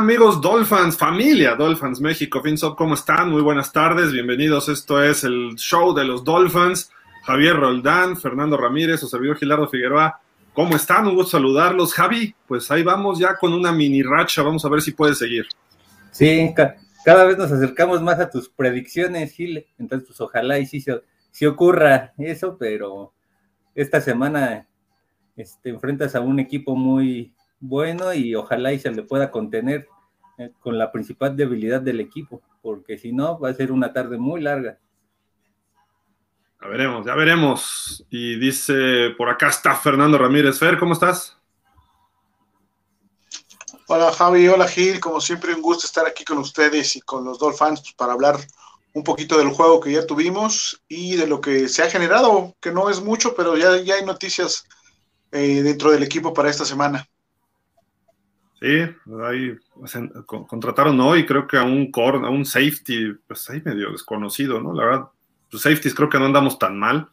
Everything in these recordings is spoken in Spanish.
amigos Dolphins, familia Dolphins México, FinSop, ¿cómo están? Muy buenas tardes, bienvenidos. Esto es el show de los Dolphins. Javier Roldán, Fernando Ramírez, su servidor Gilardo Figueroa. ¿Cómo están? Un gusto saludarlos. Javi, pues ahí vamos ya con una mini racha. Vamos a ver si puede seguir. Sí, cada vez nos acercamos más a tus predicciones, Gil. Entonces, pues ojalá y sí se, ocurra eso, pero esta semana este, enfrentas a un equipo muy bueno y ojalá y se le pueda contener eh, con la principal debilidad del equipo, porque si no va a ser una tarde muy larga. Ya veremos, ya veremos. Y dice, por acá está Fernando Ramírez. Fer, ¿cómo estás? Hola Javi, hola Gil, como siempre un gusto estar aquí con ustedes y con los Dolphins pues, para hablar un poquito del juego que ya tuvimos y de lo que se ha generado, que no es mucho, pero ya, ya hay noticias eh, dentro del equipo para esta semana. Sí, ahí contrataron hoy, creo que a un core, a un safety, pues ahí medio desconocido, ¿no? La verdad, los safeties creo que no andamos tan mal,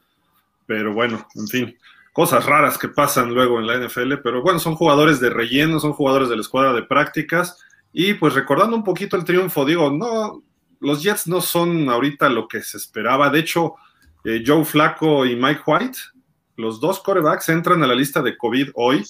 pero bueno, en fin, cosas raras que pasan luego en la NFL, pero bueno, son jugadores de relleno, son jugadores de la escuadra de prácticas, y pues recordando un poquito el triunfo, digo, no, los Jets no son ahorita lo que se esperaba, de hecho, eh, Joe Flaco y Mike White, los dos corebacks entran a la lista de COVID hoy,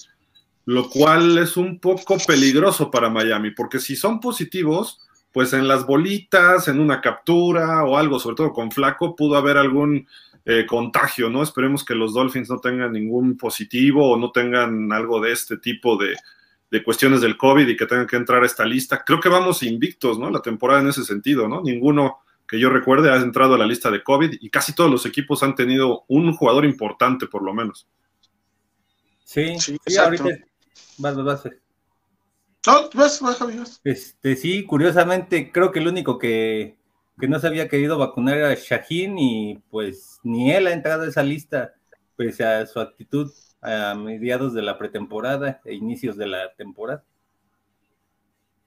lo cual es un poco peligroso para Miami, porque si son positivos, pues en las bolitas, en una captura o algo, sobre todo con Flaco, pudo haber algún eh, contagio, ¿no? Esperemos que los Dolphins no tengan ningún positivo o no tengan algo de este tipo de, de cuestiones del COVID y que tengan que entrar a esta lista. Creo que vamos invictos, ¿no? La temporada en ese sentido, ¿no? Ninguno que yo recuerde ha entrado a la lista de COVID y casi todos los equipos han tenido un jugador importante, por lo menos. Sí, sí, ahorita Vas, vas, No, vas, vas, Este, sí, curiosamente, creo que el único que, no se había querido vacunar era Shaheen y pues ni él ha entrado a esa lista, pese a su actitud a mediados de la pretemporada e inicios de la temporada.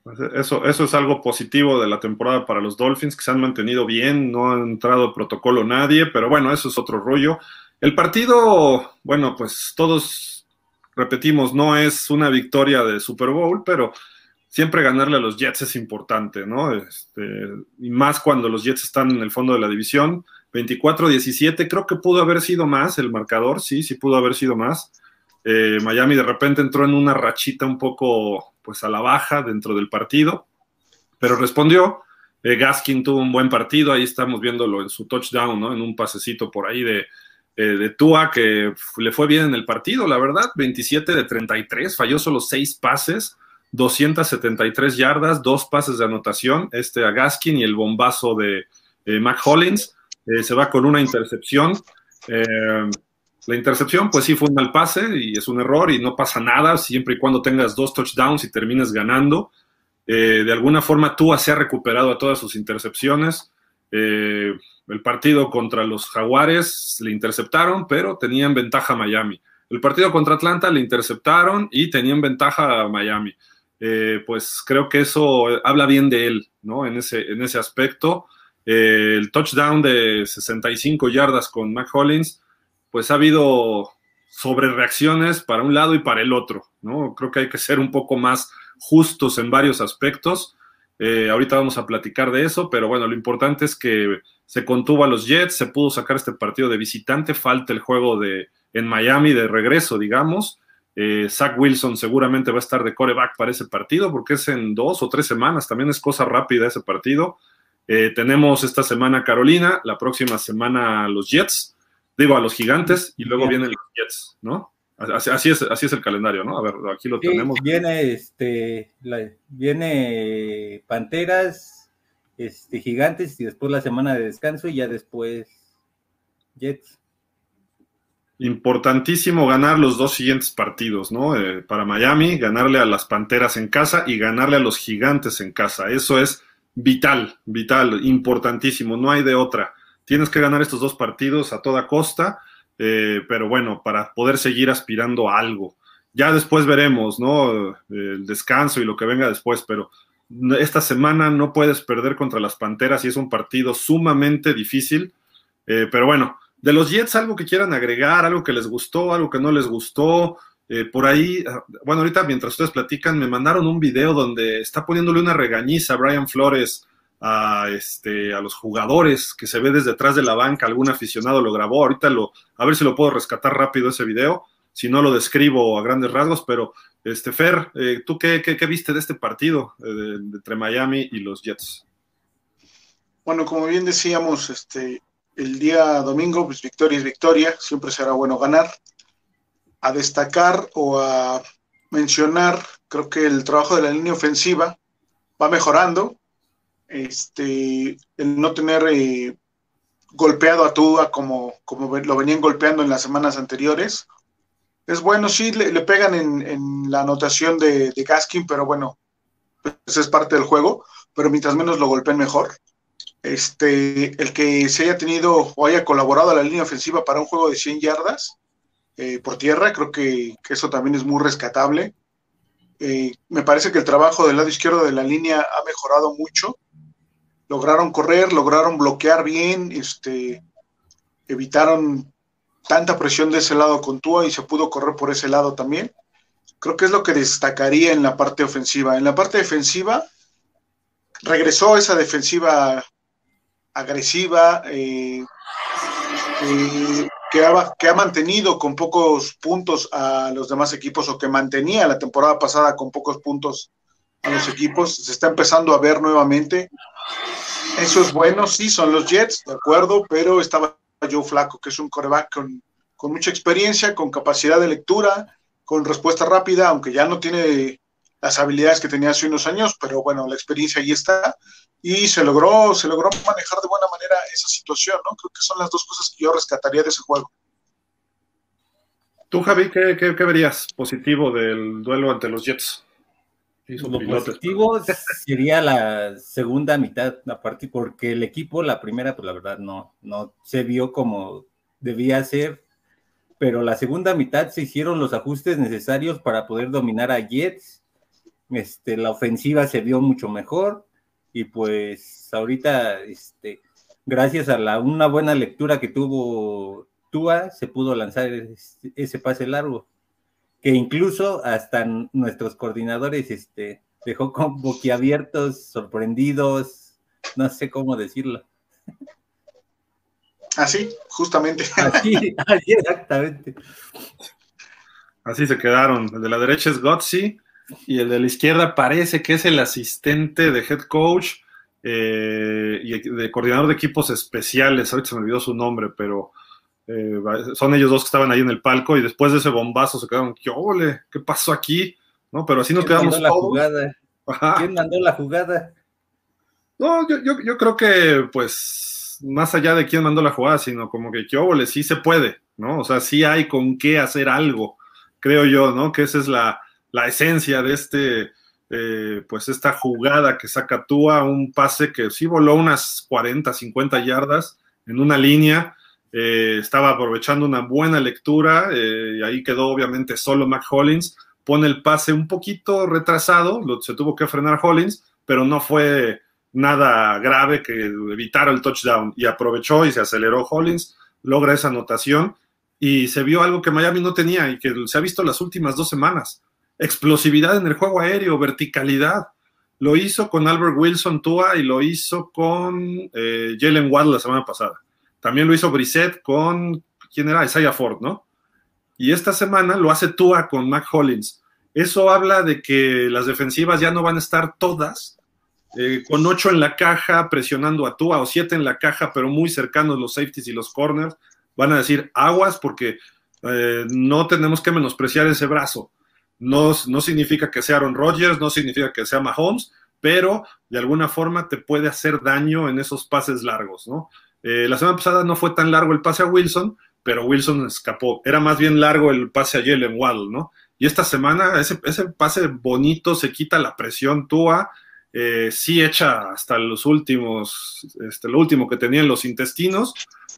Pues, eso, eso es algo positivo de la temporada para los Dolphins, que se han mantenido bien, no ha entrado protocolo nadie, pero bueno, eso es otro rollo. El partido, bueno, pues todos repetimos, no es una victoria de Super Bowl, pero siempre ganarle a los Jets es importante, ¿no? Este, y más cuando los Jets están en el fondo de la división. 24-17, creo que pudo haber sido más el marcador, sí, sí pudo haber sido más. Eh, Miami de repente entró en una rachita un poco pues a la baja dentro del partido, pero respondió. Eh, Gaskin tuvo un buen partido, ahí estamos viéndolo en su touchdown, ¿no? En un pasecito por ahí de, eh, de Tua, que le fue bien en el partido, la verdad, 27 de 33, falló solo 6 pases, 273 yardas, dos pases de anotación, este a Gaskin y el bombazo de eh, Mac Hollins, eh, se va con una intercepción. la intercepción, pues sí fue un mal pase y es un error y no pasa nada siempre y cuando tengas dos touchdowns y termines ganando. de alguna forma, Tua se ha recuperado a todas sus intercepciones. Eh, el partido contra los Jaguares le interceptaron, pero tenían ventaja Miami. El partido contra Atlanta le interceptaron y tenían ventaja a Miami. Eh, pues creo que eso habla bien de él, ¿no? En ese, en ese aspecto. Eh, el touchdown de 65 yardas con Mac Hollins, pues ha habido sobrereacciones para un lado y para el otro, ¿no? Creo que hay que ser un poco más justos en varios aspectos. Eh, ahorita vamos a platicar de eso, pero bueno, lo importante es que se contuvo a los Jets, se pudo sacar este partido de visitante, falta el juego de, en Miami de regreso, digamos. Eh, Zach Wilson seguramente va a estar de coreback para ese partido porque es en dos o tres semanas, también es cosa rápida ese partido. Eh, tenemos esta semana Carolina, la próxima semana los Jets, digo a los Gigantes y luego vienen los Jets, ¿no? Así, es, así es el calendario, ¿no? A ver, aquí lo tenemos. Viene, este, viene Panteras, este, Gigantes y después la semana de descanso y ya después Jets. Importantísimo ganar los dos siguientes partidos, ¿no? Eh, para Miami, ganarle a las Panteras en casa y ganarle a los Gigantes en casa. Eso es vital, vital, importantísimo, no hay de otra. Tienes que ganar estos dos partidos a toda costa, eh, pero bueno, para poder seguir aspirando a algo. Ya después veremos, ¿no? El descanso y lo que venga después, pero esta semana no puedes perder contra las Panteras y es un partido sumamente difícil. Eh, pero bueno, de los Jets, algo que quieran agregar, algo que les gustó, algo que no les gustó. Eh, por ahí, ah, bueno, ahorita mientras ustedes platican, me mandaron un video donde está poniéndole una regañiza a Brian Flores a, este, a los jugadores que se ve desde detrás de la banca, algún aficionado lo grabó, ahorita lo, a ver si lo puedo rescatar rápido ese video, si no lo describo a grandes rasgos, pero este Fer, eh, ¿tú qué, qué, viste de este partido eh, entre Miami y los Jets? Bueno, como bien decíamos, este, el día domingo, pues victoria es victoria, siempre será bueno ganar. A destacar o a mencionar, creo que el trabajo de la línea ofensiva va mejorando. Este, el no tener eh, golpeado a Tua como, como lo venían golpeando en las semanas anteriores. Es bueno, sí, le, pegan en, la anotación de, de Gaskin, pero bueno, pues es parte del juego. Pero mientras menos lo golpeen, mejor este, el que se haya tenido o haya colaborado a la línea ofensiva para un juego de 100 yardas eh, por tierra, creo que, eso también es muy rescatable. Eh, me parece que el trabajo del lado izquierdo de la línea ha mejorado mucho. Lograron correr, lograron bloquear bien, este, evitaron tanta presión de ese lado con Tua y se pudo correr por ese lado también. Creo que es lo que destacaría en la parte ofensiva. En la parte defensiva, regresó esa defensiva agresiva, eh, eh, que, ha, que, ha, mantenido con pocos puntos a los demás equipos o que mantenía la temporada pasada con pocos puntos a los equipos, se está empezando a ver nuevamente. Eso es bueno, sí, son los Jets, de acuerdo, pero estaba Joe Flaco, que es un coreback con, mucha experiencia, con capacidad de lectura, con respuesta rápida, aunque ya no tiene las habilidades que tenía hace unos años, pero bueno, la experiencia ahí está y se logró, se logró manejar de buena manera esa situación, ¿no? Creo que son las dos cosas que yo rescataría de ese juego. Tú, Javi, ¿qué, verías positivo del duelo ante los Jets? Lo positivo sería la segunda mitad, aparte, porque el equipo, la primera, pues la verdad no, no se vio como debía ser, pero la segunda mitad se hicieron los ajustes necesarios para poder dominar a Jets. Este, la ofensiva se vio mucho mejor, y pues ahorita, este, gracias a la, una buena lectura que tuvo Tua, se pudo lanzar ese, pase largo, que incluso hasta nuestros coordinadores este, dejó con boquiabiertos, sorprendidos, no sé cómo decirlo. Así, justamente. Así, así exactamente. Así se quedaron. El de la derecha es Gotzi, y el de la izquierda parece que es el asistente de head coach eh, y de coordinador de equipos especiales. Ahorita se me olvidó su nombre, pero eh, son ellos dos que estaban ahí en el palco y después de ese bombazo se quedaron, ¿qué ole? ¿Qué pasó aquí? ¿No? Pero así nos quedamos mandó La jugada? ¿Quién mandó la jugada? No, yo, yo, creo que, pues, más allá de quién mandó la jugada, sino como que, ¿qué ole? Sí se puede, ¿no? O sea, sí hay con qué hacer algo, creo yo, ¿no? Que esa es la, la esencia de este, eh, pues esta jugada que saca Tua, un pase que sí voló unas 40, 50 yardas en una línea, eh, estaba aprovechando una buena lectura eh, y ahí quedó obviamente solo Mac Hollins, pone el pase un poquito retrasado, se tuvo que frenar Hollins, pero no fue nada grave que evitara el touchdown y aprovechó y se aceleró Hollins, logra esa anotación y se vio algo que Miami no tenía y que se ha visto las últimas dos semanas explosividad en el juego aéreo, verticalidad. Lo hizo con Albert Wilson Tua y lo hizo con eh, Jalen Waddle la semana pasada. También lo hizo Brissett con, ¿quién era? Isaiah Ford, ¿no? Y esta semana lo hace Tua con Mac Hollins. Eso habla de que las defensivas ya no van a estar todas eh, con ocho en la caja presionando a Tua o siete en la caja, pero muy cercanos los safeties y los corners. Van a decir aguas porque eh, no tenemos que menospreciar ese brazo no, significa que sea Aaron Rodgers, no significa que sea Mahomes, pero de alguna forma te puede hacer daño en esos pases largos, ¿no? Eh, la semana pasada no fue tan largo el pase a Wilson, pero Wilson escapó. Era más bien largo el pase a Jalen Waddle, ¿no? Y esta semana ese, pase bonito se quita la presión Tua, eh, sí echa hasta los últimos, este, lo último que tenía en los intestinos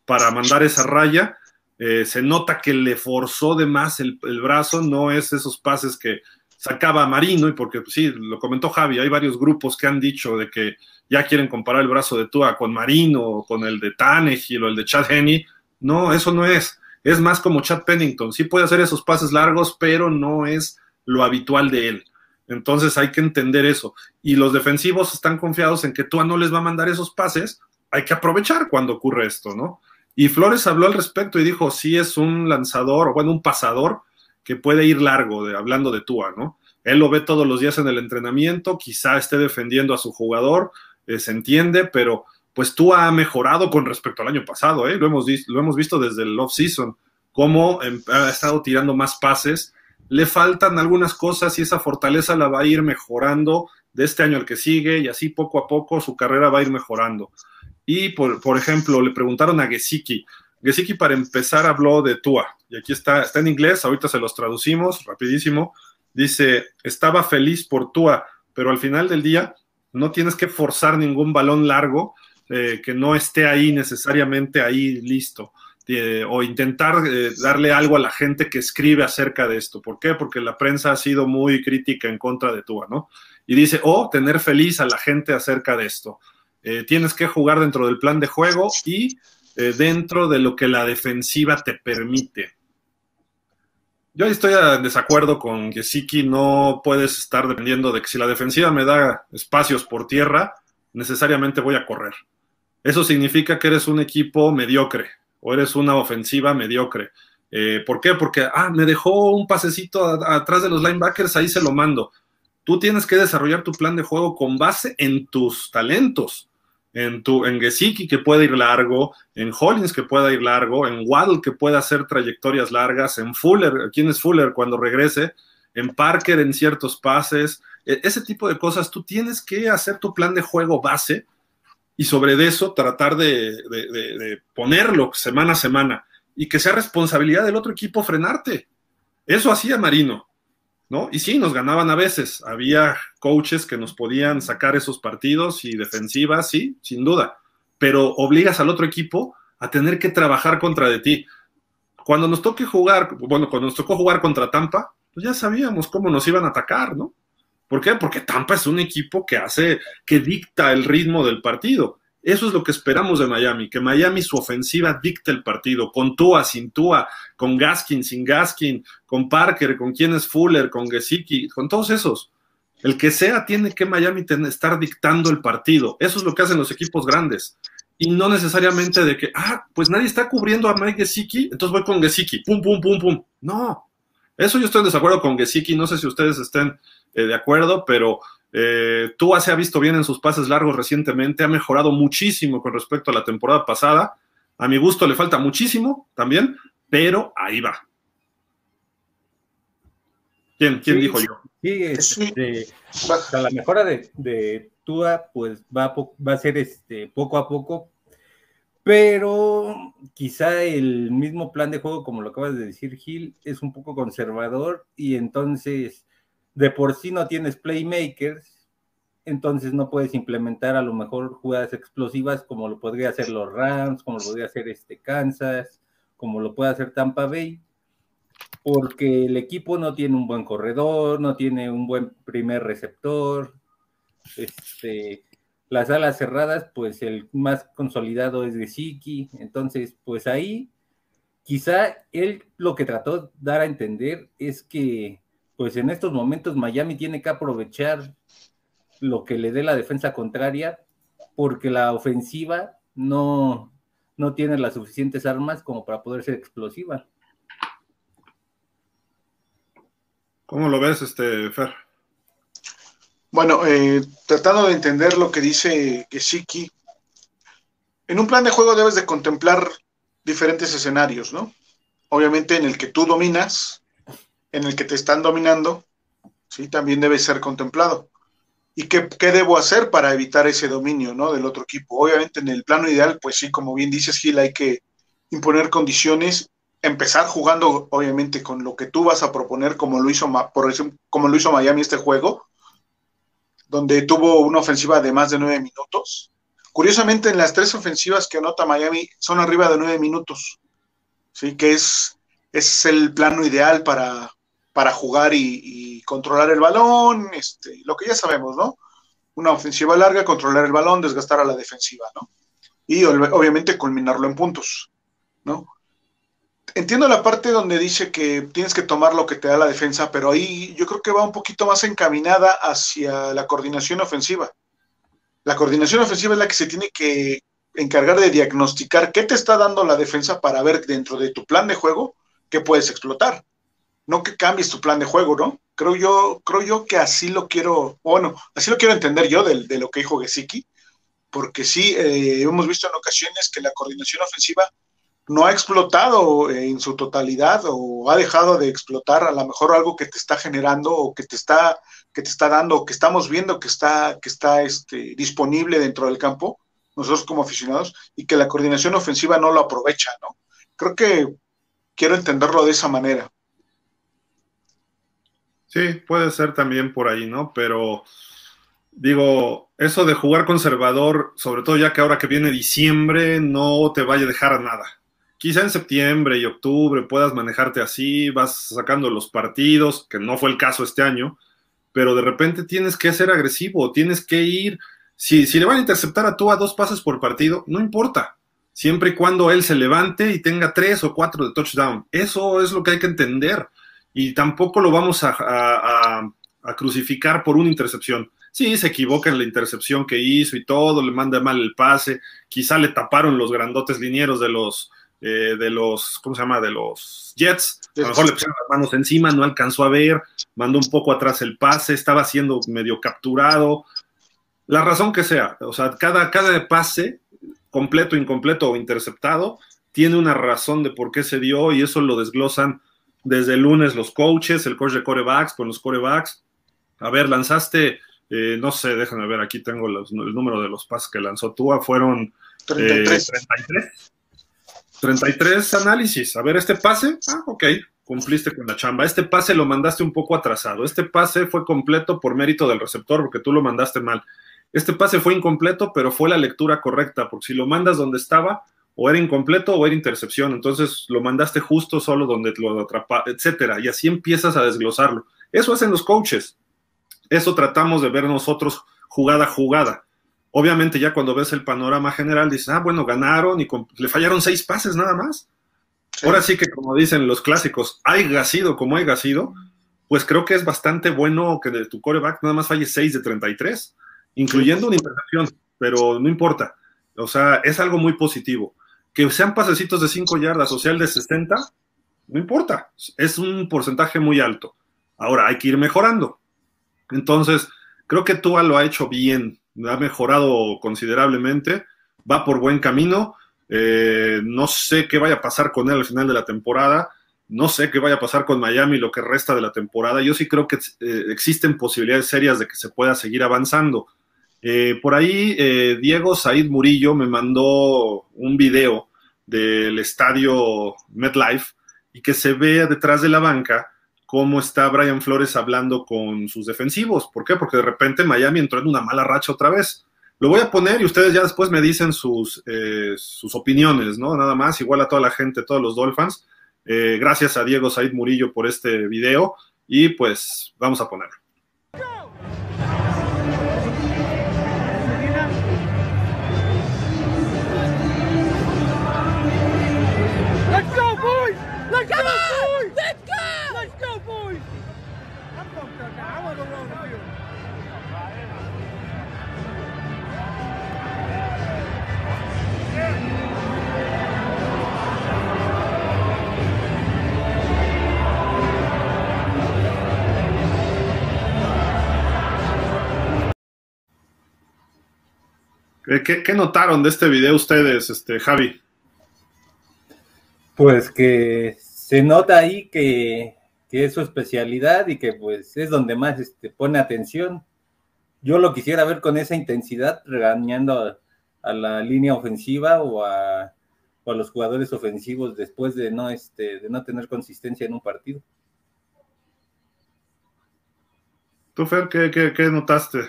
para mandar esa raya eh, se nota que le forzó de más el, brazo, no es esos pases que sacaba Marino, y porque pues, sí, lo comentó Javi, hay varios grupos que han dicho de que ya quieren comparar el brazo de Tua con Marino, con el de Tanegil o el de Chad Henney. No, eso no es. Es más como Chad Pennington, sí puede hacer esos pases largos, pero no es lo habitual de él. Entonces hay que entender eso. Y los defensivos están confiados en que Tua no les va a mandar esos pases. Hay que aprovechar cuando ocurre esto, ¿no? Y Flores habló al respecto y dijo, sí es un lanzador, o bueno, un pasador que puede ir largo, de, hablando de Tua, ¿no? Él lo ve todos los días en el entrenamiento, quizá esté defendiendo a su jugador, eh, se entiende, pero pues Tua ha mejorado con respecto al año pasado, ¿eh? Lo hemos, lo hemos visto desde el off-season, cómo em, ha estado tirando más pases, le faltan algunas cosas y esa fortaleza la va a ir mejorando de este año al que sigue y así poco a poco su carrera va a ir mejorando. Y por, por ejemplo, le preguntaron a Gesicki. Gesicki para empezar habló de Tua y aquí está, está en inglés, ahorita se los traducimos rapidísimo. Dice, estaba feliz por Tua, pero al final del día no tienes que forzar ningún balón largo eh, que no esté ahí necesariamente ahí listo. Eh, o intentar eh, darle algo a la gente que escribe acerca de esto. ¿Por qué? Porque la prensa ha sido muy crítica en contra de Tua, ¿no? Y dice, o tener feliz a la gente acerca de esto. tienes que jugar dentro del plan de juego y dentro de lo que la defensiva te permite. Yo estoy en desacuerdo con que Siki no puedes estar dependiendo de que si la defensiva me da espacios por tierra, necesariamente voy a correr. Eso significa que eres un equipo mediocre o eres una ofensiva mediocre. Eh, ¿Por qué? Porque, ah, me dejó un pasecito atrás de los linebackers, ahí se lo mando. Tú tienes que desarrollar tu plan de juego con base en tus talentos en, tu, en Gesicki que pueda ir largo, en Hollins que pueda ir largo, en Waddle que pueda hacer trayectorias largas, en Fuller, ¿quién es Fuller cuando regrese? En Parker en ciertos pases, e, ese tipo de cosas, tú tienes que hacer tu plan de juego base y sobre eso tratar de, de ponerlo semana a semana y que sea responsabilidad del otro equipo frenarte. Eso hacía Marino. ¿No? Y sí, nos ganaban a veces. Había coaches que nos podían sacar esos partidos y defensivas, sí, sin duda. Pero obligas al otro equipo a tener que trabajar contra de ti. Cuando nos toque jugar, bueno, cuando nos tocó jugar contra Tampa, pues ya sabíamos cómo nos iban a atacar, ¿no? ¿Por qué? Porque Tampa es un equipo que hace, que dicta el ritmo del partido. Eso es lo que esperamos de Miami, que Miami su ofensiva dicte el partido, con Tua, sin Tua, con Gaskin, sin Gaskin, con Parker, con quien es Fuller, con Gesicki, con todos esos. El que sea tiene que Miami estar dictando el partido. Eso es lo que hacen los equipos grandes. Y no necesariamente de que, ah, pues nadie está cubriendo a Mike Gesicki, entonces voy con Gesicki, pum, pum, pum, pum. No, eso yo estoy en desacuerdo con Gesicki, no sé si ustedes estén eh, de acuerdo, pero eh, Tua se ha visto bien en sus pases largos recientemente, ha mejorado muchísimo con respecto a la temporada pasada. A mi gusto le falta muchísimo también, pero ahí va. ¿Quién, quién dijo yo? Sí, este, la mejora de, de Tua pues va, va a ser este, poco a poco, pero quizá el mismo plan de juego, como lo acabas de decir, Gil, es un poco conservador y entonces de por sí no tienes playmakers, entonces no puedes implementar a lo mejor jugadas explosivas como lo podría hacer los Rams, como lo podría hacer este Kansas, como lo puede hacer Tampa Bay, porque el equipo no tiene un buen corredor, no tiene un buen primer receptor, este, las alas cerradas, pues el más consolidado es de Siki, entonces pues ahí quizá él lo que trató de dar a entender es que pues en estos momentos Miami tiene que aprovechar lo que le dé la defensa contraria, porque la ofensiva no, no tiene las suficientes armas como para poder ser explosiva. ¿Cómo lo ves, este Fer? Bueno, eh, tratando de entender lo que dice Gesicki, en un plan de juego debes de contemplar diferentes escenarios, ¿no? Obviamente en el que tú dominas, en el que te están dominando, ¿sí? también debe ser contemplado. ¿Y qué, debo hacer para evitar ese dominio ¿no? del otro equipo? Obviamente en el plano ideal, pues sí, como bien dices Gil, hay que imponer condiciones, empezar jugando obviamente con lo que tú vas a proponer, como lo hizo, por como lo hizo Miami este juego, donde tuvo una ofensiva de más de nueve minutos. Curiosamente, en las tres ofensivas que anota Miami son arriba de nueve minutos, ¿sí? que es, es el plano ideal para, para jugar y, controlar el balón, este, lo que ya sabemos, ¿no? Una ofensiva larga, controlar el balón, desgastar a la defensiva, ¿no? Y obviamente culminarlo en puntos, ¿no? entiendo la parte donde dice que tienes que tomar lo que te da la defensa, pero ahí yo creo que va un poquito más encaminada hacia la coordinación ofensiva. La coordinación ofensiva es la que se tiene que encargar de diagnosticar qué te está dando la defensa para ver dentro de tu plan de juego qué puedes explotar. No que cambies tu plan de juego, ¿no? Creo yo, creo yo que así lo quiero, bueno, así lo quiero entender yo de, de lo que dijo Gesicki, porque sí, eh, hemos visto en ocasiones que la coordinación ofensiva no ha explotado en su totalidad o ha dejado de explotar a lo mejor algo que te está generando o que te está, que te está dando o que estamos viendo que está, que está este, disponible dentro del campo, nosotros como aficionados, y que la coordinación ofensiva no lo aprovecha, ¿no? Creo que quiero entenderlo de esa manera. Sí, puede ser también por ahí, ¿no? Pero digo, eso de jugar conservador, sobre todo ya que ahora que viene diciembre, no te vaya a dejar nada quizá en septiembre y octubre puedas manejarte así, vas sacando los partidos, que no fue el caso este año, pero de repente tienes que ser agresivo, tienes que ir, si, si le van a interceptar a tú a dos pases por partido, no importa, siempre y cuando él se levante y tenga tres o cuatro de touchdown. Eso es lo que hay que entender. Y tampoco lo vamos a, a crucificar por una intercepción. Sí, se equivoca en la intercepción que hizo y todo, le manda mal el pase, quizá le taparon los grandotes linieros de los, eh, de los, ¿cómo se llama? De los Jets. A lo mejor le pusieron las manos encima, no alcanzó a ver, mandó un poco atrás el pase, estaba siendo medio capturado. La razón que sea, o sea, cada, cada pase, completo, incompleto o interceptado, tiene una razón de por qué se dio y eso lo desglosan desde el lunes los coaches, el coach de corebacks con los corebacks. A ver, lanzaste, eh, no sé, déjame ver, aquí tengo el número de los pases que lanzó Tua, fueron 33. 33. 33 análisis. A ver, este pase, ah, ok, cumpliste con la chamba. Este pase lo mandaste un poco atrasado. Este pase fue completo por mérito del receptor, porque tú lo mandaste mal. Este pase fue incompleto, pero fue la lectura correcta, porque si lo mandas donde estaba, o era incompleto o era intercepción. Entonces lo mandaste justo solo donde lo atrapa, etcétera. Y así empiezas a desglosarlo. Eso hacen los coaches. Eso tratamos de ver nosotros jugada a jugada. Obviamente ya cuando ves el panorama general dices, ah, bueno, ganaron y le fallaron seis pases nada más. Ahora sí que como dicen los clásicos, hay sido como hay sido, pues creo que es bastante bueno que de tu coreback nada más falle 6 de 33, incluyendo una intercepción, pero no importa. O sea, es algo muy positivo. Que sean pasecitos de 5 yardas o sea el de 60, no importa. Es un porcentaje muy alto. Ahora hay que ir mejorando. Entonces, creo que Tua lo ha hecho bien ha mejorado considerablemente, va por buen camino. Eh, no sé qué vaya a pasar con él al final de la temporada. No sé qué vaya a pasar con Miami lo que resta de la temporada. Yo sí creo que eh, existen posibilidades serias de que se pueda seguir avanzando. Eh, por ahí, Diego Said Murillo me mandó un video del estadio MetLife y que se ve detrás de la banca cómo está Brian Flores hablando con sus defensivos. ¿Por qué? Porque de repente Miami entró en una mala racha otra vez. Lo voy a poner y ustedes ya después me dicen sus, eh, sus opiniones, ¿no? Nada más, igual a toda la gente, todos los Dolphins. Eh, gracias a Diego Said Murillo por este video y pues vamos a ponerlo. ¿Qué, notaron de este video ustedes, este, Javi? Pues que se nota ahí que, es su especialidad y que pues es donde más este, pone atención. Yo lo quisiera ver con esa intensidad, regañando a, la línea ofensiva o a, los jugadores ofensivos después de no, este, de no tener consistencia en un partido. ¿Tú, Fer, qué, qué notaste?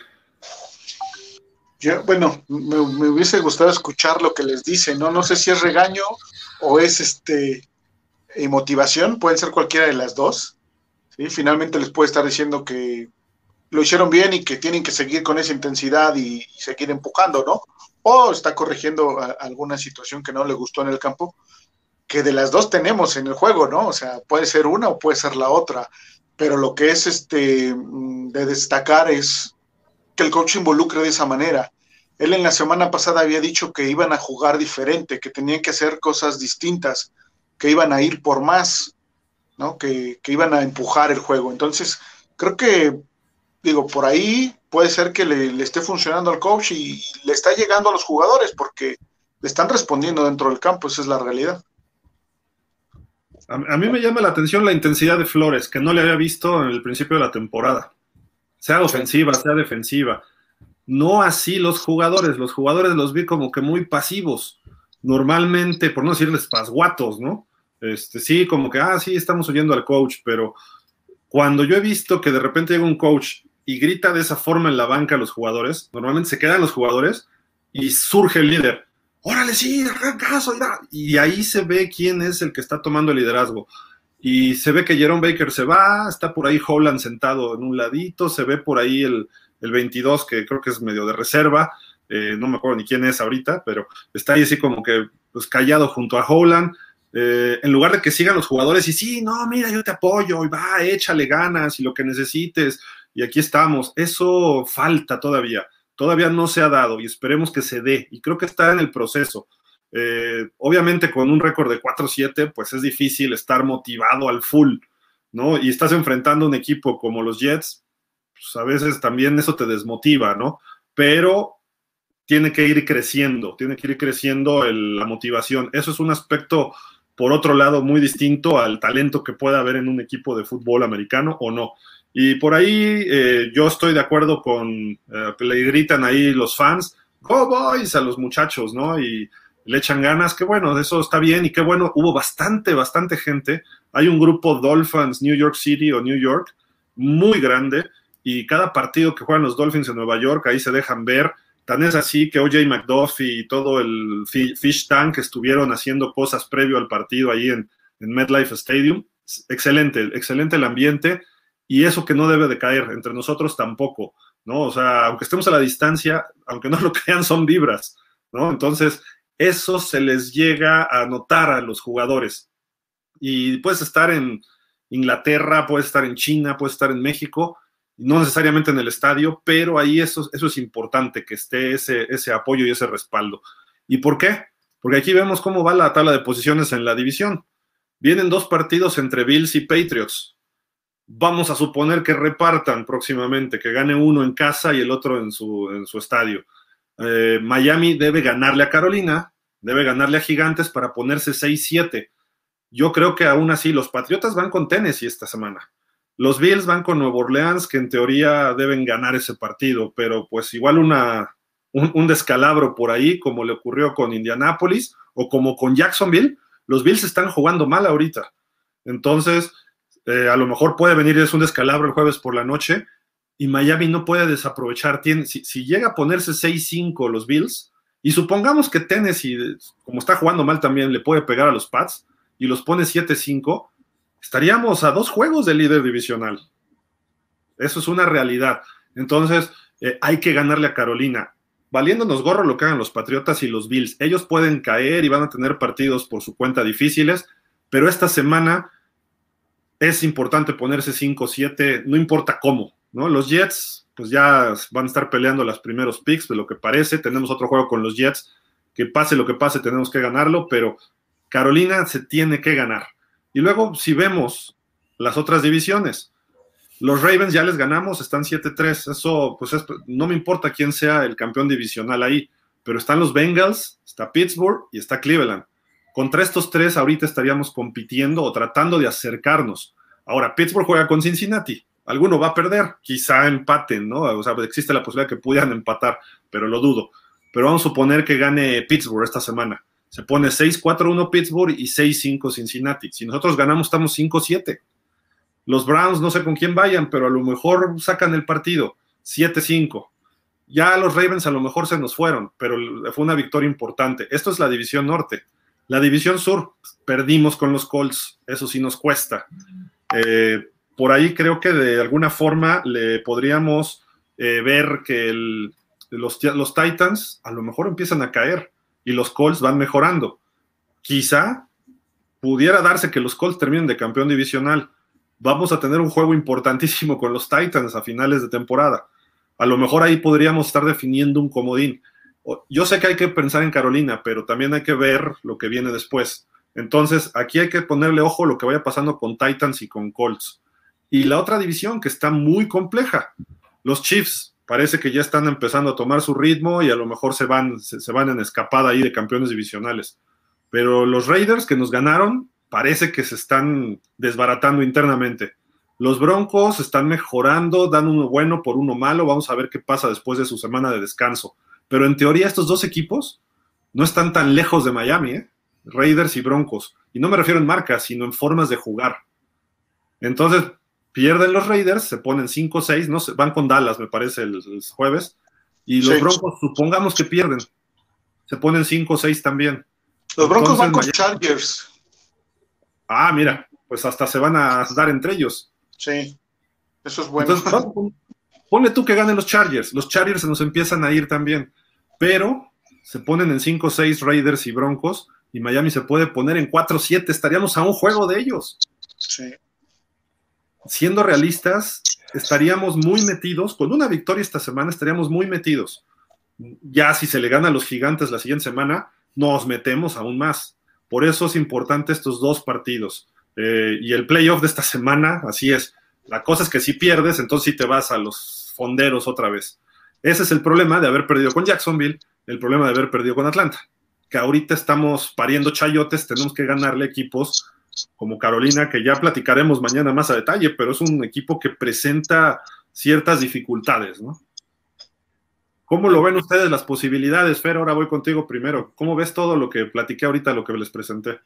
Bueno, me, hubiese gustado escuchar lo que les dice, ¿no? No sé si es regaño o es este eh, motivación, pueden ser cualquiera de las dos. ¿sí? Finalmente les puede estar diciendo que lo hicieron bien y que tienen que seguir con esa intensidad y, seguir empujando, ¿no? O está corrigiendo alguna situación que no le gustó en el campo, que de las dos tenemos en el juego, ¿no? O sea, puede ser una o puede ser la otra, pero lo que es este mm, de destacar es que el coach involucre de esa manera. Él en la semana pasada había dicho que iban a jugar diferente, que tenían que hacer cosas distintas, que iban a ir por más, ¿no? Que, iban a empujar el juego. Entonces, creo que, digo, por ahí puede ser que le, esté funcionando al coach y le está llegando a los jugadores porque le están respondiendo dentro del campo, esa es la realidad. A, mí me llama la atención la intensidad de Flores, que no le había visto en el principio de la temporada. Sea ofensiva, sea defensiva. No así los jugadores. Los jugadores los vi como que muy pasivos. Normalmente, por no decirles pasguatos, ¿no? Este, sí, como que, ah, sí, estamos oyendo al coach, pero cuando yo he visto que de repente llega un coach y grita de esa forma en la banca a los jugadores, normalmente se quedan los jugadores y surge el líder órale, sí, caso, y ahí se ve quién es el que está tomando el liderazgo. Y se ve que Jerome Baker se va, está por ahí Holland sentado en un ladito, se ve por ahí el, el 22, que creo que es medio de reserva, eh, no me acuerdo ni quién es ahorita, pero está ahí así como que pues, callado junto a Holland. Eh, en lugar de que sigan los jugadores y sí, no, mira, yo te apoyo, y va, échale ganas y lo que necesites, y aquí estamos. Eso falta todavía todavía no se ha dado y esperemos que se dé. Y creo que está en el proceso. Eh, obviamente con un récord de 4-7, pues es difícil estar motivado al full, ¿no? Y estás enfrentando un equipo como los Jets, pues a veces también eso te desmotiva, ¿no? Pero tiene que ir creciendo, tiene que ir creciendo la motivación. Eso es un aspecto, por otro lado, muy distinto al talento que pueda haber en un equipo de fútbol americano o no. Y por ahí eh, yo estoy de acuerdo con, eh, le gritan ahí los fans, Go Boys a los muchachos, ¿no? Y le echan ganas, que bueno, eso está bien y qué bueno, hubo bastante, bastante gente. Hay un grupo Dolphins New York City o New York muy grande y cada partido que juegan los Dolphins en Nueva York, ahí se dejan ver. Tan es así que OJ McDuffie y todo el Fish Tank estuvieron haciendo cosas previo al partido ahí en, en MetLife Stadium. Excelente, excelente el ambiente y eso que no debe de caer, entre nosotros tampoco, ¿no? O sea, aunque estemos a la distancia, aunque no lo crean, son vibras, ¿no? Entonces, eso se les llega a notar a los jugadores. Y puedes estar en Inglaterra, puedes estar en China, puedes estar en México, no necesariamente en el estadio, pero ahí eso, eso es importante, que esté ese, ese apoyo y ese respaldo. ¿Y por qué? Porque aquí vemos cómo va la tabla de posiciones en la división. Vienen dos partidos entre Bills y Patriots vamos a suponer que repartan próximamente, que gane uno en casa y el otro en su, en su estadio. Eh, Miami debe ganarle a Carolina, debe ganarle a Gigantes para ponerse 6-7. Yo creo que aún así los Patriotas van con Tennessee esta semana. Los Bills van con Nuevo Orleans, que en teoría deben ganar ese partido, pero pues igual una, un, descalabro por ahí, como le ocurrió con Indianapolis o como con Jacksonville. Los Bills están jugando mal ahorita. Entonces, eh, a lo mejor puede venir es un descalabro el jueves por la noche y Miami no puede desaprovechar. Si, si llega a ponerse 6-5 los Bills, y supongamos que Tennessee, como está jugando mal también, le puede pegar a los Pats y los pone 7-5, estaríamos a dos juegos del líder divisional. Eso es una realidad. Entonces, eh, hay que ganarle a Carolina. Valiéndonos gorro lo que hagan los Patriotas y los Bills. Ellos pueden caer y van a tener partidos por su cuenta difíciles, pero esta semana es importante ponerse 5-7, no importa cómo, ¿no? Los Jets, pues ya van a estar peleando los primeros picks, de lo que parece. Tenemos otro juego con los Jets, que pase lo que pase, tenemos que ganarlo, pero Carolina se tiene que ganar. Y luego, si vemos las otras divisiones, los Ravens ya les ganamos, están 7-3. Eso, pues no me importa quién sea el campeón divisional ahí, pero están los Bengals, está Pittsburgh y está Cleveland. Contra estos tres ahorita estaríamos compitiendo o tratando de acercarnos. Ahora, Pittsburgh juega con Cincinnati. Alguno va a perder, quizá empaten, ¿no? O sea, existe la posibilidad que pudieran empatar, pero lo dudo. Pero vamos a suponer que gane Pittsburgh esta semana. Se pone 6-4-1 Pittsburgh y 6-5 Cincinnati. Si nosotros ganamos, estamos 5-7. Los Browns no sé con quién vayan, pero a lo mejor sacan el partido 7-5. Ya los Ravens a lo mejor se nos fueron, pero fue una victoria importante. Esto es la división norte. La división sur, perdimos con los Colts, eso sí nos cuesta. Eh, por ahí creo que de alguna forma le podríamos eh, ver que los, los, Titans a lo mejor empiezan a caer y los Colts van mejorando. Quizá pudiera darse que los Colts terminen de campeón divisional. Vamos a tener un juego importantísimo con los Titans a finales de temporada. A lo mejor ahí podríamos estar definiendo un comodín. Yo sé que hay que pensar en Carolina, pero también hay que ver lo que viene después. Entonces, aquí hay que ponerle ojo a lo que vaya pasando con Titans y con Colts. Y la otra división que está muy compleja, los Chiefs, parece que ya están empezando a tomar su ritmo y a lo mejor se van, se, van en escapada ahí de campeones divisionales. Pero los Raiders que nos ganaron, parece que se están desbaratando internamente. Los Broncos están mejorando, dan uno bueno por uno malo. Vamos a ver qué pasa después de su semana de descanso. Pero en teoría estos dos equipos no están tan lejos de Miami, ¿eh? Raiders y Broncos. Y no me refiero en marcas, sino en formas de jugar. Entonces, pierden los Raiders, se ponen 5-6, no van con Dallas, me parece, el, jueves. Y los Broncos, supongamos que pierden, se ponen 5-6 también. Los Broncos van con Chargers. Ah, mira, pues hasta se van a dar entre ellos. Sí, eso es bueno. Entonces, ponle tú que ganen los Chargers. Los Chargers se nos empiezan a ir también, pero se ponen en 5-6 Raiders y Broncos y Miami se puede poner en 4-7. Estaríamos a un juego de ellos. Sí. Siendo realistas, estaríamos muy metidos. Con una victoria esta semana estaríamos muy metidos. Ya si se le gana a los gigantes la siguiente semana, nos metemos aún más. Por eso es importante estos dos partidos. Eh, y el playoff de esta semana, así es. La cosa es que si pierdes, entonces sí te vas a los fonderos otra vez. Ese es el problema de haber perdido con Jacksonville, el problema de haber perdido con Atlanta. Que ahorita estamos pariendo chayotes, tenemos que ganarle equipos como Carolina, que ya platicaremos mañana más a detalle, pero es un equipo que presenta ciertas dificultades, ¿no? ¿Cómo lo ven ustedes las posibilidades? Fer, ahora voy contigo primero. ¿Cómo ves todo lo que platiqué ahorita, lo que les presenté?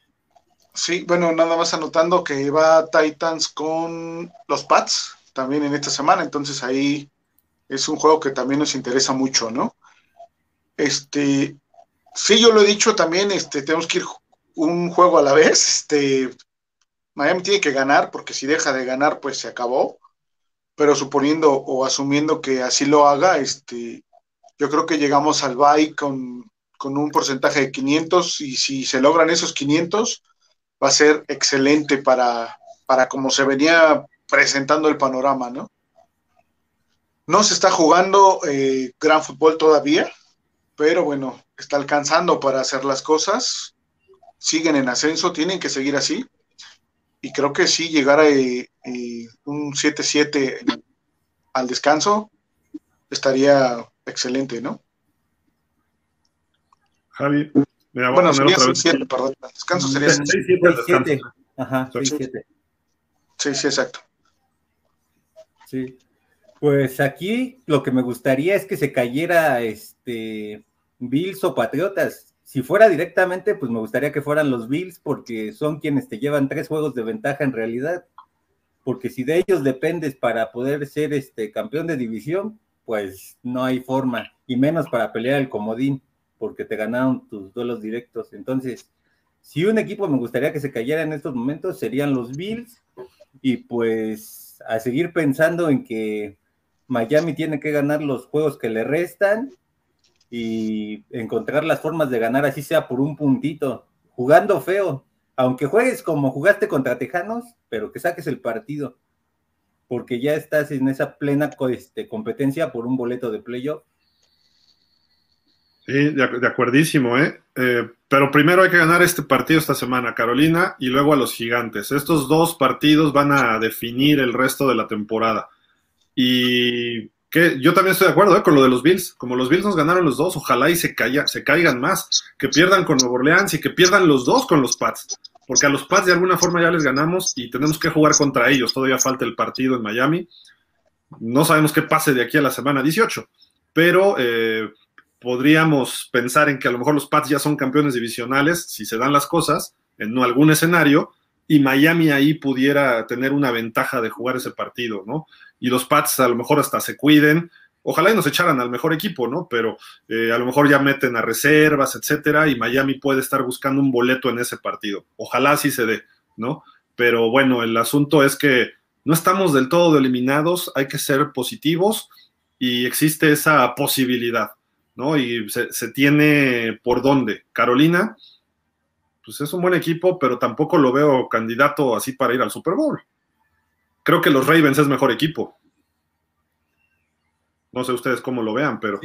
Sí, bueno, nada más anotando que va Titans con los Pats también en esta semana, entonces ahí es un juego que también nos interesa mucho, ¿no? Este, sí, yo lo he dicho también, este, tenemos que ir un juego a la vez, este, Miami tiene que ganar, porque si deja de ganar, pues se acabó, pero suponiendo o asumiendo que así lo haga, este, yo creo que llegamos al bye con, con un porcentaje de 500 y si se logran esos 500, va a ser excelente para, para como se venía presentando el panorama, ¿no? No se está jugando eh, gran fútbol todavía, pero bueno, está alcanzando para hacer las cosas, siguen en ascenso, tienen que seguir así, y creo que sí, llegar a eh, eh, un 7-7 al descanso estaría excelente, ¿no? Javi. bueno, sería 6-7, perdón. El descanso sería 6-7. Ajá, 6-7. Sí, sí, exacto. Sí. Pues aquí lo que me gustaría es que se cayera este Bills o Patriotas. Si fuera directamente, pues me gustaría que fueran los Bills porque son quienes te llevan tres juegos de ventaja en realidad. Porque si de ellos dependes para poder ser este campeón de división, pues no hay forma. Y menos para pelear el comodín, porque te ganaron tus duelos directos. Entonces, si un equipo me gustaría que se cayera en estos momentos, serían los Bills. Y pues a seguir pensando en que Miami tiene que ganar los juegos que le restan y encontrar las formas de ganar, así sea por un puntito, jugando feo. Aunque juegues como jugaste contra Tejanos, pero que saques el partido, porque ya estás en esa plena este, competencia por un boleto de playoff Sí, de, acuerdísimo, ¿eh? ¿eh? Pero primero hay que ganar este partido esta semana, Carolina, y luego a los gigantes. Estos dos partidos van a definir el resto de la temporada. Y que yo también estoy de acuerdo ¿eh? con lo de los Bills. Como los Bills nos ganaron los dos, ojalá y se, se caigan más, que pierdan con Nuevo Orleans y que pierdan los dos con los Pats. Porque a los Pats de alguna forma ya les ganamos y tenemos que jugar contra ellos. Todavía falta el partido en Miami. No sabemos qué pase de aquí a la semana 18. Pero eh, podríamos pensar en que a lo mejor los Pats ya son campeones divisionales, si se dan las cosas, en algún escenario, y Miami ahí pudiera tener una ventaja de jugar ese partido, ¿no? Y los Pats a lo mejor hasta se cuiden, ojalá y nos echaran al mejor equipo, ¿no? Pero eh, a lo mejor ya meten a reservas, etcétera, y Miami puede estar buscando un boleto en ese partido. Ojalá sí se dé, ¿no? Pero bueno, el asunto es que no estamos del todo eliminados, hay que ser positivos y existe esa posibilidad. ¿no? Y se, tiene por dónde. Carolina, pues es un buen equipo, pero tampoco lo veo candidato así para ir al Super Bowl. Creo que los Ravens es mejor equipo. No sé ustedes cómo lo vean, pero.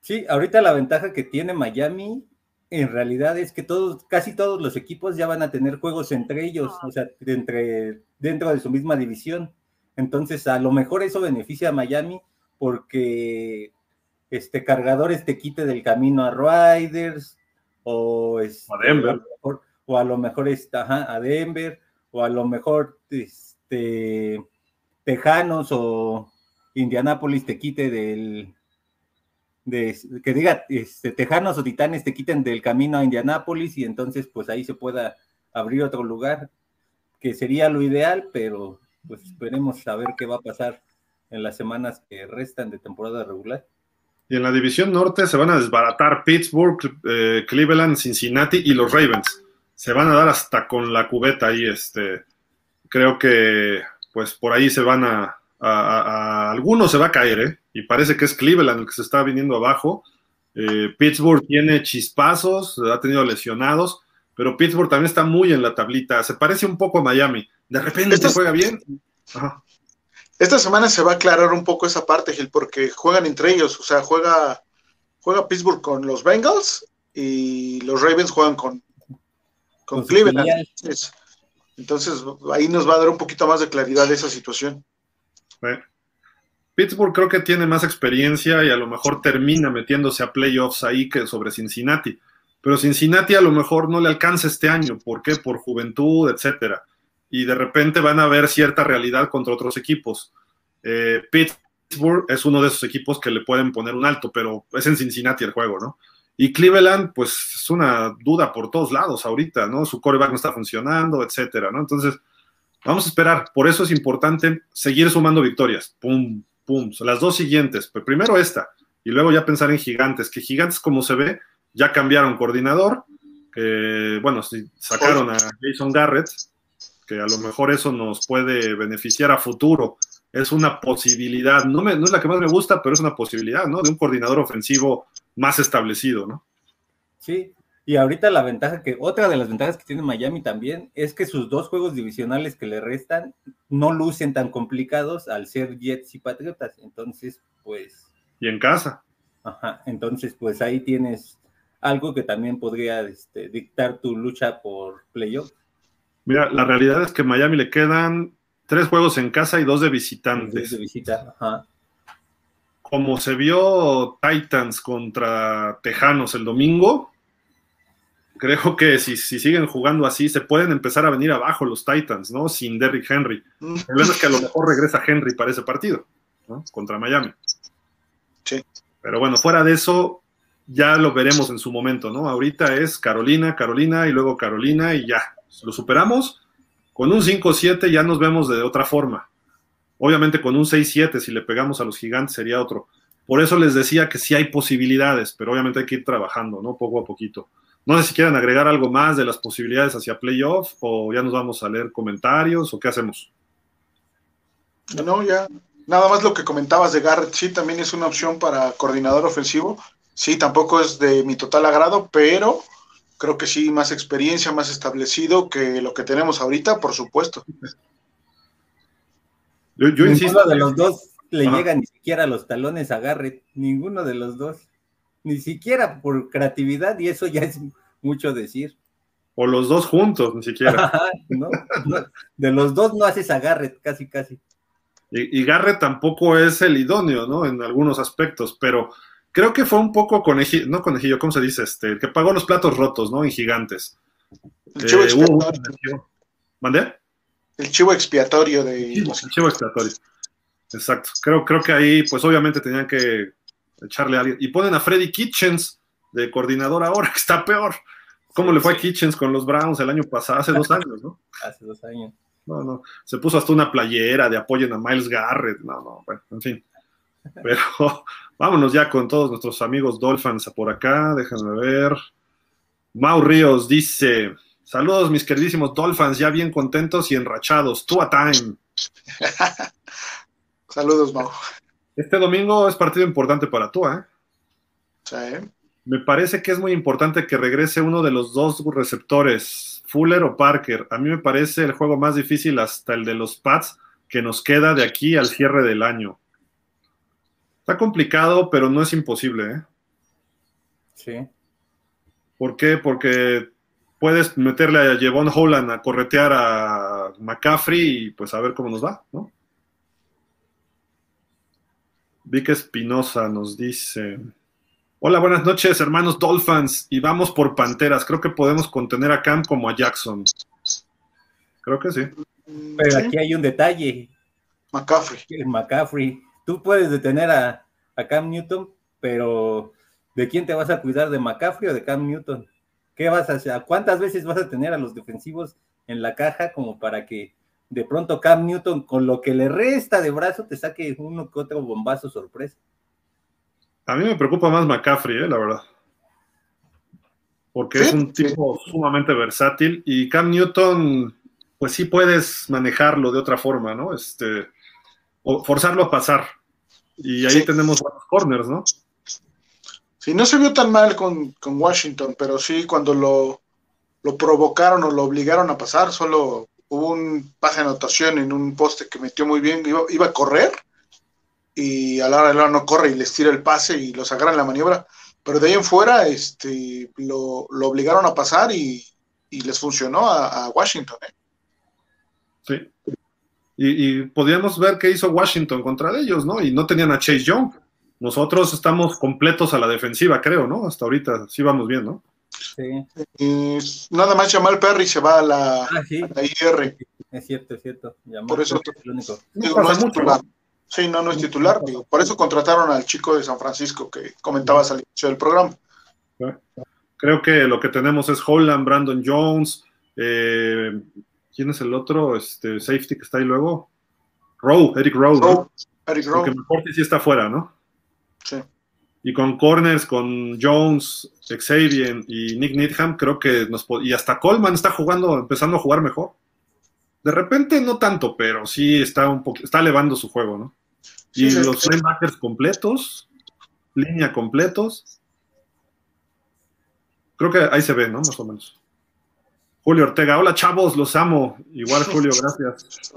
Sí, ahorita la ventaja que tiene Miami en realidad es que todos, casi todos los equipos ya van a tener juegos entre ellos, o sea, entre, dentro de su misma división. Entonces, a lo mejor eso beneficia a Miami porque este cargadores te quite del camino a Riders o, este, a Denver. o a lo mejor está, a Denver o a lo mejor este Tejanos o Indianápolis te quite del de, que diga este, Tejanos o Titanes te quiten del camino a Indianápolis y entonces pues ahí se pueda abrir otro lugar que sería lo ideal, pero pues esperemos a ver qué va a pasar en las semanas que restan de temporada regular. Y en la división norte se van a desbaratar Pittsburgh, eh, Cleveland, Cincinnati y los Ravens. Se van a dar hasta con la cubeta ahí. Este, creo que pues por ahí se van a, a, algunos se va a caer, ¿eh? Y parece que es Cleveland el que se está viniendo abajo. Eh, Pittsburgh tiene chispazos, ha tenido lesionados, pero Pittsburgh también está muy en la tablita. Se parece un poco a Miami. De repente se juega bien. Esta semana se va a aclarar un poco esa parte, Gil, porque juegan entre ellos. O sea, juega, juega Pittsburgh con los Bengals y los Ravens juegan con, con, Cleveland. Entonces, ahí nos va a dar un poquito más de claridad esa situación. Pittsburgh creo que tiene más experiencia y a lo mejor termina metiéndose a playoffs ahí que sobre Cincinnati. Pero Cincinnati a lo mejor no le alcanza este año. ¿Por qué? Por juventud, etcétera. Y de repente van a ver cierta realidad contra otros equipos. Eh, Pittsburgh es uno de esos equipos que le pueden poner un alto, pero es en Cincinnati el juego, ¿no? Y Cleveland, pues es una duda por todos lados ahorita, ¿no? Su coreback no está funcionando, etcétera, ¿no? Entonces, Vamos a esperar. Por eso es importante seguir sumando victorias. Pum, pum. Las dos siguientes. Pues primero esta. Y luego ya pensar en gigantes. Que gigantes, como se ve, ya cambiaron coordinador. Que, bueno, sacaron a Jason Garrett. Que a lo mejor eso nos puede beneficiar a futuro. Es una posibilidad. No, me, no es la que más me gusta, pero es una posibilidad, ¿no? De un coordinador ofensivo más establecido, ¿no? Sí, y ahorita la ventaja que, otra de las ventajas que tiene Miami también es que sus dos juegos divisionales que le restan no lucen tan complicados al ser Jets y Patriotas. Entonces, pues. Y en casa. Ajá. Entonces, pues ahí tienes algo que también podría este, dictar tu lucha por playoff. Mira, la realidad es que a Miami le quedan tres juegos en casa y dos de visitantes. de visita, ajá. Como se vio Titans contra Tejanos el domingo, creo que si, siguen jugando así, se pueden empezar a venir abajo los Titans, ¿no? Sin Derrick Henry. El problema es que a lo mejor regresa Henry para ese partido, ¿no? Contra Miami. Sí. Pero bueno, fuera de eso, ya lo veremos en su momento, ¿no? Ahorita es Carolina, Carolina y luego Carolina y ya. Lo superamos. Con un 5-7 ya nos vemos de otra forma. Obviamente con un 6-7, si le pegamos a los gigantes, sería otro. Por eso les decía que sí hay posibilidades, pero obviamente hay que ir trabajando, ¿no? Poco a poquito. No sé si quieren agregar algo más de las posibilidades hacia playoff o ya nos vamos a leer comentarios o qué hacemos. No, ya. Nada más lo que comentabas de Garrett, sí, también es una opción para coordinador ofensivo. Sí, tampoco es de mi total agrado, pero creo que sí, más experiencia, más establecido que lo que tenemos ahorita, por supuesto. Yo, insisto. de los dos le llega ni siquiera a los talones a Garrett, ninguno de los dos ni siquiera por creatividad, y eso ya es mucho decir. O los dos juntos, ni siquiera. de los dos no haces a Garrett, casi, casi. Y, Garrett tampoco es el idóneo, ¿no? En algunos aspectos, pero creo que fue un poco conejillo, no conejillo, ¿cómo se dice? Este, el que pagó los platos rotos, ¿no? En gigantes. El chivo eh, expiatorio. ¿Mandé? El chivo expiatorio de. el chivo expiatorio. Exacto. Creo, creo que ahí, pues obviamente tenían que echarle a alguien. Y ponen a Freddy Kitchens de coordinador ahora, que está peor. ¿Cómo le fue a Kitchens con los Browns el año pasado? Hace dos años, ¿no? Hace dos años. No, no. Se puso hasta una playera de apoyen a Miles Garrett. No, no, bueno, en fin. Pero vámonos ya con todos nuestros amigos Dolphins por acá. Déjenme ver. Mau Ríos dice: Saludos, mis queridísimos Dolphins, ya bien contentos y enrachados. Tú a time. Saludos, Mau. Este domingo es partido importante para tú, ¿eh? Sí. me parece que es muy importante que regrese uno de los dos receptores, Fuller o Parker. A mí me parece el juego más difícil hasta el de los Pats que nos queda de aquí al cierre del año. Está complicado, pero no es imposible. ¿eh? Sí. ¿Por qué? Porque puedes meterle a Jevon Holland a corretear a McCaffrey y pues a ver cómo nos va, ¿no? Vic Espinosa nos dice: Hola, buenas noches, hermanos Dolphins, y vamos por Panteras. Creo que podemos contener a Cam como a Jackson. Creo que sí. Pero aquí hay un detalle. McCaffrey. McCaffrey. Tú puedes detener a, a Cam Newton, pero ¿de quién te vas a cuidar? ¿De McCaffrey o de Cam Newton? ¿Qué vas a hacer? ¿Cuántas veces vas a tener a los defensivos en la caja como para que de pronto Cam Newton, con lo que le resta de brazo, te saque uno que otro bombazo sorpresa? A mí me preocupa más McCaffrey, eh, la verdad. Porque es un tipo sumamente versátil y Cam Newton, pues sí puedes manejarlo de otra forma, ¿no? Este, o forzarlo a pasar. Y ahí tenemos buenos corners, ¿no? Sí, no se vio tan mal con, Washington, pero sí cuando lo, lo, provocaron o lo obligaron a pasar, solo hubo un pase de anotación en un poste que metió muy bien, iba, a correr y a la hora de la no corre y les tira el pase y los agarran la maniobra, pero de ahí en fuera este, lo, obligaron a pasar y, les funcionó a, Washington. ¿eh? Sí. Y, y podíamos ver qué hizo Washington contra ellos, ¿no? Y no tenían a Chase Young. Nosotros estamos completos a la defensiva, creo, ¿no? Hasta ahorita sí vamos bien, ¿no? Sí. nada más Jamal Perry se va a la, ah, sí. IR. Es cierto, es cierto. por eso es el único. no es titular. Sí, no, no es titular. Digo. Por eso contrataron al chico de San Francisco que comentabas al inicio del programa. Creo que lo que tenemos es Holland, Brandon Jones. Eh, ¿Quién es el otro? Este safety que está ahí luego. Rowe, Eric Rowe. ¿no? Eric Rowe. Porque mejor sí está fuera, ¿no? Sí. Y con corners, con Jones, Xavier y Nick Needham, creo que nos y hasta Coleman está jugando, empezando a jugar mejor. De repente no tanto, pero sí está un poco, está elevando su juego, ¿no? Y los linebackers completos, línea completos. Creo que ahí se ve, ¿no? Más o menos. Julio Ortega, hola chavos, los amo. Igual Julio, gracias.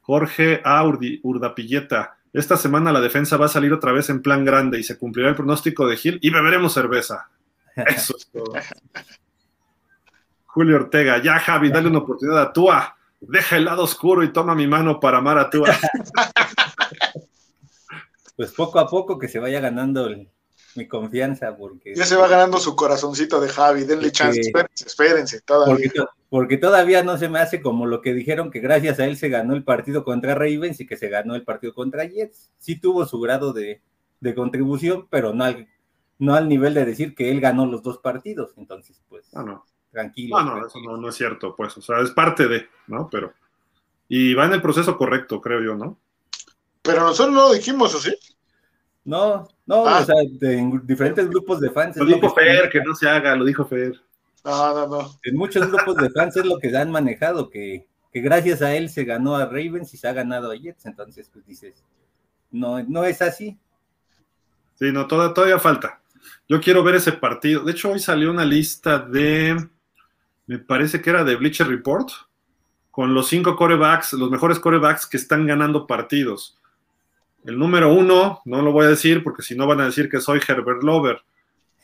Jorge Aurdi, Urdapilleta. Esta semana la defensa va a salir otra vez en plan grande y se cumplirá el pronóstico de Gil y beberemos cerveza. Eso es todo. Julio Ortega, ya Javi, dale una oportunidad a Tua. Deja el lado oscuro y toma mi mano para amar a Tua. Pues poco a poco que se vaya ganando mi confianza, porque... Ya se va ganando su corazoncito de Javi, denle chance, espérense, espérense, todavía porque todavía no se me hace como lo que dijeron que gracias a él se ganó el partido contra Ravens y que se ganó el partido contra Jets. Sí tuvo su grado de, contribución, pero no al, no al nivel de decir que él ganó los dos partidos. Entonces, pues, ah, no. tranquilo. No, no, eso no, es cierto, pues, o sea, es parte de, ¿no? Pero, y va en el proceso correcto, creo yo, ¿no? Pero nosotros no lo dijimos, ¿o sí? No, no, ah. o sea, en diferentes grupos de fans. Lo dijo Fer, que no se haga, lo dijo Fer. No, no, no. En muchos grupos de fans es lo que han manejado, que, gracias a él se ganó a Ravens y se ha ganado a Jets. Entonces, pues dices, no, no es así. Sí, no, todavía, todavía falta. Yo quiero ver ese partido. De hecho, hoy salió una lista de, me parece que era de Bleacher Report, con los cinco corebacks, los mejores corebacks que están ganando partidos. El número uno, no lo voy a decir porque si no van a decir que soy Herbert Lover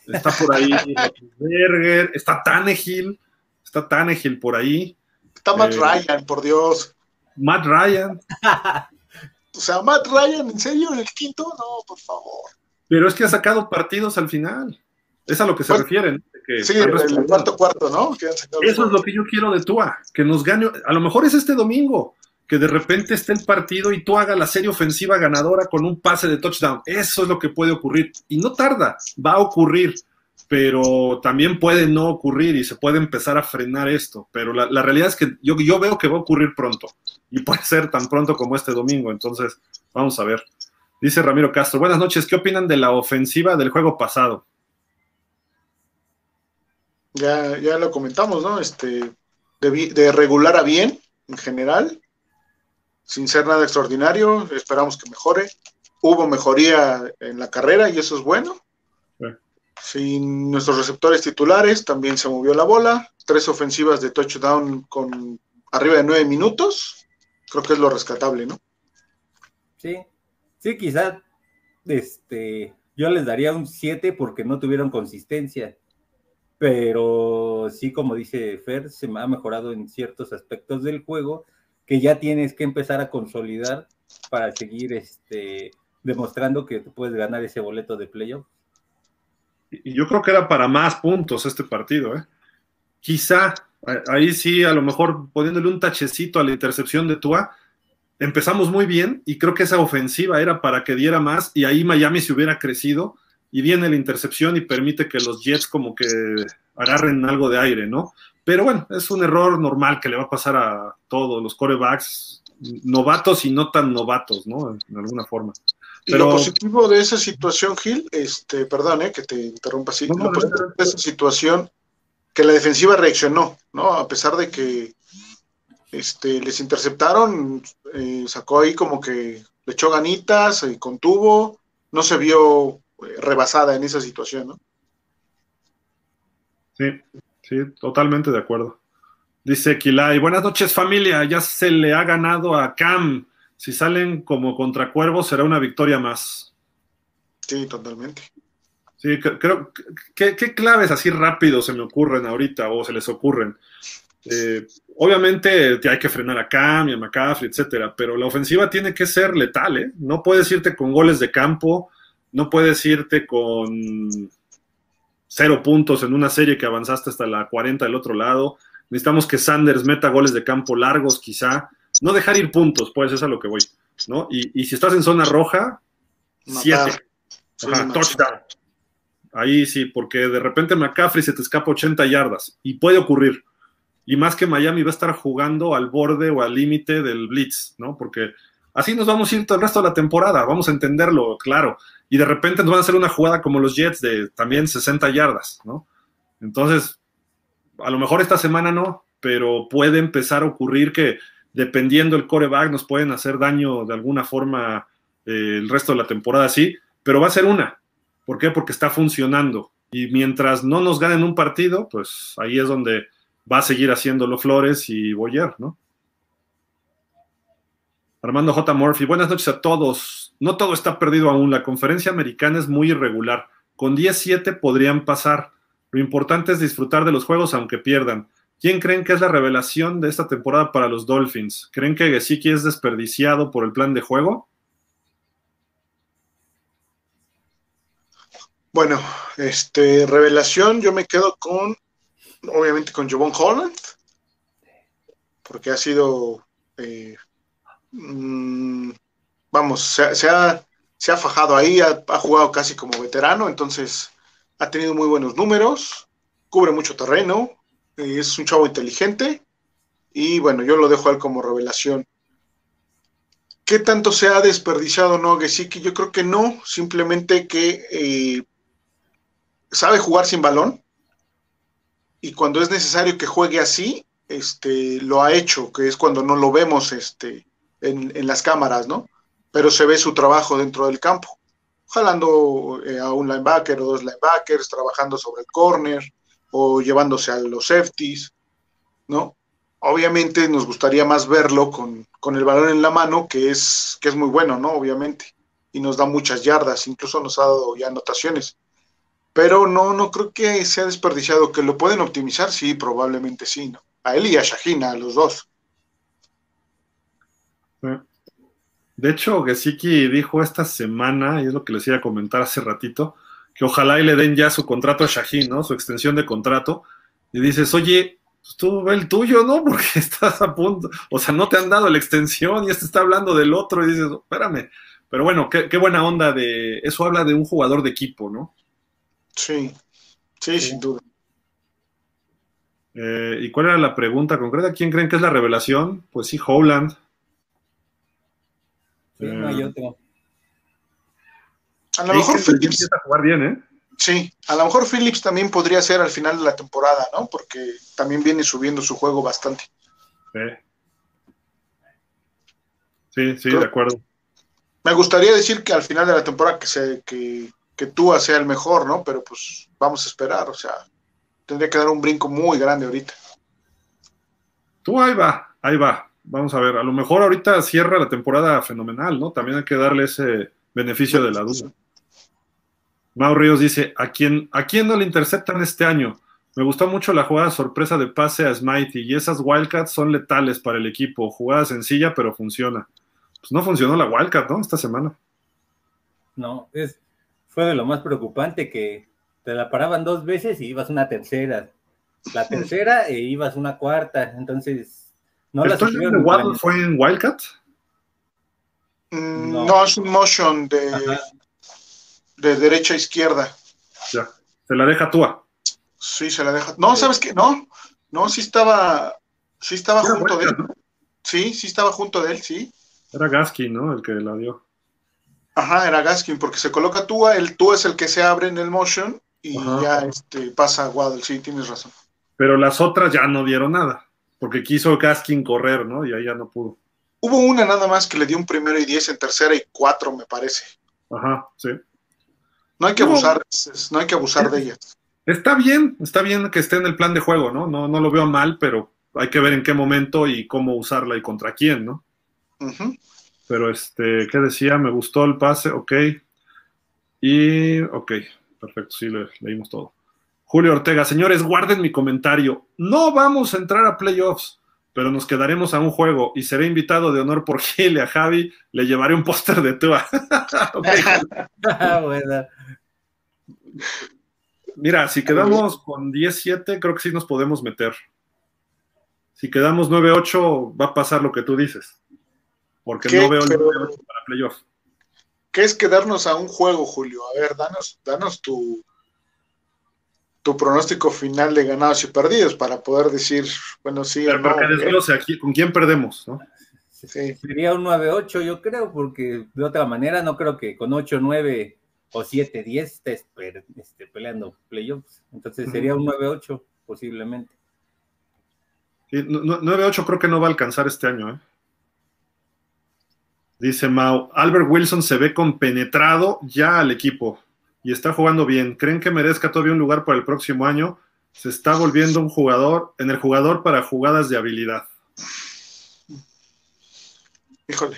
Está por ahí Berger, está Tannehill, está Tannehill por ahí. Está Matt eh, Ryan, por Dios. Matt Ryan. o sea, Matt Ryan, ¿en serio? ¿En el quinto? No, por favor. Pero es que ha sacado partidos al final. Es a lo que se refieren. sí, el, cuarto cuarto, ¿no? Eso es lo que yo quiero de Tua, que nos gane. A lo mejor es este domingo, que de repente esté el partido y tú hagas la serie ofensiva ganadora con un pase de touchdown. Eso es lo que puede ocurrir. Y no tarda, va a ocurrir, pero también puede no ocurrir y se puede empezar a frenar esto. Pero la, realidad es que yo, yo veo que va a ocurrir pronto y puede ser tan pronto como este domingo. Entonces, vamos a ver. Dice Ramiro Castro, buenas noches, ¿qué opinan de la ofensiva del juego pasado? Ya, ya lo comentamos, ¿no? Este, de, de regular a bien en general sin ser nada extraordinario, esperamos que mejore. Hubo mejoría en la carrera y eso es bueno. Sin nuestros receptores titulares, también se movió la bola. Tres ofensivas de touchdown con arriba de nueve minutos. Creo que es lo rescatable, ¿no? Sí, sí, quizás este, yo les daría un 7 porque no tuvieron consistencia. Pero sí, como dice Fer, se me ha mejorado en ciertos aspectos del juego que ya tienes que empezar a consolidar para seguir este, demostrando que puedes ganar ese boleto de playoff. Y yo creo que era para más puntos este partido, ¿eh? Quizá, ahí sí, a lo mejor poniéndole un tachecito a la intercepción de Tua, empezamos muy bien y creo que esa ofensiva era para que diera más y ahí Miami se hubiera crecido y viene la intercepción y permite que los Jets como que agarren algo de aire, ¿no? Pero bueno, es un error normal que le va a pasar a todos los corebacks, novatos y no tan novatos, ¿no? En alguna forma. Pero... Y lo positivo de esa situación, Gil, este, perdón, eh, que te interrumpa así, lo positivo de esa situación, que la defensiva reaccionó, ¿no? A pesar de que este, les interceptaron, eh, sacó ahí como que le echó ganitas y contuvo, no se vio eh, rebasada en esa situación, ¿no? Sí, sí, totalmente de acuerdo. Dice Kilay, buenas noches familia, ya se le ha ganado a Cam. Si salen como contra Cuervos será una victoria más. Sí, totalmente. Sí, creo, ¿qué, ¿qué, claves así rápido se me ocurren ahorita o se les ocurren? Eh, obviamente hay que frenar a Cam y a McCaffrey, etcétera, pero la ofensiva tiene que ser letal, ¿eh? No puedes irte con goles de campo, no puedes irte con cero puntos en una serie que avanzaste hasta la 40 del otro lado. Necesitamos que Sanders meta goles de campo largos, quizá. No dejar ir puntos, pues, es a lo que voy, ¿no? Y, si estás en zona roja, siete. touchdown. Ahí sí, porque de repente McCaffrey se te escapa 80 yardas y puede ocurrir y más que Miami va a estar jugando al borde o al límite del blitz, ¿no? Porque así nos vamos a ir todo el resto de la temporada, vamos a entenderlo, claro. Y de repente nos van a hacer una jugada como los Jets de también 60 yardas, ¿no? Entonces, a lo mejor esta semana no, pero puede empezar a ocurrir que dependiendo el coreback nos pueden hacer daño de alguna forma eh, el resto de la temporada, sí, pero va a ser una. ¿Por qué? Porque está funcionando. Y mientras no nos ganen un partido, pues ahí es donde va a seguir haciéndolo Flores y Boyer, ¿no? Armando J. Murphy, buenas noches a todos. No todo está perdido aún. La conferencia americana es muy irregular. Con 10-7 podrían pasar. Lo importante es disfrutar de los juegos aunque pierdan. ¿Quién creen que es la revelación de esta temporada para los Dolphins? ¿Creen que Gesicki es desperdiciado por el plan de juego? Bueno, este revelación, yo me quedo con obviamente con Jovon Holland, porque ha sido, eh, mm, vamos, se, ha, se, ha, fajado ahí, ha, jugado casi como veterano, entonces ha tenido muy buenos números, cubre mucho terreno, eh, es un chavo inteligente y bueno, yo lo dejo a él como revelación. ¿Qué tanto se ha desperdiciado no Gesicki? Yo creo que no, simplemente que eh, sabe jugar sin balón, y cuando es necesario que juegue así, este, lo ha hecho, que es cuando no lo vemos este, en, las cámaras, ¿no? Pero se ve su trabajo dentro del campo, jalando eh, a un linebacker o dos linebackers, trabajando sobre el corner o llevándose a los safeties, ¿no? Obviamente nos gustaría más verlo con, con el balón en la mano, que es, que es muy bueno, ¿no? Obviamente, y nos da muchas yardas, incluso nos ha dado ya anotaciones pero no, no creo que sea desperdiciado. Que lo pueden optimizar, sí, probablemente sí, ¿no? A él y a Shahina, a los dos. De hecho, Gesicki dijo esta semana, y es lo que les iba a comentar hace ratito, que ojalá y le den ya su contrato a Shahin, ¿no? Su extensión de contrato. Y dices, oye, pues tú ve el tuyo, ¿no? Porque estás a punto, o sea, no te han dado la extensión y este está hablando del otro y dices, espérame. Pero bueno, qué, qué buena onda de, eso habla de un jugador de equipo, ¿no? Sí, sí, sin duda. Eh, ¿Y cuál era la pregunta concreta? ¿Quién creen que es la revelación? Pues sí, Howland. Sí, no hay eh, otro. A lo mejor Phillips. a jugar bien, ¿eh? Sí, a lo mejor Phillips también podría ser al final de la temporada, ¿no? Porque también viene subiendo su juego bastante. Sí, sí, de acuerdo. Me gustaría decir que al final de la temporada que se que, que Tua sea el mejor, ¿no? Pero pues vamos a esperar, o sea, tendría que dar un brinco muy grande ahorita. Tú ahí va, ahí va. Vamos a ver, a lo mejor ahorita cierra la temporada fenomenal, ¿no? También hay que darle ese beneficio de la duda. Mau Ríos dice, ¿a quién, ¿a quién no le interceptan este año? Me gustó mucho la jugada sorpresa de pase a Smitey y esas Wildcats son letales para el equipo. Jugada sencilla, pero funciona. Pues no funcionó la Wildcat, ¿no? Esta semana. No, es, fue de lo más preocupante que te la paraban dos veces y ibas una tercera. La tercera e ibas una cuarta. Entonces, no la de fue en Wildcat? Mm, no. es un motion de, de derecha a izquierda. Ya, se la deja Tua. Sí, se la deja. No, ¿sabes qué? No, no, sí estaba, sí estaba junto de él. Sí, sí estaba junto de él, sí. Era Gaskin, ¿no? El que la dio. Ajá, era Gaskin, porque se coloca Tua, el Tua es el que se abre en el motion y ya este, pasa a Waddle, sí, tienes razón. Pero las otras ya no dieron nada, porque quiso Gaskin correr, ¿no? Y ahí ya no pudo. Hubo una nada más que le dio un primero y diez en tercera y cuatro, me parece. Ajá, sí. No hay que abusar, no hay que abusar de ellas. Está bien, está bien que esté en el plan de juego, ¿no? No, no lo veo mal, pero hay que ver en qué momento y cómo usarla y contra quién, ¿no? Pero este, ¿qué decía? Me gustó el pase, ok. Y, ok, perfecto, sí, leímos todo. Julio Ortega, señores, guarden mi comentario. No vamos a entrar a playoffs, pero nos quedaremos a un juego y seré invitado de honor por Gil y a Javi. Le llevaré un póster de Tua. Mira, si quedamos con 10-7, creo que sí nos podemos meter. Si quedamos 9-8, va a pasar lo que tú dices. Porque no veo el para playoff. ¿Qué es quedarnos a un juego, Julio? A ver, danos, danos tu, tu pronóstico final de ganados y perdidos para poder decir, bueno, sí Pero o no. aquí, ¿con quién perdemos? ¿no? Sí. Sería un 9-8, yo creo, porque de otra manera no creo que con 8-9 o 7-10 estés este, peleando playoffs. Entonces sería un 9-8, posiblemente. Sí, 9-8 creo que no va a alcanzar este año, ¿eh? Dice Mau, Albert Wilson se ve compenetrado ya al equipo y está jugando bien. ¿Creen que merezca todavía un lugar para el próximo año? Se está volviendo un jugador, en el jugador para jugadas de habilidad. Híjole.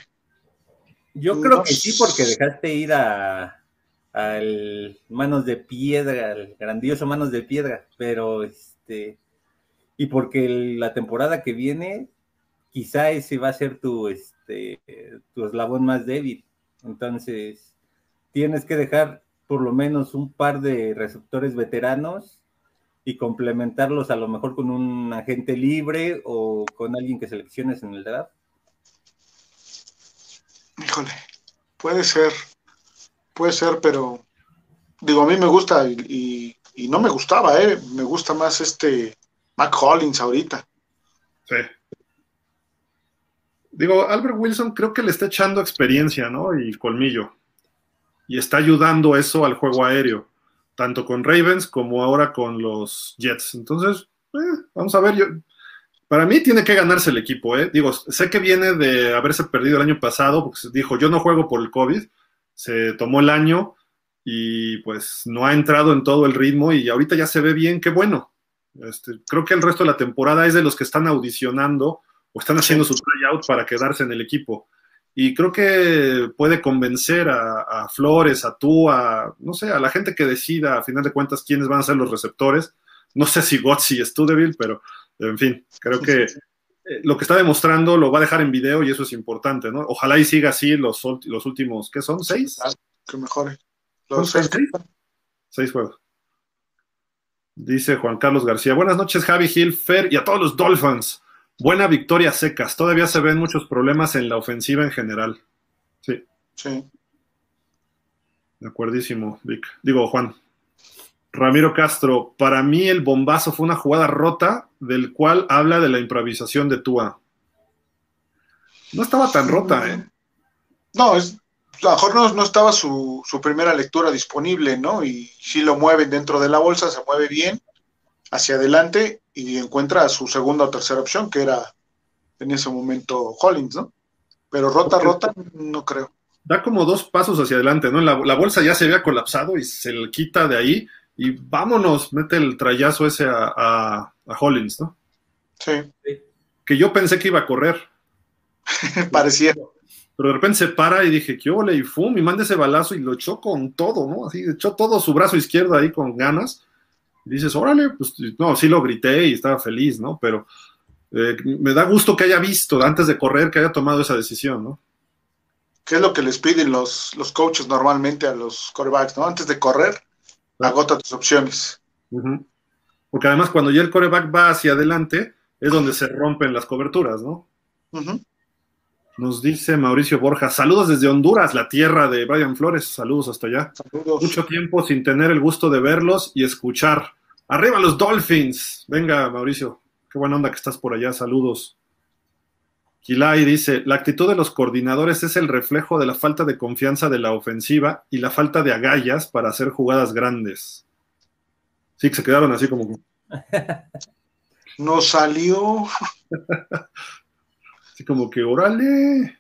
Yo creo que sí, porque dejaste ir a al Manos de Piedra, al grandioso Manos de Piedra, pero este, y porque la temporada que viene, quizá ese va a ser tu, este, este, tu eslabón más débil. Entonces, tienes que dejar por lo menos un par de receptores veteranos y complementarlos a lo mejor con un agente libre o con alguien que selecciones en el draft. Híjole, puede ser, puede ser, pero digo, a mí me gusta y, y no me gustaba, ¿eh? me gusta más este Mac Hollins ahorita. Sí digo, Albert Wilson creo que le está echando experiencia, ¿no? Y colmillo. Y está ayudando eso al juego aéreo, tanto con Ravens como ahora con los Jets. Entonces, eh, vamos a ver, yo, para mí tiene que ganarse el equipo, ¿eh? Digo, sé que viene de haberse perdido el año pasado, porque dijo, yo no juego por el COVID, se tomó el año y pues no ha entrado en todo el ritmo y ahorita ya se ve bien, qué bueno. Este, creo que el resto de la temporada es de los que están audicionando o están haciendo su tryout para quedarse en el equipo. Y creo que puede convencer a, Flores, a tú, a, no sé, a la gente que decida, a final de cuentas, quiénes van a ser los receptores. No sé si Gotzi es Studeville, pero en fin, creo que eh, lo que está demostrando lo va a dejar en video y eso es importante, ¿no? Ojalá y siga así los, los últimos, ¿qué son? ¿Seis? Que mejore. Los seis, seis juegos. Dice Juan Carlos García. Buenas noches, Javi Hill, Fer y a todos los Dolphins. Buena victoria secas. Todavía se ven muchos problemas en la ofensiva en general. Sí. Sí. De acuerdísimo, Vic. Digo, Juan. Ramiro Castro, para mí el bombazo fue una jugada rota del cual habla de la improvisación de Tua. No estaba tan rota, ¿eh? No, es, a lo mejor no, no estaba su, su, primera lectura disponible, ¿no? Y si lo mueven dentro de la bolsa, se mueve bien hacia adelante y encuentra su segunda o tercera opción, que era en ese momento Hollins, ¿no? Pero rota, rota, no creo. da como dos pasos hacia adelante, ¿no? La, la, bolsa ya se había colapsado y se le quita de ahí y vámonos, mete el trayazo ese a, a, a Hollins, ¿no? Sí. Que yo pensé que iba a correr. Parecía. Pero de repente se para y dije, qué ole, y fum, y manda ese balazo y lo echó con todo, ¿no? Así, echó todo su brazo izquierdo ahí con ganas. Dices, órale, pues no, sí lo grité y estaba feliz, ¿no? Pero eh, me da gusto que haya visto antes de correr, que haya tomado esa decisión, ¿no? ¿Qué es lo que les piden los, los coaches normalmente a los corebacks, ¿no? Antes de correr, agota tus opciones. Uh -huh. Porque además cuando ya el coreback va hacia adelante, es donde se rompen las coberturas, ¿no? Uh -huh. Nos dice Mauricio Borja, saludos desde Honduras, la tierra de Brian Flores, saludos hasta allá. Saludos. Mucho tiempo sin tener el gusto de verlos y escuchar. Arriba los Dolphins. Venga, Mauricio, qué buena onda que estás por allá, saludos. Kilay dice, la actitud de los coordinadores es el reflejo de la falta de confianza de la ofensiva y la falta de agallas para hacer jugadas grandes. Sí, que se quedaron así como... No salió. Así como que, órale.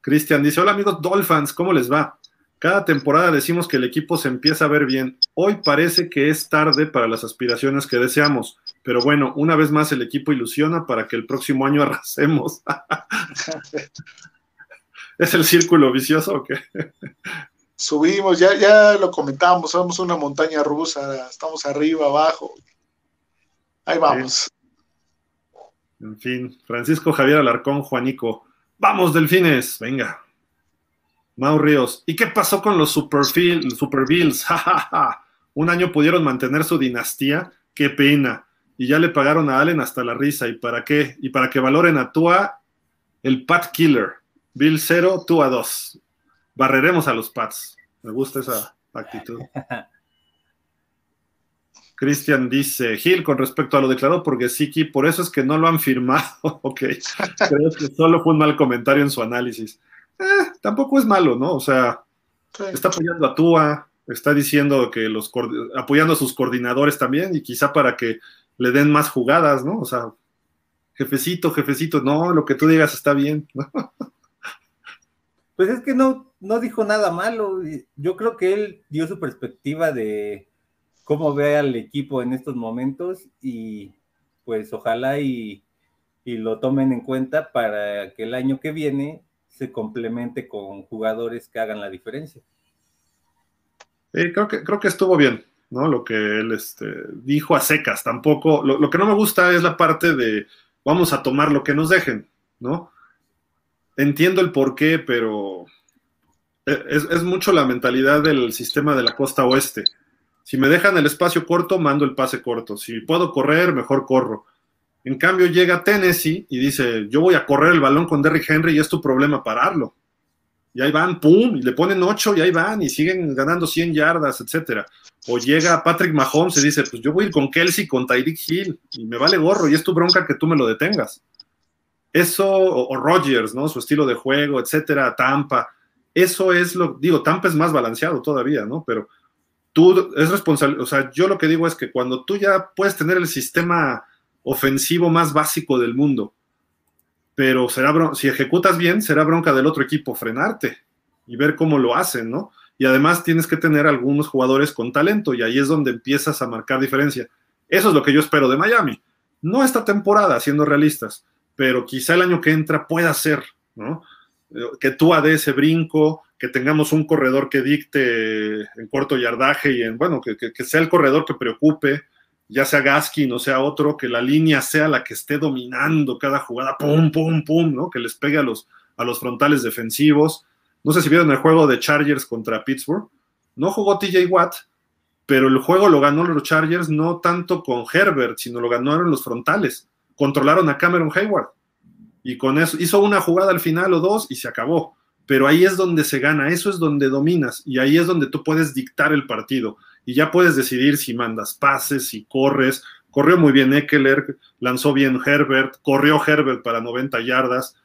Cristian dice, hola amigos Dolphins, ¿cómo les va? Cada temporada decimos que el equipo se empieza a ver bien. Hoy parece que es tarde para las aspiraciones que deseamos, pero bueno, una vez más el equipo ilusiona para que el próximo año arrasemos. ¿Es el círculo vicioso o qué? Subimos, ya, ya lo comentamos, somos una montaña rusa, estamos arriba, abajo. Ahí vamos. En fin, Francisco Javier Alarcón, Juanico. Vamos, delfines, venga. Mau Ríos. ¿Y qué pasó con los Super, Super. Un año pudieron mantener su dinastía. Qué pena. Y ya le pagaron a Allen hasta la risa. ¿Y para qué? Y para que valoren a Tua, el Pat Killer. Bill 0, Tua 2. Barreremos a los Pats. Me gusta esa actitud. Cristian dice, Gil, con respecto a lo declarado por Gesicki, por eso es que no lo han firmado. ok, creo que solo fue un mal comentario en su análisis. Eh, tampoco es malo, ¿no? O sea, sí. está apoyando a Tua, está diciendo que los apoyando a sus coordinadores también y quizá para que le den más jugadas, ¿no? O sea, jefecito, jefecito, no, lo que tú digas está bien. pues es que no, no dijo nada malo. Yo creo que él dio su perspectiva de cómo ve al equipo en estos momentos y pues ojalá y, y, lo tomen en cuenta para que el año que viene se complemente con jugadores que hagan la diferencia. Creo, que, creo que estuvo bien, ¿no? Lo que él este, dijo a secas, tampoco, lo, lo, que no me gusta es la parte de vamos a tomar lo que nos dejen, ¿no? Entiendo el por qué, pero es, es mucho la mentalidad del sistema de la costa oeste si me dejan el espacio corto, mando el pase corto. Si puedo correr, mejor corro. En cambio, llega Tennessee y dice, yo voy a correr el balón con Derrick Henry y es tu problema pararlo. Y ahí van, pum, y le ponen ocho y ahí van y siguen ganando 100 yardas, etcétera. O llega Patrick Mahomes y dice, pues yo voy a ir con Kelsey, con Tyreek Hill y me vale gorro y es tu bronca que tú me lo detengas. Eso, o, o Rodgers, ¿no? Su estilo de juego, etcétera, Tampa. Eso es lo, digo, Tampa es más balanceado todavía, ¿no? Pero tú es responsable, o sea, yo lo que digo es que cuando tú ya puedes tener el sistema ofensivo más básico del mundo, pero será si ejecutas bien, será bronca del otro equipo frenarte y ver cómo lo hacen, ¿no? Y además tienes que tener algunos jugadores con talento y ahí es donde empiezas a marcar diferencia. Eso es lo que yo espero de Miami. No esta temporada, siendo realistas, pero quizá el año que entra pueda ser, ¿no? Que tú de ese brinco, que tengamos un corredor que dicte en corto yardaje y en, bueno, que, que, que, sea el corredor que preocupe, ya sea Gaskin o sea otro, que la línea sea la que esté dominando cada jugada, pum, pum, pum, ¿no? Que les pegue a los, a los frontales defensivos. No sé si vieron el juego de Chargers contra Pittsburgh. No jugó TJ Watt, pero el juego lo ganó los Chargers no tanto con Herbert, sino lo ganaron los frontales. Controlaron a Cameron Hayward. Y con eso hizo una jugada al final o dos y se acabó pero ahí es donde se gana, eso es donde dominas y ahí es donde tú puedes dictar el partido y ya puedes decidir si mandas pases, si corres. Corrió muy bien Eckler, lanzó bien Herbert, corrió Herbert para 90 yardas.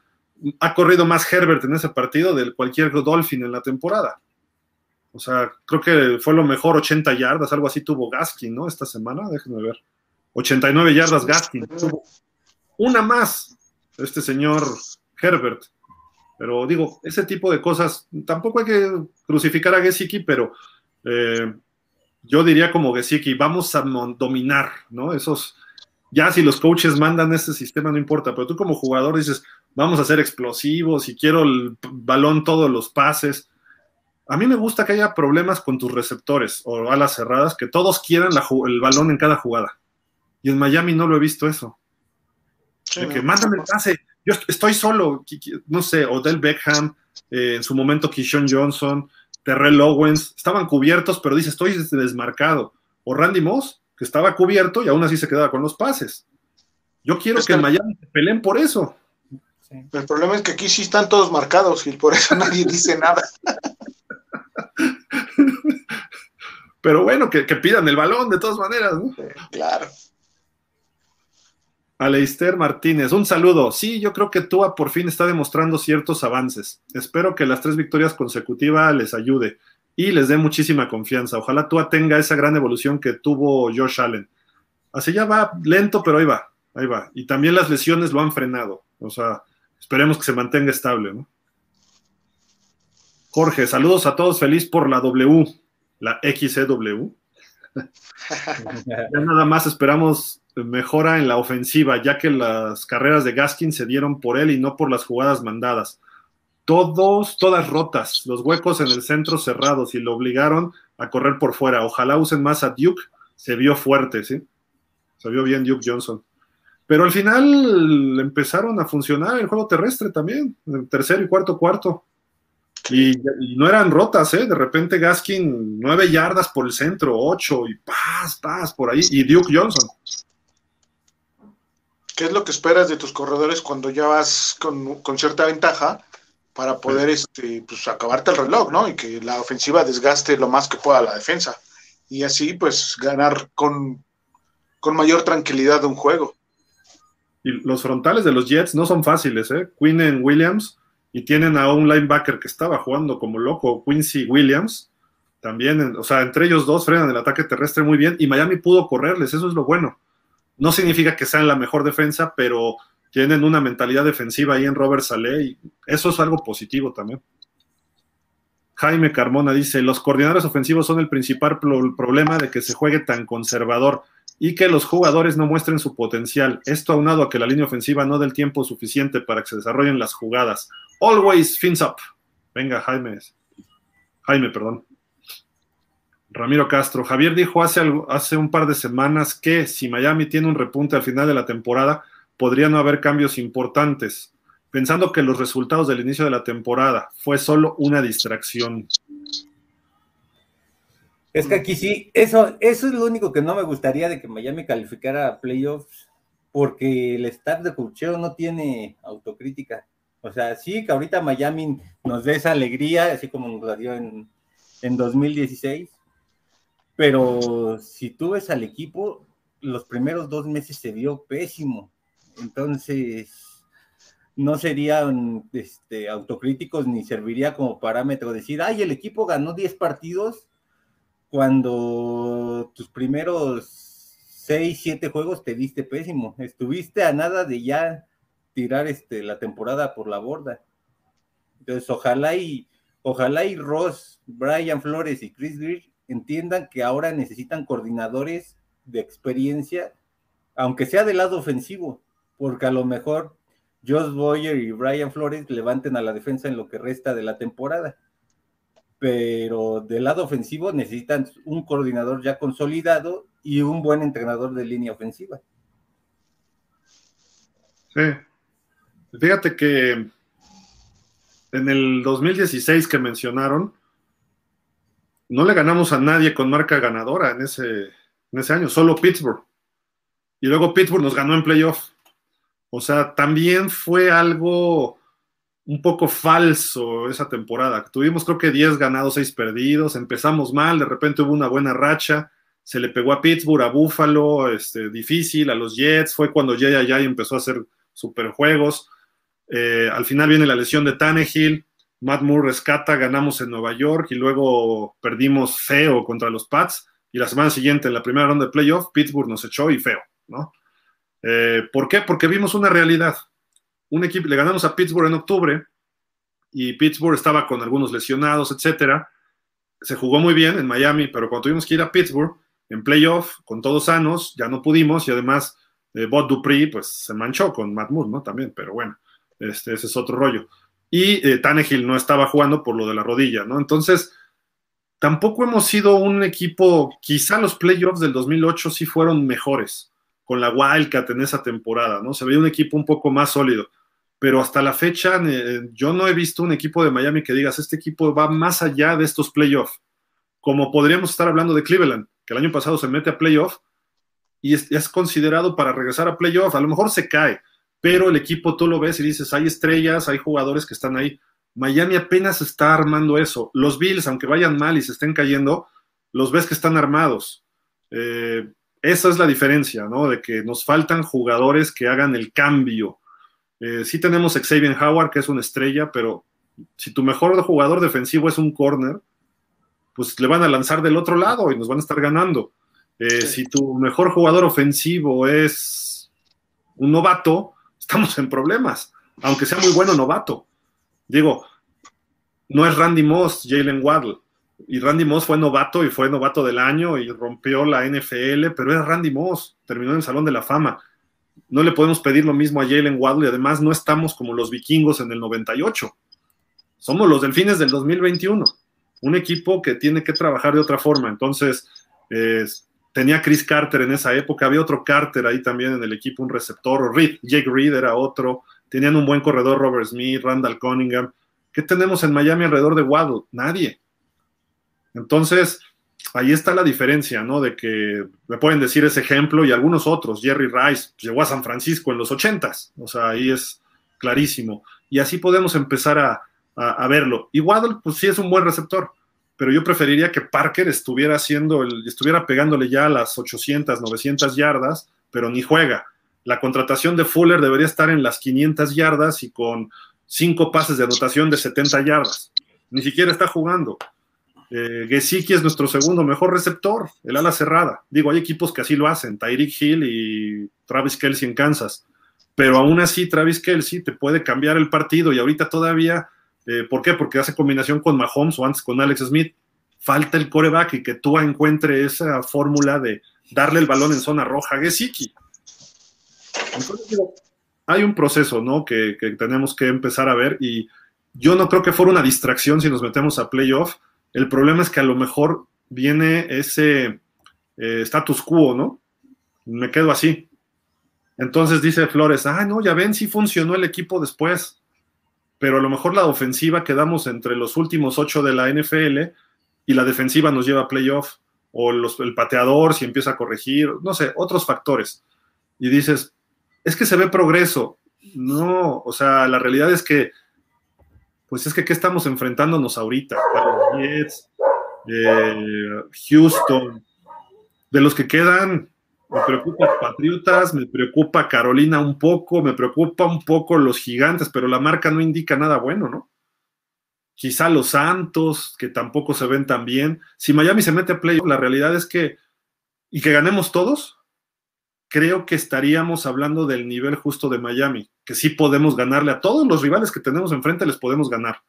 Ha corrido más Herbert en ese partido del cualquier Dolphin en la temporada. O sea, creo que fue lo mejor 80 yardas, algo así tuvo Gaskin, ¿no? Esta semana, déjenme ver. 89 yardas Gaskin. Una más este señor Herbert Pero digo, ese tipo de cosas, tampoco hay que crucificar a Gesicki, pero eh, yo diría como Gesicki, vamos a dominar, ¿no? Esos, ya si los coaches mandan ese sistema, no importa, pero tú como jugador dices, vamos a ser explosivos y quiero el balón todos los pases. A mí me gusta que haya problemas con tus receptores o alas cerradas, que todos quieran el balón en cada jugada. Y en Miami no lo he visto eso. Que mándame el pase, yo estoy solo, no sé, Odell Beckham, eh, en su momento Kishon Johnson, Terrell Owens, estaban cubiertos, pero dice, estoy desmarcado. O Randy Moss, que estaba cubierto y aún así se quedaba con los pases. Yo quiero que, en Miami se peleen por eso. El problema es que aquí sí están todos marcados y por eso nadie dice nada. Pero bueno, que, pidan el balón de todas maneras, ¿no? claro. Aleister Martínez, un saludo. Sí, yo creo que Tua por fin está demostrando ciertos avances. Espero que las tres victorias consecutivas les ayude y les dé muchísima confianza. Ojalá Tua tenga esa gran evolución que tuvo Josh Allen. Así ya va lento, pero ahí va, ahí va. Y también las lesiones lo han frenado. O sea, esperemos que se mantenga estable, ¿no? Jorge, saludos a todos, feliz por la W, la XCW. ya nada más esperamos mejora en la ofensiva, ya que las carreras de Gaskin se dieron por él y no por las jugadas mandadas. Todos, todas rotas, los huecos en el centro cerrados y lo obligaron a correr por fuera. Ojalá usen más a Duke, se vio fuerte, ¿sí? Se vio bien Duke Johnson. Pero al final empezaron a funcionar el juego terrestre también, en el tercer y cuarto cuarto. Y, no eran rotas, ¿eh? De repente Gaskin, nueve yardas por el centro, ocho, y paz, paz, por ahí. Y Duke Johnson. ¿Qué es lo que esperas de tus corredores cuando ya vas con, cierta ventaja para poder este, pues, acabarte el reloj, ¿no? Y que la ofensiva desgaste lo más que pueda la defensa. Y así, pues, ganar con, con mayor tranquilidad un juego. Y los frontales de los Jets no son fáciles, ¿eh? Quinn en Williams y tienen a un linebacker que estaba jugando como loco, Quincy Williams, también, o sea, entre ellos dos frenan el ataque terrestre muy bien y Miami pudo correrles, eso es lo bueno. No significa que sean la mejor defensa, pero tienen una mentalidad defensiva ahí en Robert Saleh y eso es algo positivo también. Jaime Carmona dice, los coordinadores ofensivos son el principal problema de que se juegue tan conservador y que los jugadores no muestren su potencial. Esto aunado a que la línea ofensiva no dé el tiempo suficiente para que se desarrollen las jugadas. Always fins up. Venga, Jaime. Jaime, perdón. Ramiro Castro. Javier dijo hace, hace un par de semanas que si Miami tiene un repunte al final de la temporada, podría no haber cambios importantes, pensando que los resultados del inicio de la temporada fue solo una distracción. Es que aquí sí, eso, eso es lo único que no me gustaría de que Miami calificara a playoffs, porque el staff de cocheo no tiene autocrítica. O sea, sí que ahorita Miami nos dé esa alegría, así como nos la dio en, 2016, pero si tú ves al equipo, los primeros dos meses se vio pésimo. Entonces, no serían este, autocríticos ni serviría como parámetro decir, ay, el equipo ganó 10 partidos cuando tus primeros 6, 7 juegos te viste pésimo. Estuviste a nada de ya tirar este, la temporada por la borda. Entonces, ojalá y, ojalá y Ross, Brian Flores y Chris Greer entiendan que ahora necesitan coordinadores de experiencia, aunque sea del lado ofensivo, porque a lo mejor Josh Boyer y Brian Flores levanten a la defensa en lo que resta de la temporada. Pero del lado ofensivo necesitan un coordinador ya consolidado y un buen entrenador de línea ofensiva. Sí, Fíjate que en el 2016 que mencionaron, no le ganamos a nadie con marca ganadora en ese, en ese año, solo Pittsburgh. Y luego Pittsburgh nos ganó en playoff. O sea, también fue algo un poco falso esa temporada. Tuvimos creo que 10 ganados, 6 perdidos, empezamos mal, de repente hubo una buena racha, se le pegó a Pittsburgh, a Buffalo, este, difícil, a los Jets, fue cuando Jay empezó a hacer superjuegos. Eh, al final viene la lesión de Tannehill, Matt Moore rescata, ganamos en Nueva York y luego perdimos feo contra los Pats. Y la semana siguiente, en la primera ronda de playoff, Pittsburgh nos echó y feo, ¿no? Eh, ¿Por qué? Porque vimos una realidad. Un equipo, le ganamos a Pittsburgh en octubre y Pittsburgh estaba con algunos lesionados, etcétera. Se jugó muy bien en Miami, pero cuando tuvimos que ir a Pittsburgh en playoff, con todos sanos, ya no pudimos y además eh, Bob Dupree pues se manchó con Matt Moore, ¿no? También, pero bueno, este, ese es otro rollo. Y eh, no estaba jugando por lo de la rodilla, ¿no? Entonces, tampoco hemos sido un equipo, quizá los playoffs del 2008 sí fueron mejores, con la Wildcat en esa temporada, ¿no? Se veía un equipo un poco más sólido pero hasta la fecha eh, yo no he visto un equipo de Miami que digas, este equipo va más allá de estos playoffs, como podríamos estar hablando de Cleveland, que el año pasado se mete a playoff y es, considerado para regresar a playoff, a lo mejor se cae, pero el equipo tú lo ves y dices, hay estrellas, hay jugadores que están ahí. Miami apenas está armando eso. Los Bills, aunque vayan mal y se estén cayendo, los ves que están armados. Eh, esa es la diferencia, ¿no? De que nos faltan jugadores que hagan el cambio eh, sí tenemos Xavier Howard, que es una estrella, pero si tu mejor jugador defensivo es un corner, pues le van a lanzar del otro lado y nos van a estar ganando. Eh, si tu mejor jugador ofensivo es un novato, estamos en problemas, aunque sea muy bueno novato. Digo, no es Randy Moss, Jalen Waddle. Y Randy Moss fue novato y fue novato del año y rompió la NFL, pero era Randy Moss, terminó en el Salón de la Fama no le podemos pedir lo mismo a Jalen Waddle y además no estamos como los vikingos en el 98. Somos los delfines del 2021. Un equipo que tiene que trabajar de otra forma. Entonces, tenía Chris Carter en esa época, había otro Carter ahí también en el equipo, un receptor, o Reed, Jake Reed era otro. Tenían un buen corredor, Robert Smith, Randall Cunningham. ¿Qué tenemos en Miami alrededor de Waddle? Nadie. Entonces, ahí está la diferencia, ¿no? De que me pueden decir ese ejemplo y algunos otros. Jerry Rice llegó a San Francisco en los ochentas, o sea, ahí es clarísimo. Y así podemos empezar a, verlo. Y Waddle, pues sí es un buen receptor, pero yo preferiría que Parker estuviera haciendo, el, estuviera pegándole ya a las 800, 900 yardas, pero ni juega. La contratación de Fuller debería estar en las 500 yardas y con cinco pases de anotación de 70 yardas. Ni siquiera está jugando. Eh, Gesicki es nuestro segundo mejor receptor, el ala cerrada. Digo, hay equipos que así lo hacen, Tyreek Hill y Travis Kelsey en Kansas. Pero aún así, Travis Kelsey te puede cambiar el partido y ahorita todavía, eh, ¿por qué? Porque hace combinación con Mahomes o antes con Alex Smith. Falta el coreback y que tú encuentre esa fórmula de darle el balón en zona roja a Gesicki. Hay un proceso, ¿no? Que, que tenemos que empezar a ver y yo no creo que fuera una distracción si nos metemos a playoff el problema es que a lo mejor viene ese eh, status quo, ¿no? Me quedo así. Entonces dice Flores, ah, no, ya ven, sí funcionó el equipo después, pero a lo mejor la ofensiva quedamos entre los últimos ocho de la NFL y la defensiva nos lleva a playoff, o el pateador si empieza a corregir, no sé, otros factores. Y dices, es que se ve progreso. No, o sea, la realidad es que pues es que ¿qué estamos enfrentándonos ahorita? Jets, eh, Houston, de los que quedan, me preocupa Patriotas, me preocupa Carolina un poco, me preocupa un poco los gigantes, pero la marca no indica nada bueno, ¿no? Quizá los Santos, que tampoco se ven tan bien. Si Miami se mete a play, la realidad es que, y que ganemos todos, creo que estaríamos hablando del nivel justo de Miami, que sí podemos ganarle a todos los rivales que tenemos enfrente, les podemos ganar.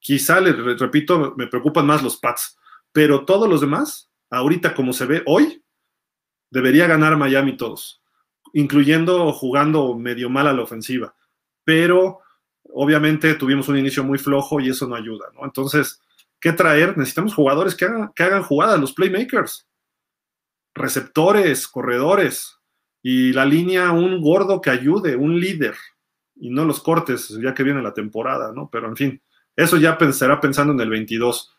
Quizá, les repito, me preocupan más los Pats, pero todos los demás, ahorita como se ve hoy, debería ganar Miami todos, incluyendo jugando medio mal a la ofensiva. Pero obviamente tuvimos un inicio muy flojo y eso no ayuda, ¿no? Entonces, ¿qué traer? Necesitamos jugadores que hagan, que hagan jugadas, los playmakers, receptores, corredores, y la línea un gordo que ayude, un líder, y no los cortes, ya que viene la temporada, ¿no? Pero en fin, eso ya pensará pensando en el 22.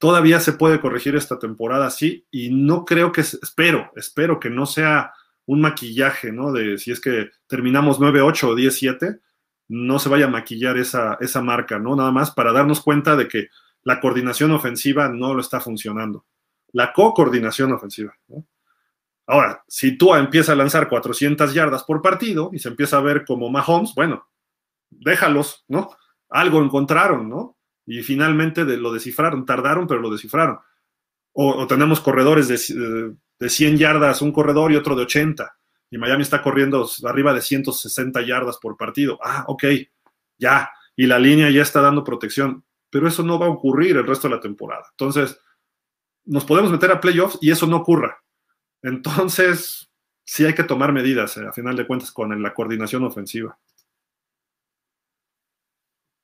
Todavía se puede corregir esta temporada, sí, y no creo que, espero, espero que no sea un maquillaje, ¿no? De si es que terminamos 9-8 o 10-7, no se vaya a maquillar esa, esa marca, ¿no? Nada más para darnos cuenta de que la coordinación ofensiva no lo está funcionando. La co-coordinación ofensiva, ¿no? Ahora, si tú empiezas a lanzar 400 yardas por partido y se empieza a ver como Mahomes, bueno, déjalos, ¿no? Algo encontraron, ¿no? Y finalmente lo descifraron, tardaron, pero lo descifraron. O, tenemos corredores de, de, 100 yardas, un corredor y otro de 80, y Miami está corriendo arriba de 160 yardas por partido. Ah, ok, ya. y la línea ya está dando protección, pero eso no va a ocurrir el resto de la temporada. Entonces, nos podemos meter a playoffs y eso no ocurra. Entonces, sí hay que tomar medidas, eh, a final de cuentas, con la coordinación ofensiva.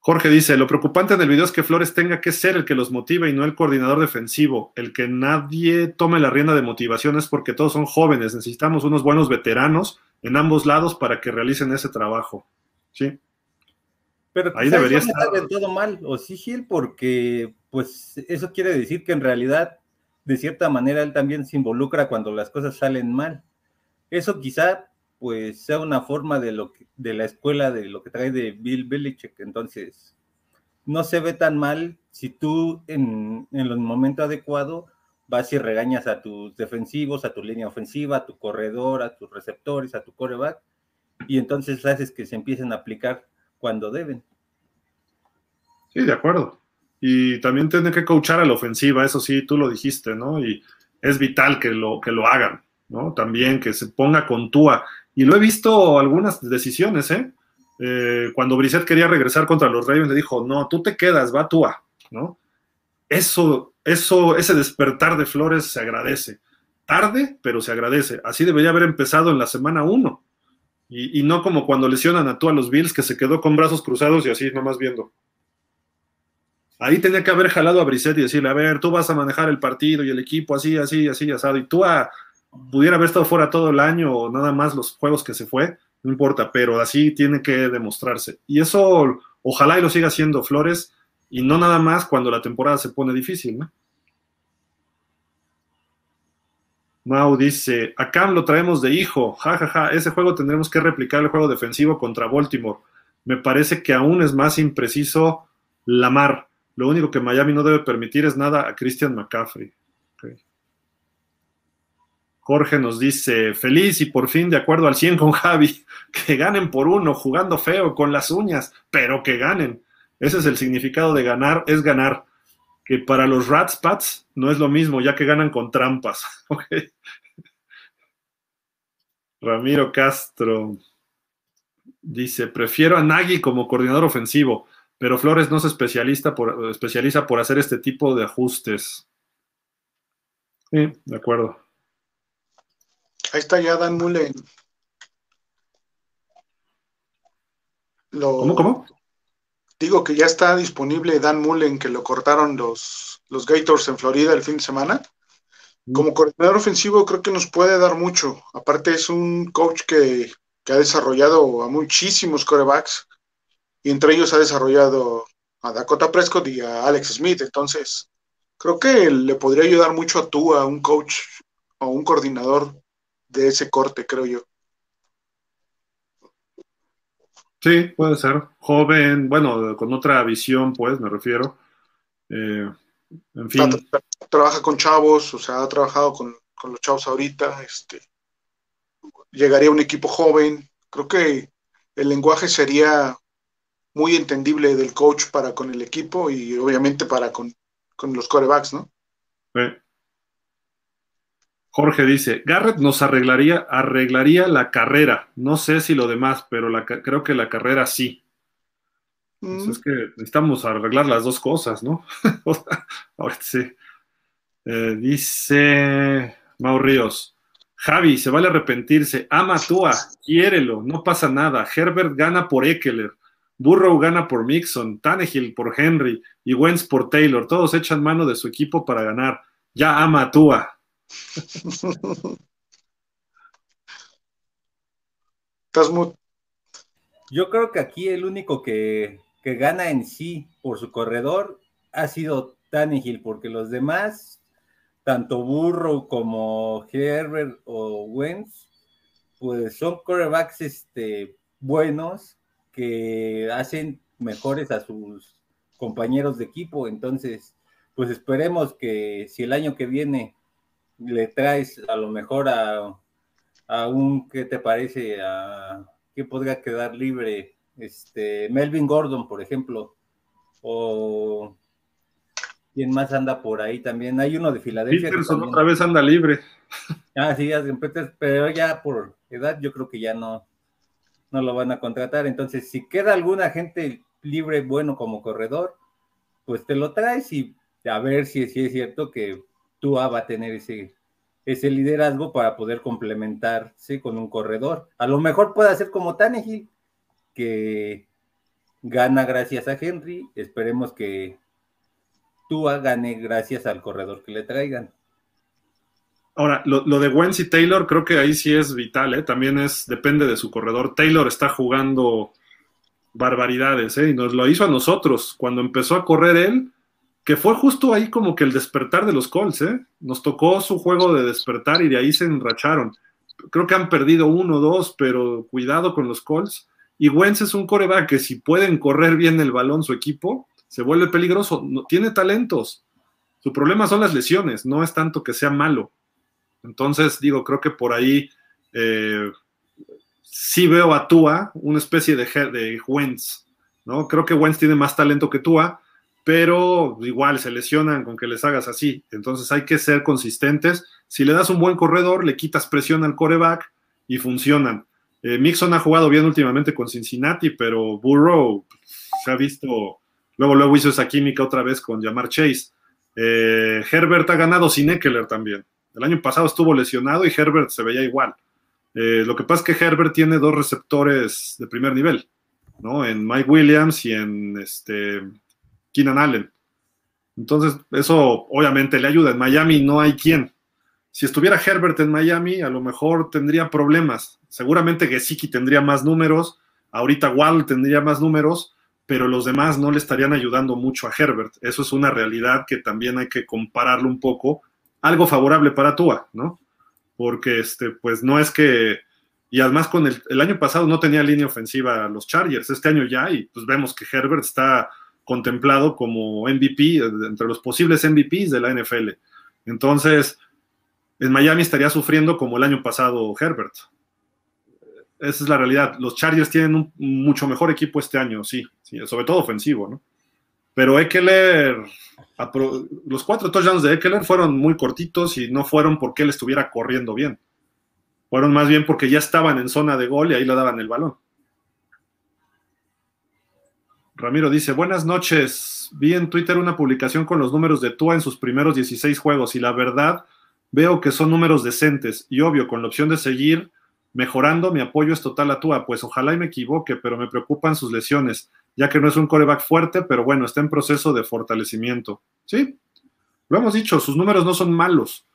Jorge dice, lo preocupante en el video es que Flores tenga que ser el que los motive y no el coordinador defensivo. El que nadie tome la rienda de motivación es porque todos son jóvenes. Necesitamos unos buenos veteranos en ambos lados para que realicen ese trabajo. Sí. Pero ahí debería estar del todo mal, o sí, Gil, porque pues eso quiere decir que en realidad, de cierta manera, él también se involucra cuando las cosas salen mal. Eso quizá pues sea una forma de lo que, de la escuela de lo que trae de Bill Belichick. Entonces, no se ve tan mal si tú en, en el momento adecuado vas y regañas a tus defensivos, a tu línea ofensiva, a tu corredor, a tus receptores, a tu coreback, y entonces haces que se empiecen a aplicar cuando deben. Sí, de acuerdo. Y también tiene que coachar a la ofensiva, eso sí, tú lo dijiste, ¿no? Y es vital que lo, que lo hagan, ¿no? También que se ponga con Tua. Y lo he visto algunas decisiones, ¿eh? ¿eh? cuando Brissett quería regresar contra los Ravens, le dijo, no, tú te quedas, va tú ¿no? Eso, eso, ese despertar de Flores se agradece. Tarde, pero se agradece. Así debería haber empezado en la semana 1. Y, no como cuando lesionan a tú a los Bills, que se quedó con brazos cruzados y así nomás viendo. Ahí tenía que haber jalado a Brissett y decirle, a ver, tú vas a manejar el partido y el equipo así, así, así, asado. Y tú a, pudiera haber estado fuera todo el año o nada más los juegos que se fue, no importa, pero así tiene que demostrarse. Y eso ojalá y lo siga haciendo Flores y no nada más cuando la temporada se pone difícil, ¿no? Mau dice, a Cam lo traemos de hijo, jajaja, ja, ja. ese juego tendremos que replicar el juego defensivo contra Baltimore. Me parece que aún es más impreciso Lamar. Lo único que Miami no debe permitir es nada a Christian McCaffrey. Jorge nos dice, feliz y por fin de acuerdo al 100 con Javi, que ganen por uno, jugando feo, con las uñas, pero que ganen. Ese es el significado de ganar, es ganar. Que para los Rats Pats no es lo mismo, ya que ganan con trampas. Ramiro Castro dice, prefiero a Nagy como coordinador ofensivo, pero Flores no se especialista por, especializa por hacer este tipo de ajustes. Sí, de acuerdo. Ahí está ya Dan Mullen. ¿Cómo, cómo? Digo que ya está disponible Dan Mullen, que lo cortaron los, los Gators en Florida el fin de semana. Mm. Como coordinador ofensivo creo que nos puede dar mucho. Aparte es un coach que, que ha desarrollado a muchísimos corebacks y entre ellos ha desarrollado a Dakota Prescott y a Alex Smith. Entonces, creo que le podría ayudar mucho a tú, a un coach o un coordinador de ese corte, creo yo. Sí, puede ser. Joven, bueno, con otra visión, pues, me refiero. Eh, en fin. trabaja con chavos, o sea, ha trabajado con, los chavos ahorita. Este, llegaría un equipo joven. Creo que el lenguaje sería muy entendible del coach para con el equipo y obviamente para con, con los corebacks, ¿no? Sí. Jorge dice, Garrett nos arreglaría, arreglaría la carrera. No sé si lo demás, pero la, creo que la carrera sí. Pues mm. es que necesitamos arreglar las dos cosas, ¿no? Ahora sí. Eh, dice Mau Ríos, Javi, se vale arrepentirse. Ama Tua, quiérelo, no pasa nada. Herbert gana por Eckler. Burrow gana por Mixon, Tannehill por Henry y Wentz por Taylor. Todos echan mano de su equipo para ganar. Ya ama a Tua. Yo creo que aquí el único que, gana en sí por su corredor ha sido Tannehill, porque los demás, tanto Burro como Herbert o Wentz, pues son corebacks este, buenos que hacen mejores a sus compañeros de equipo. Entonces, pues esperemos que si el año que viene le traes a lo mejor a, a un, ¿qué te parece? A, ¿Qué podría quedar libre? Este, Melvin Gordon, por ejemplo, o ¿quién más anda por ahí también? Hay uno de Filadelfia. Peterson otra vez anda libre. Ah, sí, pero ya por edad yo creo que ya no, no lo van a contratar. Entonces, si queda alguna gente libre bueno como corredor, pues te lo traes y a ver si, si es cierto que Tua va a tener ese, liderazgo para poder complementarse con un corredor. A lo mejor puede ser como Tannehill, que gana gracias a Henry. Esperemos que Tua gane gracias al corredor que le traigan. Ahora, lo, de Wentz y Taylor creo que ahí sí es vital, ¿eh? también es, depende de su corredor. Taylor está jugando barbaridades, ¿eh? y nos lo hizo a nosotros. Cuando empezó a correr él, que fue justo ahí como que el despertar de los Colts, ¿eh? Nos tocó su juego de despertar y de ahí se enracharon. Creo que han perdido uno o dos, pero cuidado con los Colts. Y Wentz es un coreback que si pueden correr bien el balón su equipo, se vuelve peligroso. No, tiene talentos. Su problema son las lesiones, no es tanto que sea malo. Entonces, digo, creo que por ahí eh, sí veo a Tua una especie de, de ¿no? Creo que Wentz tiene más talento que Tua, pero igual se lesionan con que les hagas así. Entonces hay que ser consistentes. Si le das un buen corredor, le quitas presión al coreback y funcionan. Eh, Mixon ha jugado bien últimamente con Cincinnati, pero Burrow se ha visto, luego luego hizo esa química otra vez con Jamar Chase. Eh, Herbert ha ganado sin Eckler también. El año pasado estuvo lesionado y Herbert se veía igual. Eh, lo que pasa es que Herbert tiene dos receptores de primer nivel, ¿no? En Mike Williams y en este Keenan Allen. Entonces, eso obviamente le ayuda. En Miami no hay quien. Si estuviera Herbert en Miami, a lo mejor tendría problemas. Seguramente Gesicki tendría más números, ahorita Wall tendría más números, pero los demás no le estarían ayudando mucho a Herbert. Eso es una realidad que también hay que compararlo un poco. Algo favorable para Tua, ¿no? Porque, este, pues no es que y además con el, el, año pasado no tenía línea ofensiva los Chargers, este año ya, y pues vemos que Herbert está contemplado como MVP, entre los posibles MVPs de la NFL. Entonces, en Miami estaría sufriendo como el año pasado Herbert. Esa es la realidad. Los Chargers tienen un mucho mejor equipo este año, sí, sobre todo ofensivo, ¿no? Pero Eckler, los cuatro touchdowns de Eckler fueron muy cortitos y no fueron porque él estuviera corriendo bien. Fueron más bien porque ya estaban en zona de gol y ahí le daban el balón. Ramiro dice, buenas noches. Vi en Twitter una publicación con los números de Tua en sus primeros 16 juegos y la verdad veo que son números decentes y obvio, con la opción de seguir mejorando, mi apoyo es total a Tua, pues ojalá y me equivoque, pero me preocupan sus lesiones, ya que no es un coreback fuerte, pero bueno, está en proceso de fortalecimiento. Sí, lo hemos dicho, sus números no son malos.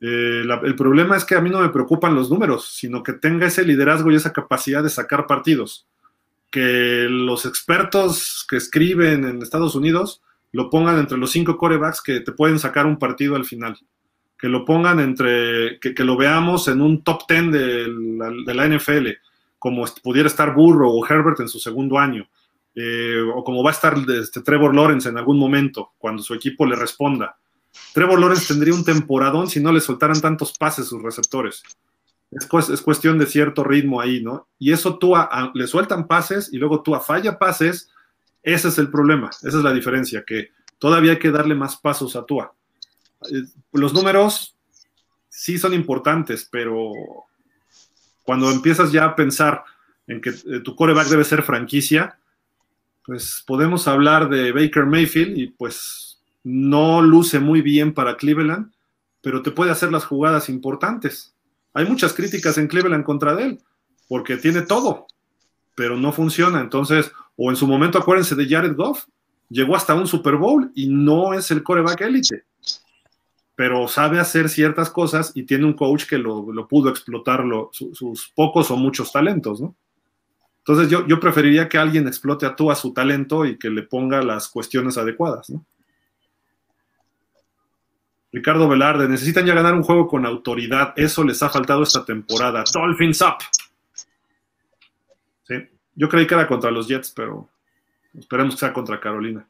Eh, el problema es que a mí no me preocupan los números, sino que tenga ese liderazgo y esa capacidad de sacar partidos que los expertos que escriben en Estados Unidos lo pongan entre los cinco corebacks que te pueden sacar un partido al final. Que lo pongan entre, que, lo veamos en un top ten de la, NFL, como pudiera estar Burro o Herbert en su segundo año, eh, o como va a estar este, Trevor Lawrence en algún momento, cuando su equipo le responda. Trevor Lawrence tendría un temporadón si no le soltaran tantos pases sus receptores. Es, cuestión de cierto ritmo ahí, ¿no? Y eso tú le sueltan pases y luego tú a falla pases. Ese es el problema, esa es la diferencia, que todavía hay que darle más pasos a Tua. Eh, los números sí son importantes, pero cuando empiezas ya a pensar en que eh, tu coreback debe ser franquicia, pues podemos hablar de Baker Mayfield y pues no luce muy bien para Cleveland, pero te puede hacer las jugadas importantes. Hay muchas críticas en Cleveland contra él, porque tiene todo, pero no funciona. Entonces, o en su momento acuérdense de Jared Goff, llegó hasta un Super Bowl y no es el coreback élite, pero sabe hacer ciertas cosas y tiene un coach que lo, pudo explotar sus pocos o muchos talentos, ¿no? Entonces yo, yo preferiría que alguien explote a tú a su talento y que le ponga las cuestiones adecuadas, ¿no? Ricardo Velarde, necesitan ya ganar un juego con autoridad. Eso les ha faltado esta temporada. Dolphins up. Sí, yo creí que era contra los Jets, pero esperemos que sea contra Carolina.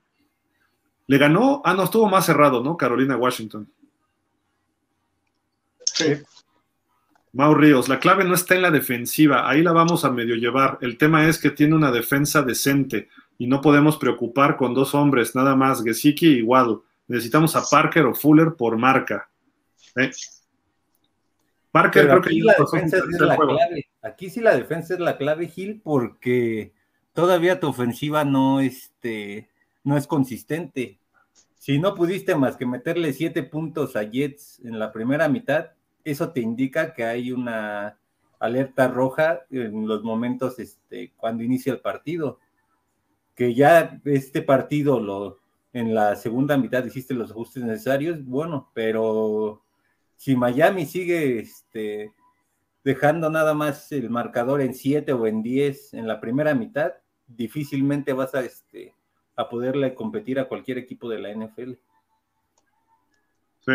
Le ganó, ah, no, estuvo más cerrado, ¿no? Carolina, Washington. Sí. Mau Ríos, la clave no está en la defensiva, ahí la vamos a medio llevar. El tema es que tiene una defensa decente y no podemos preocupar con dos hombres, nada más, Gesicki y Waddle necesitamos a Parker o Fuller por marca. ¿eh? Parker creo que la defensa es la clave. Aquí sí la defensa es la clave, Gil, porque todavía tu ofensiva no, este, no es consistente. Si no pudiste más que meterle siete puntos a Jets en la primera mitad, eso te indica que hay una alerta roja en los momentos este, cuando inicia el partido. Que ya este partido lo en la segunda mitad hiciste los ajustes necesarios, bueno, pero si Miami sigue este, dejando nada más el marcador en 7 o en 10 en la primera mitad, difícilmente vas a, este, a poderle competir a cualquier equipo de la NFL. Sí.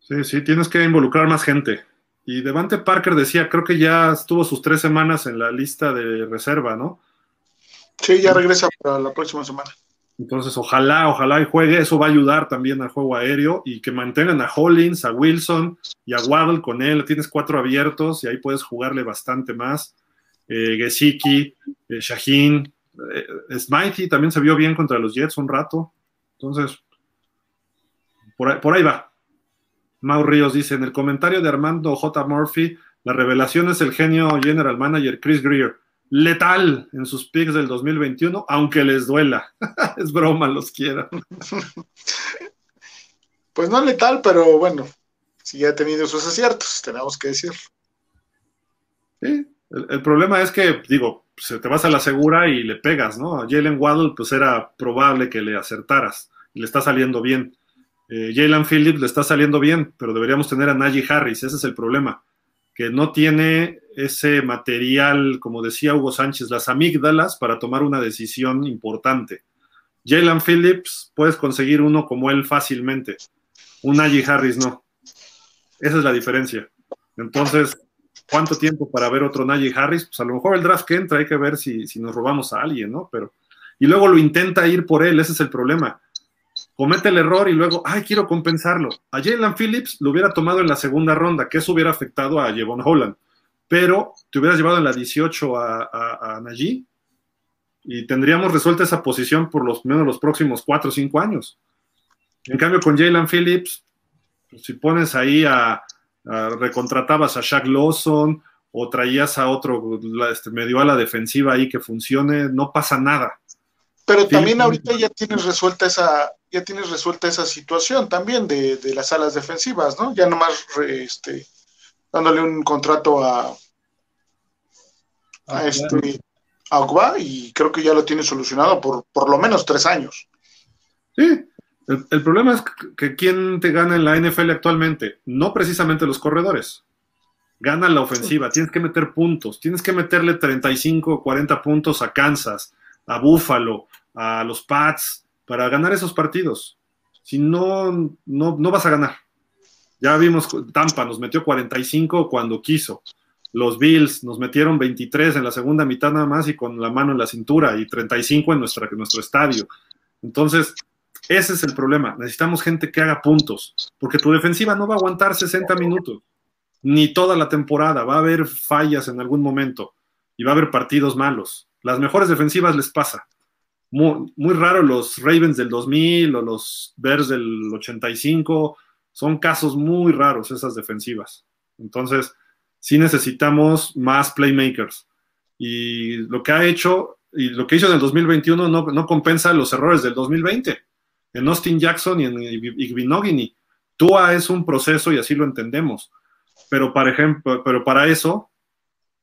Sí, sí, tienes que involucrar más gente. Y Devante Parker decía, creo que ya estuvo sus tres semanas en la lista de reserva, ¿no? Sí, ya regresa para la próxima semana. Entonces, ojalá, ojalá y juegue. Eso va a ayudar también al juego aéreo y que mantengan a Hollins, a Wilson y a Waddle con él. Tienes cuatro abiertos y ahí puedes jugarle bastante más. Eh, Gesicki, eh, Shaheen, eh, también se vio bien contra los Jets un rato. Entonces, por ahí, va. Mau Ríos dice, en el comentario de Armando J. Murphy, la revelación es el genio general manager Chris Greer letal en sus picks del 2021, aunque les duela. es broma, los quiera. Pues no letal, pero bueno, si ya ha tenido sus aciertos, tenemos que decir. Sí, el, problema es que, digo, se te vas a la segura y le pegas, ¿no? A Jalen Waddle, pues era probable que le acertaras y le está saliendo bien. Eh, Jalen Phillips le está saliendo bien, pero deberíamos tener a Najee Harris, ese es el problema que no tiene ese material, como decía Hugo Sánchez, las amígdalas para tomar una decisión importante. Jalen Phillips, puedes conseguir uno como él fácilmente. Un Najee Harris no. Esa es la diferencia. Entonces, ¿cuánto tiempo para ver otro Najee Harris? Pues a lo mejor el draft que entra hay que ver si, si nos robamos a alguien, ¿no? Pero, y luego lo intenta ir por él, ese es el problema comete el error y luego, ay, quiero compensarlo. A Jalen Phillips lo hubiera tomado en la segunda ronda, que eso hubiera afectado a Jevon Holland, pero te hubieras llevado en la 18 a, a, Najee y tendríamos resuelta esa posición por los menos los próximos 4 o 5 años. En cambio, con Jalen Phillips, pues, si pones ahí a, recontratabas a Shaq Lawson o traías a otro este, medio a la defensiva ahí que funcione, no pasa nada. Pero también ahorita ya tienes resuelta esa, ya tienes resuelta esa situación también de, las alas defensivas, ¿no? Ya nomás este, dándole un contrato a, a este a y creo que ya lo tiene solucionado por por lo menos tres años. Sí, el, el, problema es que quién te gana en la NFL actualmente, no precisamente los corredores. Gana la ofensiva, tienes que meter puntos, tienes que meterle 35, 40 puntos a Kansas, a Buffalo, a los Pats, para ganar esos partidos. Si no, no, no vas a ganar. Ya vimos, Tampa nos metió 45 cuando quiso. Los Bills nos metieron 23 en la segunda mitad nada más y con la mano en la cintura y 35 en, nuestra, en nuestro estadio. Entonces, ese es el problema. Necesitamos gente que haga puntos, porque tu defensiva no va a aguantar 60 minutos, ni toda la temporada. Va a haber fallas en algún momento y va a haber partidos malos. Las mejores defensivas les pasa. Muy, muy raro los Ravens del 2000 o los Bears del 85. Son casos muy raros esas defensivas. Entonces, sí necesitamos más playmakers. Y lo que ha hecho y lo que hizo en el 2021 no, no compensa los errores del 2020 en Austin Jackson y en Igbinogini. Tua es un proceso y así lo entendemos. Pero, para ejemplo, pero para eso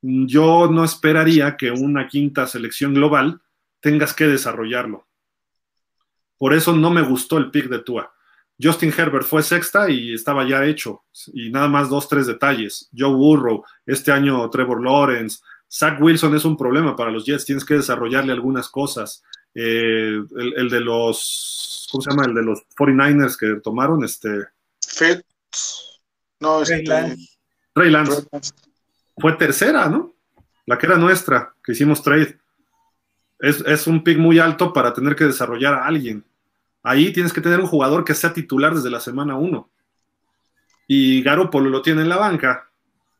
yo no esperaría que una quinta selección global tengas que desarrollarlo. Por eso no me gustó el pick de Tua. Justin Herbert fue sexta y estaba ya hecho. Y nada más dos, tres detalles. Joe Burrow, este año Trevor Lawrence. Zach Wilson es un problema para los Jets. Tienes que desarrollarle algunas cosas. Eh, el, de los, ¿cómo se llama? El de los 49ers que tomaron, este. Fitz. No, este. Trey Lance fue tercera, ¿no? La que era nuestra, que hicimos trade. Es, un pick muy alto para tener que desarrollar a alguien. Ahí tienes que tener un jugador que sea titular desde la semana 1. Y Garoppolo lo tiene en la banca.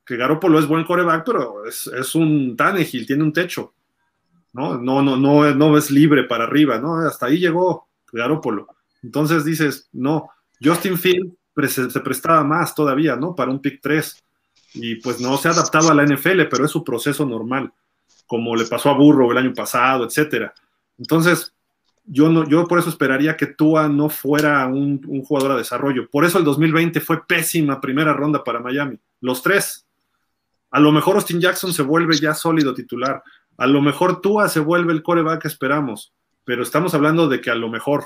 Que Garoppolo es buen coreback, pero es, un Tannehill, tiene un techo. ¿no? No, no, no, no es libre para arriba, ¿no? Hasta ahí llegó Garoppolo. Entonces dices, no, Justin Field se prestaba más todavía, ¿no? Para un pick 3 y pues no se ha adaptado a la NFL, pero es su proceso normal, como le pasó a Burro el año pasado, etcétera. Entonces, yo, no, yo por eso esperaría que Tua no fuera un, un, jugador a desarrollo. Por eso el 2020 fue pésima primera ronda para Miami. Los tres. A lo mejor Austin Jackson se vuelve ya sólido titular. A lo mejor Tua se vuelve el coreback que esperamos. Pero estamos hablando de que a lo mejor.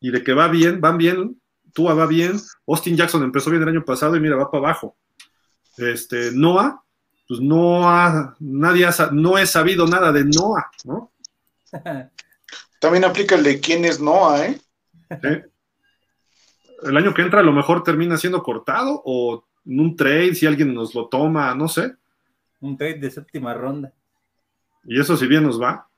Y de que va bien, van bien. Tua va bien. Austin Jackson empezó bien el año pasado y mira, va para abajo. Este, Noah, pues no ha, nadie ha, no he sabido nada de Noah, ¿no? También aplica el de quién es Noah, ¿eh? El año que entra a lo mejor termina siendo cortado o en un trade, si alguien nos lo toma, no sé. Un trade de séptima ronda. Y eso si bien nos va.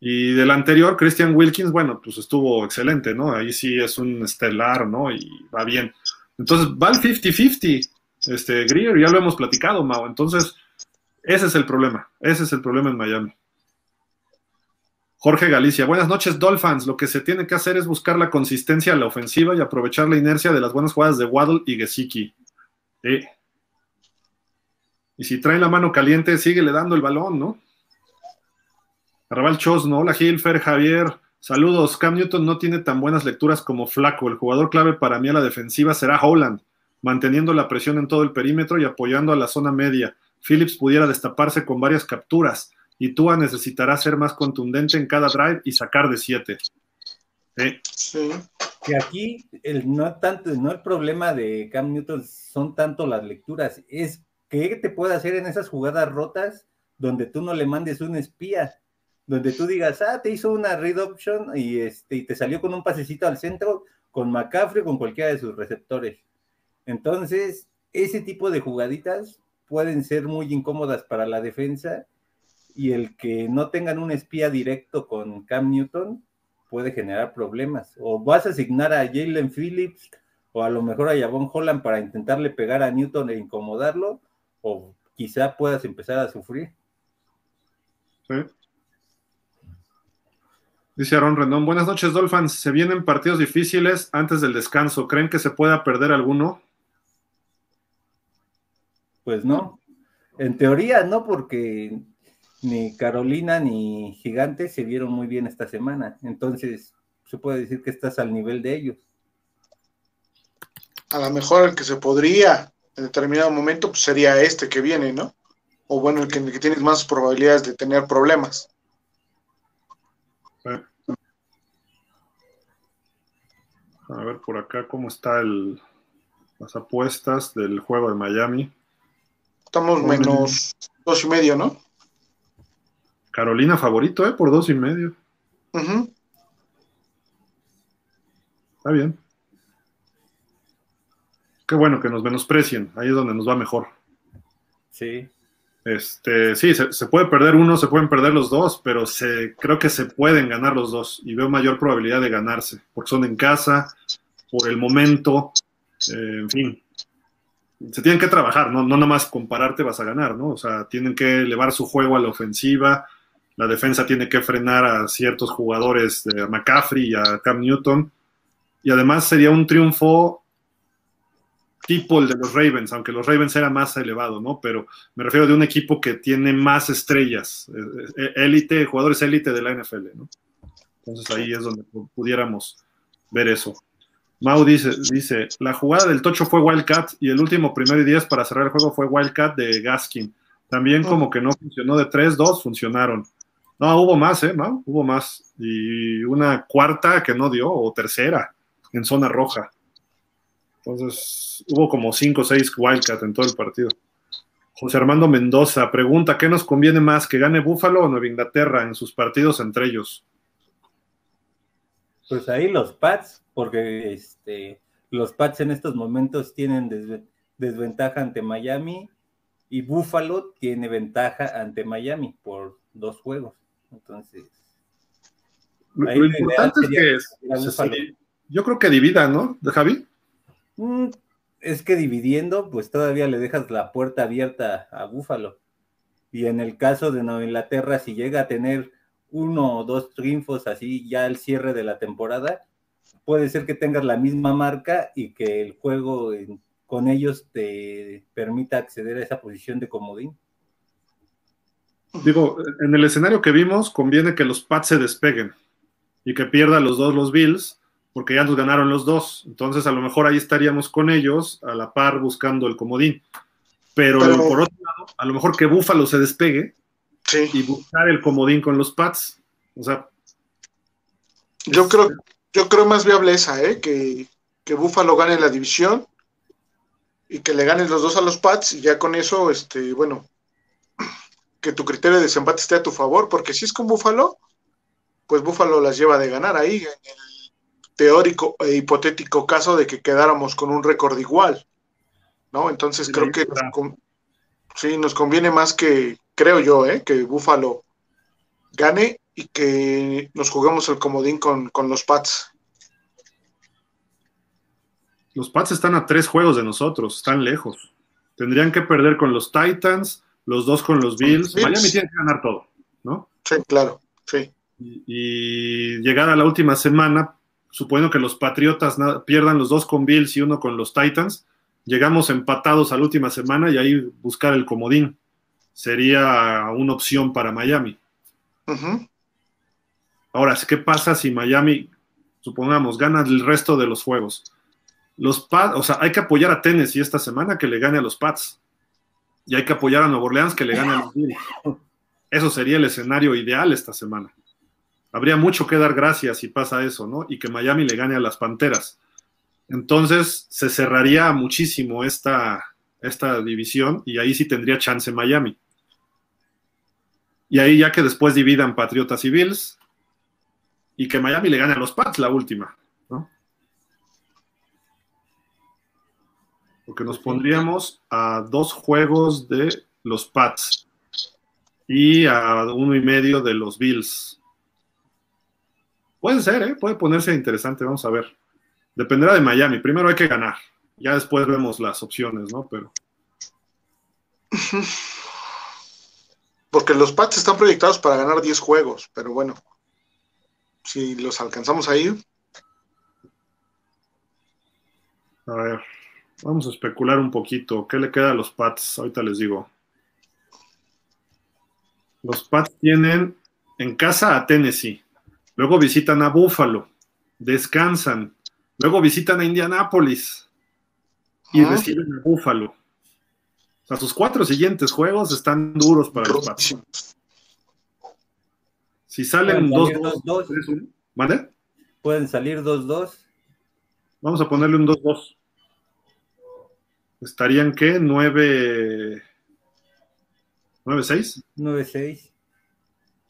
Y del anterior, Christian Wilkins, bueno, pues estuvo excelente, ¿no? Ahí sí es un estelar, ¿no? Y va bien. Entonces va el 50-50, este, Greer, ya lo hemos platicado, Mao. Entonces, ese es el problema. Ese es el problema en Miami. Jorge Galicia, buenas noches, Dolphins. Lo que se tiene que hacer es buscar la consistencia a la ofensiva y aprovechar la inercia de las buenas jugadas de Waddle y Gesicki. Y si traen la mano caliente, síguele dando el balón, ¿no? Arrabal Chosno, hola Gilfer, Javier, saludos. Cam Newton no tiene tan buenas lecturas como Flaco. El jugador clave para mí a la defensiva será Holland, manteniendo la presión en todo el perímetro y apoyando a la zona media. Phillips pudiera destaparse con varias capturas y Tua necesitará ser más contundente en cada drive y sacar de 7. Sí. Que aquí el, no tanto, no el problema de Cam Newton son tanto las lecturas, es que te puede hacer en esas jugadas rotas donde tú no le mandes un espía, donde tú digas, ah, te hizo una read option y, este, y te salió con un pasecito al centro con McCaffrey o con cualquiera de sus receptores. Entonces, ese tipo de jugaditas pueden ser muy incómodas para la defensa y el que no tengan un espía directo con Cam Newton puede generar problemas. O vas a asignar a Jalen Phillips o a lo mejor a Javon Holland para intentarle pegar a Newton e incomodarlo, o quizá puedas empezar a sufrir. Sí. Dice Aaron Rendón, buenas noches Dolphins, se vienen partidos difíciles antes del descanso, ¿creen que se pueda perder alguno? Pues no, en teoría no, porque ni Carolina ni Gigante se vieron muy bien esta semana. Entonces, se puede decir que estás al nivel de ellos. A lo mejor el que se podría en determinado momento pues, sería este que viene, ¿no? O bueno, el que, el que tienes más probabilidades de tener problemas. A ver por acá cómo está el, las apuestas del juego de Miami. Estamos menos dos y medio, ¿no? Carolina favorito, ¿eh? Por dos y medio. Está bien. Qué bueno que nos menosprecien. Ahí es donde nos va mejor. Sí. Este, sí, se, puede perder uno, se pueden perder los dos, pero se, creo que se pueden ganar los dos y veo mayor probabilidad de ganarse, porque son en casa, por el momento, eh, en fin. Se tienen que trabajar, ¿no? no nomás compararte vas a ganar, ¿no? O sea, tienen que elevar su juego a la ofensiva, la defensa tiene que frenar a ciertos jugadores de McCaffrey y a Cam Newton. Y además sería un triunfo tipo el de los Ravens, aunque los Ravens era más elevado, ¿no? Pero me refiero de un equipo que tiene más estrellas, eh, eh, élite, jugadores élite de la NFL, ¿no? Entonces ahí es donde pudiéramos ver eso. Mau dice, dice, la jugada del tocho fue Wildcat y el último primero y diez para cerrar el juego fue Wildcat de Gaskin. También como que no funcionó de tres, dos funcionaron. No, hubo más, ¿eh? ¿No? Hubo más. Y una cuarta que no dio, o tercera, en zona roja. Entonces, hubo como cinco o seis Wildcat en todo el partido. José Armando Mendoza pregunta: ¿qué nos conviene más, que gane Búfalo o Nueva Inglaterra en sus partidos entre ellos? Pues ahí los Pats, porque este, los Pats en estos momentos tienen desventaja ante Miami y Búfalo tiene ventaja ante Miami por dos juegos. Entonces. Lo, importante es que yo creo que divida, ¿no? ¿De Javi? Mm, es que dividiendo, pues todavía le dejas la puerta abierta a Búfalo. Y en el caso de Nueva Inglaterra, si llega a tener uno o dos triunfos así ya al cierre de la temporada, puede ser que tengas la misma marca y que el juego con ellos te permita acceder a esa posición de comodín. Digo, en el escenario que vimos, conviene que los Pats se despeguen y que pierdan los dos los Bills, porque ya nos ganaron los dos. Entonces, a lo mejor ahí estaríamos con ellos a la par buscando el comodín. Pero, por otro lado, a lo mejor que Búfalo se despegue y buscar el comodín con los Pats. O sea. Yo creo, yo creo más viable esa, ¿eh? que, que Búfalo gane la división y que le ganen los dos a los Pats, y ya con eso, este, bueno, que tu criterio de desempate esté a tu favor, porque si es con Búfalo, pues Búfalo las lleva de ganar ahí, en el teórico e hipotético caso de que quedáramos con un récord igual, ¿no? Entonces creo que nos, sí, nos conviene más que, creo yo, ¿eh? que Búfalo gane y que nos juguemos el comodín con, con los Pats. Los Pats están a tres juegos de nosotros, están lejos. Tendrían que perder con los Titans, los dos con los Bills. Miami tiene que ganar todo, ¿no? Sí, claro, sí. Y, llegar a la última semana, suponiendo que los Patriotas pierdan los dos con Bills y uno con los Titans, llegamos empatados a la última semana y ahí buscar el comodín. Sería una opción para Miami. Ahora, ¿qué pasa si Miami, supongamos, gana el resto de los juegos? Los Pats, o sea, hay que apoyar a Tennessee esta semana que le gane a los Pats y hay que apoyar a Nuevo Orleans que le gane a los Bills. Eso sería el escenario ideal esta semana. Habría mucho que dar gracias si pasa eso, ¿no? Y que Miami le gane a las Panteras. Entonces se cerraría muchísimo esta, esta división y ahí sí tendría chance Miami. Y ahí ya que después dividan Patriotas y Bills y que Miami le gane a los Pats la última, ¿no? porque nos pondríamos a dos juegos de los Pats y a uno y medio de los Bills. Puede ser, ¿eh? puede ponerse interesante, vamos a ver. Dependerá de Miami. Primero hay que ganar. Ya después vemos las opciones, ¿no? Pero. Porque los Pats están proyectados para ganar 10 juegos, pero bueno, si los alcanzamos ahí. A ver. Vamos a especular un poquito. ¿Qué le queda a los Pats? Ahorita les digo. Los Pats tienen en casa a Tennessee. Luego visitan a Buffalo. Descansan. Luego visitan a Indianápolis. Y ah. reciben a Buffalo. O sea, sus cuatro siguientes juegos están duros para los Pats. Si salen 2-2. ¿Vale? Pueden salir 2-2. Vamos a ponerle un 2-2 estarían qué? 9 9-6. 9-6.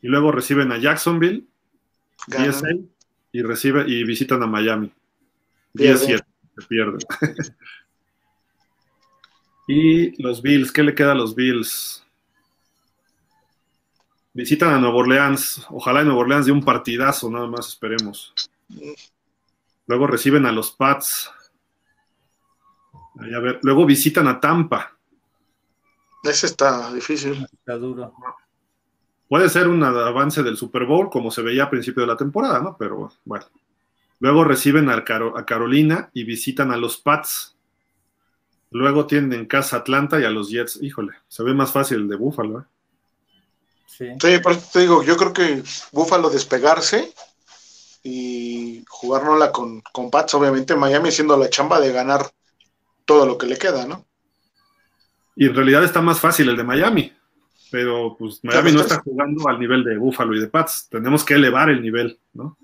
Y luego reciben a Jacksonville, 10-6, y recibe, y visitan a Miami. 10-7, se pierden. y los Bills, ¿qué le queda a los Bills? Visitan a Nueva Orleans. Ojalá en Nueva Orleans de un partidazo, nada más esperemos. Luego reciben a los Pats. Luego visitan a Tampa. Ese está difícil. Está duro. Puede ser un avance del Super Bowl, como se veía a principio de la temporada, ¿no? Pero bueno. Luego reciben a, Carolina y visitan a los Pats. Luego tienen en casa Atlanta y a los Jets. Híjole, se ve más fácil el de Buffalo, ¿eh? Sí. sí, por eso te digo, yo creo que Buffalo despegarse y jugárnosla con, con Pats, obviamente Miami haciendo la chamba de ganar todo lo que le queda, ¿no? Y en realidad está más fácil el de Miami, pero pues Miami no está jugando al nivel de Buffalo y de Pats. Tenemos que elevar el nivel, ¿no?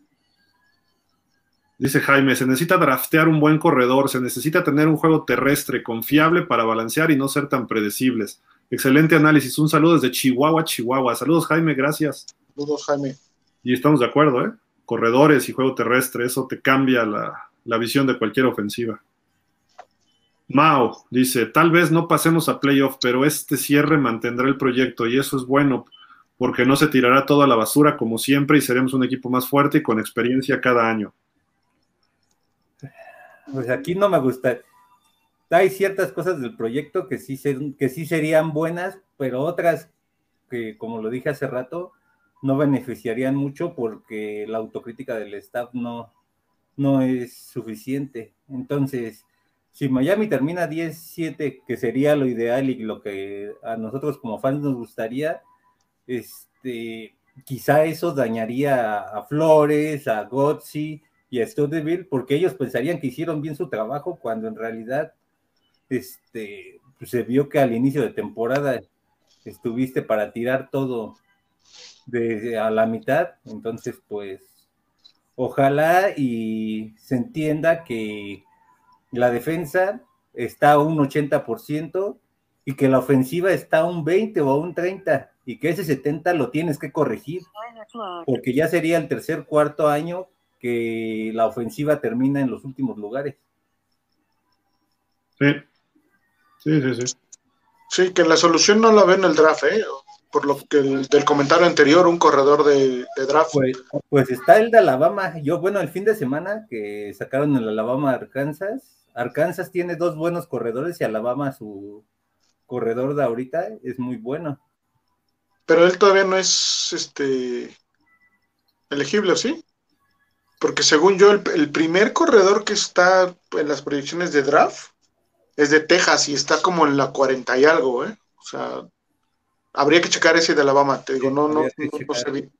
Dice Jaime, se necesita draftear un buen corredor, se necesita tener un juego terrestre confiable para balancear y no ser tan predecibles. Excelente análisis. Un saludo desde Chihuahua, Chihuahua. Saludos, Jaime, gracias. Saludos, Jaime. Y estamos de acuerdo, ¿eh? Corredores y juego terrestre, eso te cambia la, la visión de cualquier ofensiva. Mao dice, tal vez no pasemos a playoff, pero este cierre mantendrá el proyecto y eso es bueno porque no se tirará toda la basura como siempre y seremos un equipo más fuerte y con experiencia cada año. Pues aquí no me gusta. Hay ciertas cosas del proyecto que sí, serían buenas, pero otras que, como lo dije hace rato, no beneficiarían mucho porque la autocrítica del staff no, no es suficiente. Entonces, si Miami termina 10-7, que sería lo ideal y lo que a nosotros como fans nos gustaría, este, quizá eso dañaría a Flores, a Gotzi y a Studeville, porque ellos pensarían que hicieron bien su trabajo cuando en realidad este, pues, se vio que al inicio de temporada estuviste para tirar todo de, a la mitad, entonces pues ojalá y se entienda que la defensa está a un 80% y que la ofensiva está a un 20 o a un 30 y que ese 70 lo tienes que corregir porque ya sería el tercer cuarto año que la ofensiva termina en los últimos lugares. Sí, sí, sí, sí. Sí, que la solución no la ve en el draft, ¿eh? Por lo que del comentario anterior, un corredor de, draft. Pues, pues, está el de Alabama. Yo, bueno, el fin de semana que sacaron el Alabama Arkansas, Arkansas tiene dos buenos corredores y Alabama su corredor de ahorita es muy bueno. Pero él todavía no es este elegible, ¿sí? Porque según yo, el, primer corredor que está en las proyecciones de draft es de Texas y está como en la 40 y algo, ¿eh? O sea, habría que checar ese de Alabama, te digo, no, no, no, sé bien.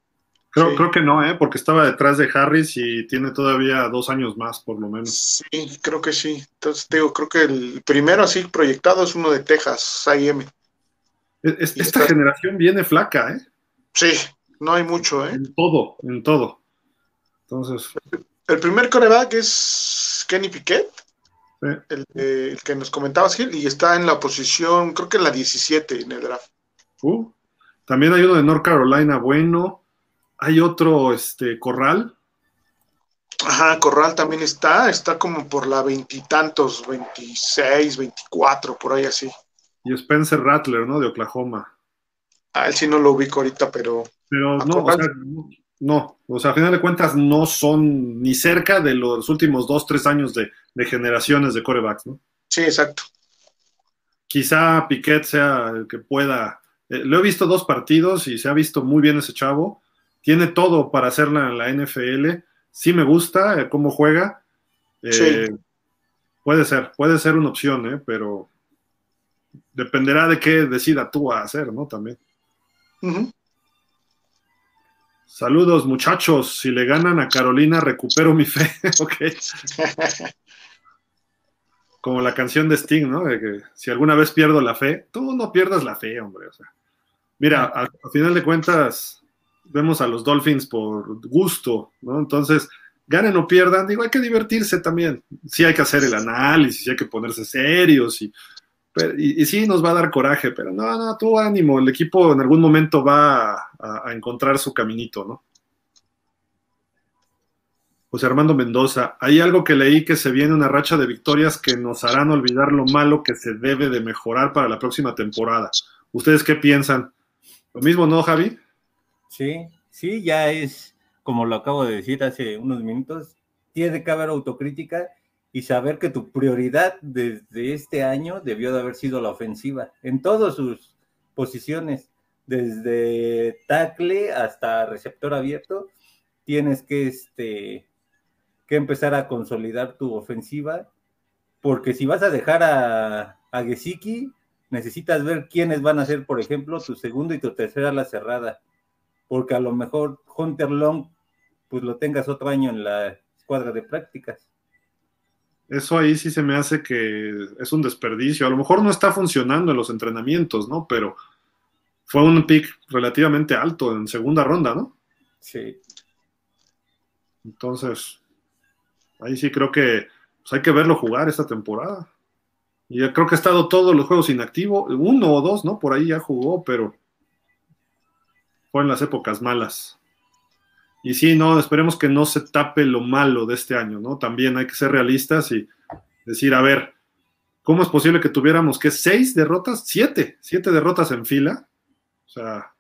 Creo, creo que no, ¿eh? porque estaba detrás de Harris y tiene todavía dos años más, por lo menos. Sí, creo que sí. Entonces, te digo, creo que el primero así proyectado es uno de Texas, IM. esta generación viene flaca, ¿eh? Sí, no hay mucho, ¿eh? En todo, en todo. Entonces. El primer coreback es Kenny Piquet, el, que nos comentabas, Gil, y está en la posición, creo que en la 17 en el draft. Uh, también hay uno de North Carolina bueno. Hay otro, este, Corral. Ajá, Corral también está, está como por la veintitantos, 26, 24, por ahí así. Y Spencer Rattler, ¿no? De Oklahoma. Ah, él sí no lo ubico ahorita, pero. Pero no, o sea, no, o sea, a final de cuentas no son ni cerca de los últimos dos, tres años de, generaciones de corebacks, ¿no? Sí, exacto. Quizá Piquet sea el que pueda. Eh, lo he visto dos partidos y se ha visto muy bien ese chavo. Tiene todo para hacerla en la NFL. Sí me gusta eh, cómo juega. Eh, sí. Puede ser, puede ser una opción, ¿eh? pero dependerá de qué decida tú a hacer, ¿no? También. Saludos, muchachos. Si le ganan a Carolina, recupero mi fe. ok. Como la canción de Sting, ¿no? De que si alguna vez pierdo la fe, tú no pierdas la fe, hombre. O sea, mira, a, final de cuentas, vemos a los Dolphins por gusto, ¿no? Entonces, ganen o pierdan, digo, hay que divertirse también. Sí hay que hacer el análisis, sí hay que ponerse serios y y, sí nos va a dar coraje, pero no, no, tú ánimo, el equipo en algún momento va a, encontrar su caminito, ¿no? José Armando Mendoza, hay algo que leí que se viene una racha de victorias que nos harán olvidar lo malo que se debe de mejorar para la próxima temporada. ¿Ustedes qué piensan? Lo mismo, ¿no, Javi? Sí, sí, ya es, como lo acabo de decir hace unos minutos, tiene que haber autocrítica y saber que tu prioridad desde este año debió de haber sido la ofensiva en todas sus posiciones, desde tackle hasta receptor abierto, tienes que, este, que empezar a consolidar tu ofensiva, porque si vas a dejar a, a Gesicki, necesitas ver quiénes van a ser, por ejemplo, tu segundo y tu tercera la cerrada, porque a lo mejor Hunter Long, pues lo tengas otro año en la escuadra de prácticas. Eso ahí sí se me hace que es un desperdicio. A lo mejor no está funcionando en los entrenamientos, ¿no? Pero fue un pick relativamente alto en segunda ronda, ¿no? Sí. Entonces, ahí sí creo que pues, hay que verlo jugar esta temporada. Y creo que ha estado todos los juegos inactivo, uno o dos, ¿no? Por ahí ya jugó, pero fue en las épocas malas. Y sí, no, esperemos que no se tape lo malo de este año, ¿no? También hay que ser realistas y decir, a ver, ¿cómo es posible que tuviéramos que seis derrotas? Siete, siete derrotas en fila. O sea,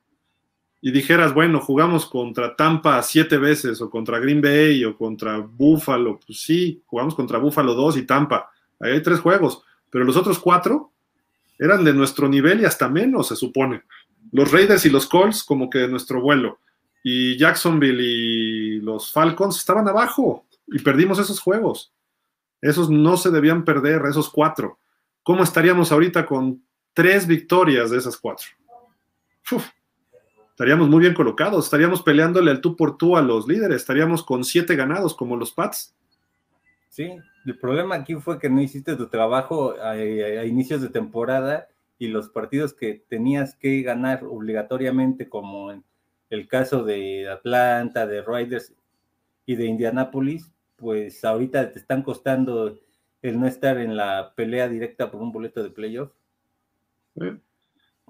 y dijeras, bueno, jugamos contra Tampa siete veces, o contra Green Bay, o contra Buffalo. Pues sí, jugamos contra Buffalo 2 y Tampa. Ahí hay tres juegos, pero los otros cuatro eran de nuestro nivel y hasta menos, se supone. Los Raiders y los Colts, como que de nuestro vuelo y Jacksonville y los Falcons estaban abajo y perdimos esos juegos. Esos no se debían perder, esos cuatro. ¿Cómo estaríamos ahorita con tres victorias de esas cuatro? estaríamos muy bien colocados, estaríamos peleándole al tú por tú a los líderes, estaríamos con siete ganados como los Pats. Sí, el problema aquí fue que no hiciste tu trabajo a, a inicios de temporada y los partidos que tenías que ganar obligatoriamente, como en el caso de Atlanta, de Riders y de Indianapolis, pues ahorita te están costando el no estar en la pelea directa por un boleto de playoff.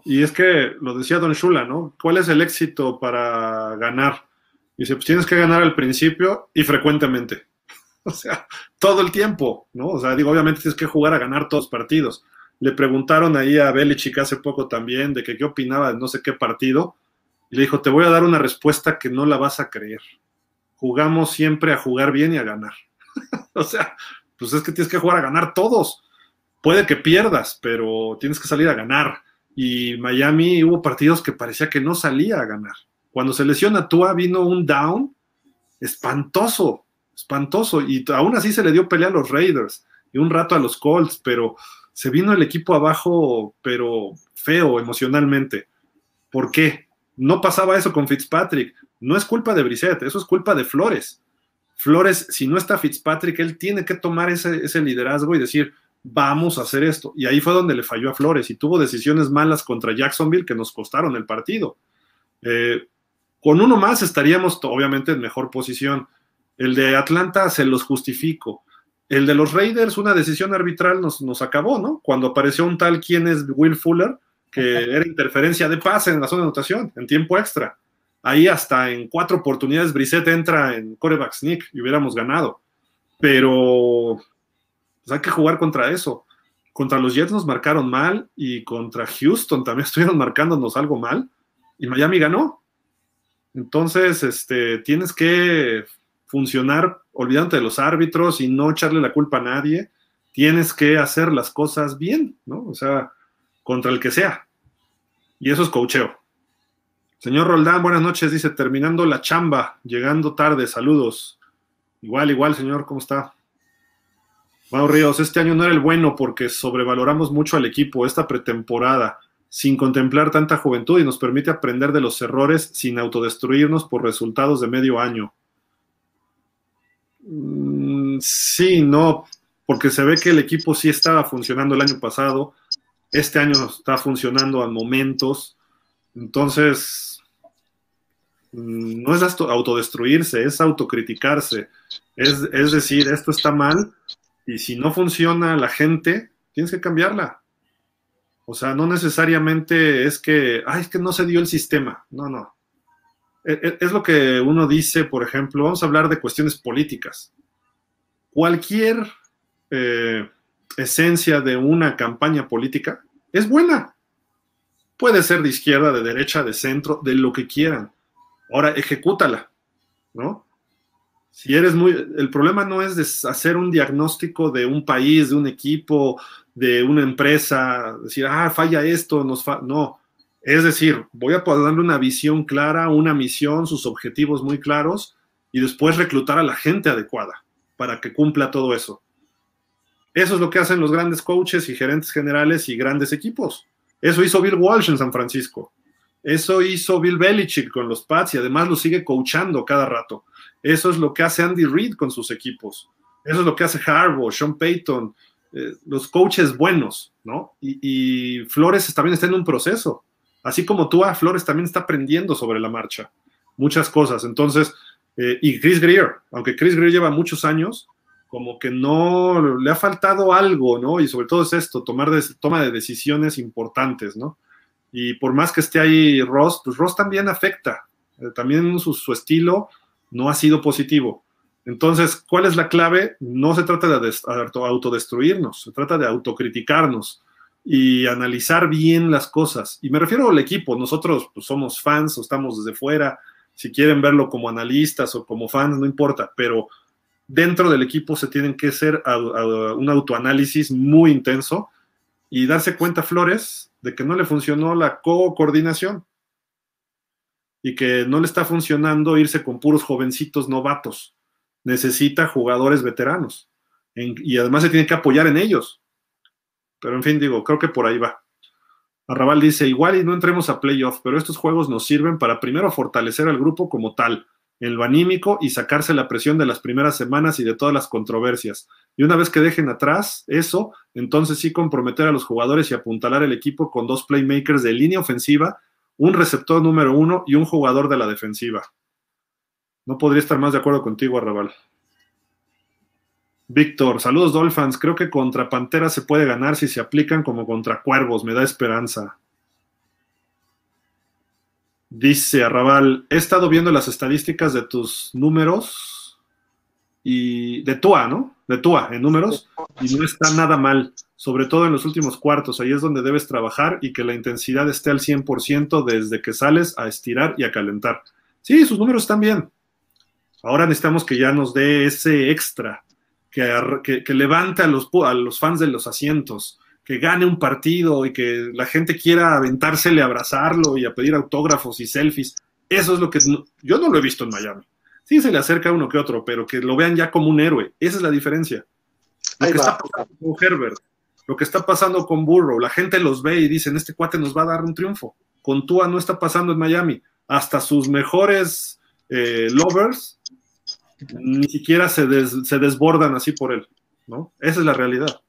Y es que lo decía Don Shula, ¿no? ¿Cuál es el éxito para ganar? Dice, pues tienes que ganar al principio y frecuentemente. O sea, todo el tiempo, ¿no? O sea, digo, obviamente tienes que jugar a ganar todos los partidos. Le preguntaron ahí a Belichick hace poco también de que qué opinaba de no sé qué partido. Y le dijo, te voy a dar una respuesta que no la vas a creer. Jugamos siempre a jugar bien y a ganar. o sea, pues es que tienes que jugar a ganar todos. Puede que pierdas, pero tienes que salir a ganar. Y Miami hubo partidos que parecía que no salía a ganar. Cuando se lesiona Tua vino un down espantoso, espantoso. Y aún así se le dio pelea a los Raiders y un rato a los Colts, pero se vino el equipo abajo, pero feo emocionalmente. ¿Por qué? No pasaba eso con Fitzpatrick. No es culpa de Brissett, eso es culpa de Flores. Flores, si no está Fitzpatrick, él tiene que tomar ese, liderazgo y decir, vamos a hacer esto. Y ahí fue donde le falló a Flores y tuvo decisiones malas contra Jacksonville que nos costaron el partido. Eh, con uno más estaríamos obviamente en mejor posición. El de Atlanta se los justifico. El de los Raiders, una decisión arbitral nos, nos acabó, ¿no? Cuando apareció un tal quien es Will Fuller, que era interferencia de pase en la zona de anotación, en tiempo extra. Ahí hasta en cuatro oportunidades Brissett entra en coreback sneak y hubiéramos ganado. Pero pues hay que jugar contra eso. Contra los Jets nos marcaron mal y contra Houston también estuvieron marcándonos algo mal y Miami ganó. Entonces, este, tienes que funcionar olvidándote de los árbitros y no echarle la culpa a nadie. Tienes que hacer las cosas bien, ¿no? O sea, contra el que sea. Y eso es cocheo. Señor Roldán, buenas noches. Dice, terminando la chamba, llegando tarde, saludos. Igual, igual, señor, ¿cómo está? Bueno, Ríos, este año no era el bueno porque sobrevaloramos mucho al equipo esta pretemporada, sin contemplar tanta juventud y nos permite aprender de los errores sin autodestruirnos por resultados de medio año. Mm, sí, no, porque se ve que el equipo sí estaba funcionando el año pasado, este año está funcionando a momentos, entonces Mm, no es autodestruirse, es autocriticarse. Es, es decir, esto está mal y si no funciona la gente, tienes que cambiarla. O sea, no necesariamente es que, ay, es que no se dio el sistema. No, no. E, e, es lo que uno dice, por ejemplo, vamos a hablar de cuestiones políticas. Cualquier eh, esencia de una campaña política es buena. Puede ser de izquierda, de derecha, de centro, de lo que quieran. Ahora, ejecútala, ¿no? Si eres muy, el problema no es hacer un diagnóstico de un país, de un equipo, de una empresa, decir, ah, falla esto, nos no. Es decir, voy a darle una visión clara, una misión, sus objetivos muy claros y después reclutar a la gente adecuada para que cumpla todo eso. Eso es lo que hacen los grandes coaches y gerentes generales y grandes equipos. Eso hizo Bill Walsh en San Francisco. Eso hizo Bill Belichick con los Pats y además lo sigue coachando cada rato. Eso es lo que hace Andy Reid con sus equipos. Eso es lo que hace Harbaugh, Sean Payton, eh, los coaches buenos, ¿no? Y, Flores también está en un proceso. Así como tú, ah, Flores también está aprendiendo sobre la marcha. Muchas cosas. Entonces, eh, y Chris Greer, aunque Chris Greer lleva muchos años, como que no le ha faltado algo, ¿no? Y sobre todo es esto, tomar toma de decisiones importantes, ¿no? Y por más que esté ahí Ross, pues Ross también afecta. Eh, también su, estilo no ha sido positivo. Entonces, ¿cuál es la clave? No se trata de autodestruirnos, se trata de autocriticarnos y analizar bien las cosas. Y me refiero al equipo, nosotros pues, somos fans o estamos desde fuera, si quieren verlo como analistas o como fans, no importa, pero dentro del equipo se tienen que hacer un autoanálisis muy intenso y darse cuenta, Flores, de que no le funcionó la co-coordinación y que no le está funcionando irse con puros jovencitos novatos. Necesita jugadores veteranos. y además se tiene que apoyar en ellos. Pero en fin, digo, creo que por ahí va. Arrabal dice, igual y no entremos a playoff, pero estos juegos nos sirven para primero fortalecer al grupo como tal, en lo anímico y sacarse la presión de las primeras semanas y de todas las controversias. Y una vez que dejen atrás eso, entonces sí comprometer a los jugadores y apuntalar el equipo con dos playmakers de línea ofensiva, un receptor número uno y un jugador de la defensiva. No podría estar más de acuerdo contigo, Arrabal. Víctor, saludos Dolphins. Creo que contra Pantera se puede ganar si se aplican como contra Cuervos. Me da esperanza. Dice Arrabal, he estado viendo las estadísticas de tus números y de Tua, ¿no? De Tua, en números, y no está nada mal, sobre todo en los últimos cuartos. Ahí es donde debes trabajar y que la intensidad esté al 100% desde que sales a estirar y a calentar. Sí, sus números están bien. Ahora necesitamos que ya nos dé ese extra que, levante a los, a los fans de los asientos, que gane un partido y que la gente quiera aventársele, abrazarlo y a pedir autógrafos y selfies. Eso es lo que yo no lo he visto en Miami. Sí se le acerca uno que otro, pero que lo vean ya como un héroe. Esa es la diferencia. Lo que está pasando con Herbert, lo que está pasando con Burrow, la gente los ve y dicen, este cuate nos va a dar un triunfo. Con Tua no está pasando en Miami. Hasta sus mejores eh, lovers ni siquiera se, desbordan así por él, ¿no? Esa es la realidad.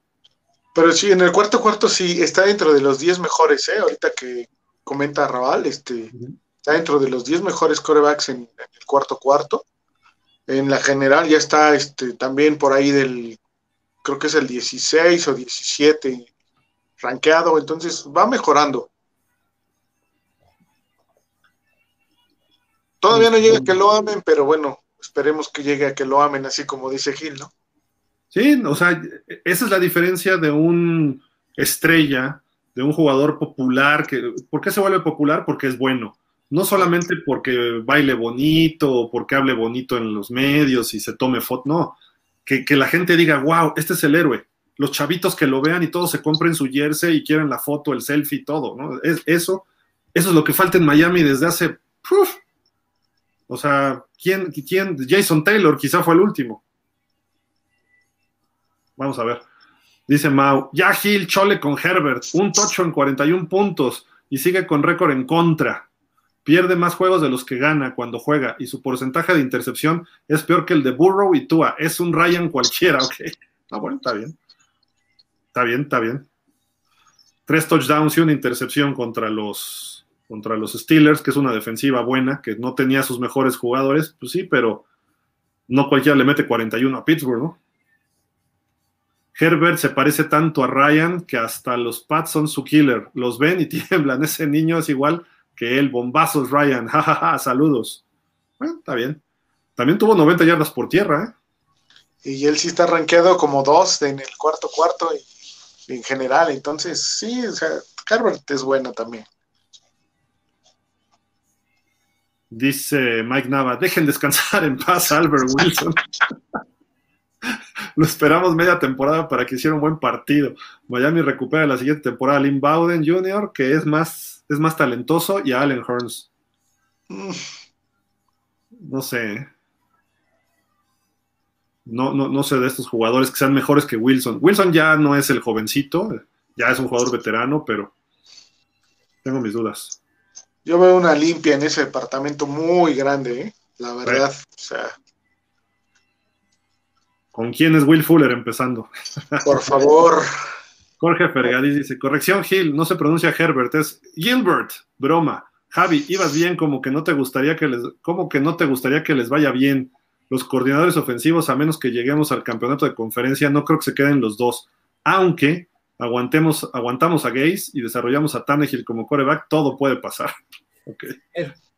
Pero sí, en el cuarto cuarto sí está dentro de los 10 mejores, ¿eh? Ahorita que comenta Raval, este, está dentro de los 10 mejores corebacks en, el cuarto cuarto. En la general ya está este, también por ahí del, creo que es el 16 o 17 rankeado, entonces va mejorando. Todavía no llega que lo amen, pero bueno, esperemos que llegue a que lo amen, así como dice Gil, ¿no? Sí, o sea, esa es la diferencia de un estrella, de un jugador popular. Que, ¿Por qué se vuelve popular? Porque es bueno. No solamente porque baile bonito o porque hable bonito en los medios y se tome foto, no. Que, la gente diga, wow, este es el héroe. Los chavitos que lo vean y todos se compren su jersey y quieren la foto, el selfie, todo, ¿no? Es, eso, eso es lo que falta en Miami desde hace o sea, ¿quién, quién? Jason Taylor quizá fue el último. Vamos a ver. Dice Mau, ya Gil Chole con Herbert, un tocho en 41 puntos y sigue con récord en contra. Pierde más juegos de los que gana cuando juega y su porcentaje de intercepción es peor que el de Burrow y Tua. Es un Ryan cualquiera, ok. Ah, bueno, está bien. Está bien, está bien. Tres touchdowns y una intercepción contra los contra los Steelers, que es una defensiva buena, que no tenía sus mejores jugadores, pues sí, pero no cualquiera le mete 41 a Pittsburgh, ¿no? Herbert se parece tanto a Ryan que hasta los Pats son su killer. Los ven y tiemblan. Ese niño es igual que él. Bombazos, Ryan. Jajaja, saludos. Bueno, está bien. También tuvo 90 yardas por tierra, ¿eh? Y él sí está rankeado como dos en el cuarto cuarto y en general. Entonces, sí, o sea, Herbert es bueno también. Dice Mike Nava, dejen descansar en paz Albert Wilson. Lo esperamos media temporada para que hiciera un buen partido. Miami recupera la siguiente temporada a Lynn Bowden Jr., que es más, es más talentoso, y a Allen Hearns. No sé. No, no, no sé de estos jugadores que sean mejores que Wilson. Wilson ya no es el jovencito, ya es un jugador veterano, pero tengo mis dudas. Yo veo una limpia en ese departamento muy grande, ¿eh? la verdad. O sea. ¿Con quién es Will Fuller empezando? Por favor. Jorge Fergadís dice, corrección Gil, no se pronuncia Herbert, es Gilbert, broma. Javi, ibas bien como que no te gustaría que les, como que no te gustaría que les vaya bien. Los coordinadores ofensivos, a menos que lleguemos al campeonato de conferencia, no creo que se queden los dos. Aunque aguantemos, aguantamos a Gaze y desarrollamos a Tannehill como coreback, todo puede pasar.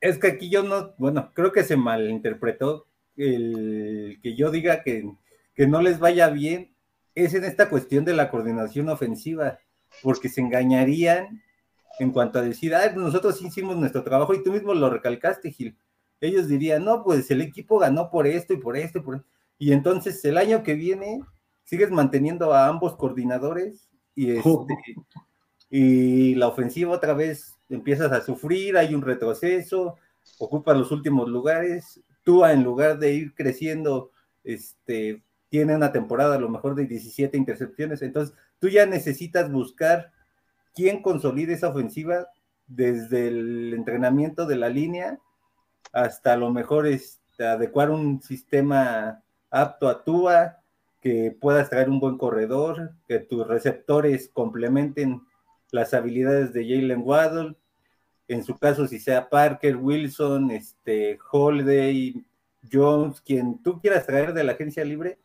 Es, que aquí yo no, bueno, creo que se malinterpretó el que yo diga que, que no les vaya bien, es en esta cuestión de la coordinación ofensiva, porque se engañarían en cuanto a decir, ah, nosotros hicimos nuestro trabajo y tú mismo lo recalcaste, Gil. Ellos dirían, no, pues el equipo ganó por esto y por esto y por Y entonces el año que viene sigues manteniendo a ambos coordinadores y, este, y la ofensiva otra vez empiezas a sufrir, hay un retroceso, ocupa los últimos lugares, tú en lugar de ir creciendo, este, tiene una temporada a lo mejor de 17 intercepciones. Entonces, tú ya necesitas buscar quién consolide esa ofensiva desde el entrenamiento de la línea hasta a lo mejor este, adecuar un sistema apto a Tua, que puedas traer un buen corredor, que tus receptores complementen las habilidades de Jalen Waddle, en su caso si sea Parker, Wilson, este, Holiday, Jones, quien tú quieras traer de la agencia libre,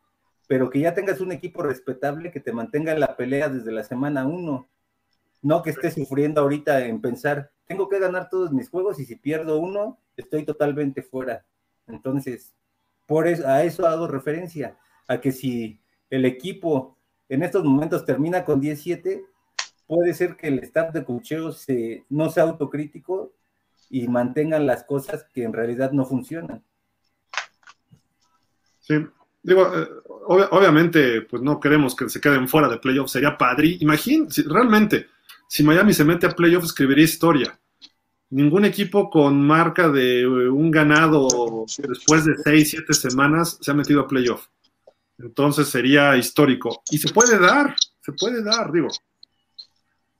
pero que ya tengas un equipo respetable que te mantenga en la pelea desde la semana uno. No que estés sufriendo ahorita en pensar, tengo que ganar todos mis juegos y si pierdo uno, estoy totalmente fuera. Entonces, por eso, a eso hago referencia, a que si el equipo en estos momentos termina con 17, puede ser que el staff de cocheo se, no sea autocrítico y mantengan las cosas que en realidad no funcionan. Sí, Digo, eh, obviamente, pues no queremos que se queden fuera de playoffs, sería padre. Imagínate, realmente, si Miami se mete a playoffs, escribiría historia. Ningún equipo con marca de eh, un ganado después de seis, siete semanas se ha metido a playoff. Entonces sería histórico. Y se puede dar, se puede dar, digo.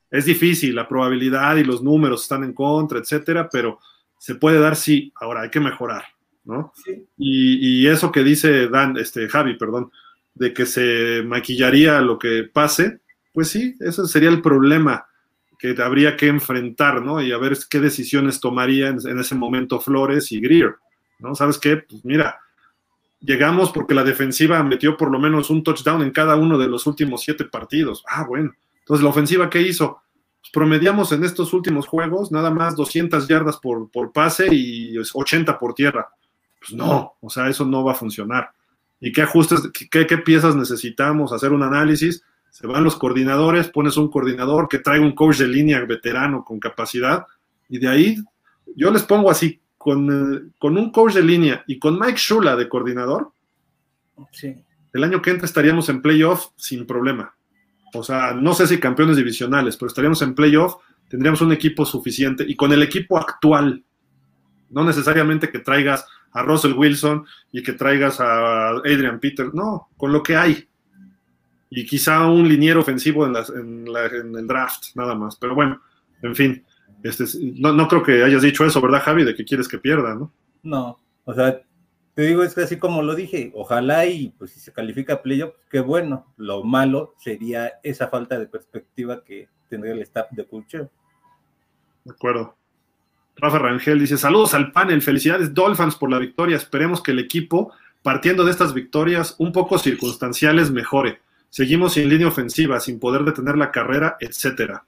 Es difícil, la probabilidad y los números están en contra, etcétera, pero se puede dar sí. Ahora hay que mejorar. ¿No? Y, eso que dice Dan, este, Javi, perdón, de que se maquillaría lo que pase, pues sí, ese sería el problema que habría que enfrentar, ¿no? Y a ver qué decisiones tomaría en, ese momento Flores y Greer, ¿no? ¿Sabes qué? Pues mira, llegamos porque la defensiva metió por lo menos un touchdown en cada uno de los últimos siete partidos. Ah, bueno. Entonces, ¿la ofensiva qué hizo? Pues promediamos en estos últimos juegos nada más 200 yardas por, por pase y 80 por tierra. Pues no, o sea, eso no va a funcionar. ¿Y qué ajustes, qué, piezas necesitamos? Hacer un análisis. Se van los coordinadores, pones un coordinador que traiga un coach de línea veterano con capacidad, y de ahí yo les pongo así, con, eh, con un coach de línea y con Mike Shula de coordinador, sí. el año que entra estaríamos en playoff sin problema. O sea, no sé si campeones divisionales, pero estaríamos en playoff, tendríamos un equipo suficiente y con el equipo actual, no necesariamente que traigas a Russell Wilson y que traigas a Adrian Peter. No, con lo que hay. Y quizá un liniero ofensivo en, el draft, nada más. Pero bueno, en fin. Este, no, creo que hayas dicho eso, ¿verdad, Javi? De que quieres que pierda, ¿no? No, o sea, te digo, es que así como lo dije, ojalá y pues si se califica playoff, qué bueno. Lo malo sería esa falta de perspectiva que tendría el staff de culture. De acuerdo. Rafa Rangel dice: Saludos al panel, felicidades Dolphins por la victoria. Esperemos que el equipo, partiendo de estas victorias un poco circunstanciales, mejore. Seguimos sin línea ofensiva, sin poder detener la carrera, etcétera.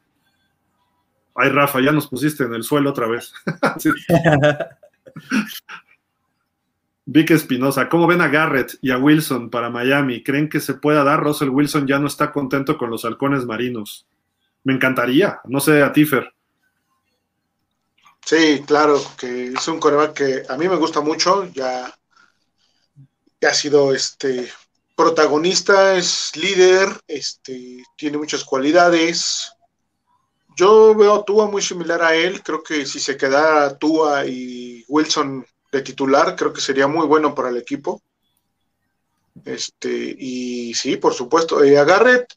Ay, Rafa, ya nos pusiste en el suelo otra vez. Vic Espinosa, ¿cómo ven a Garrett y a Wilson para Miami? ¿Creen que se pueda dar? Russell Wilson ya no está contento con los halcones marinos. Me encantaría, no sé, a Tifer. Sí, claro, que es un coreback que a mí me gusta mucho, ya, ha sido este protagonista, es líder, este, tiene muchas cualidades. Yo veo a Tua muy similar a él, creo que si se quedara Tua y Wilson de titular, creo que sería muy bueno para el equipo. Este, y sí, por supuesto, eh, a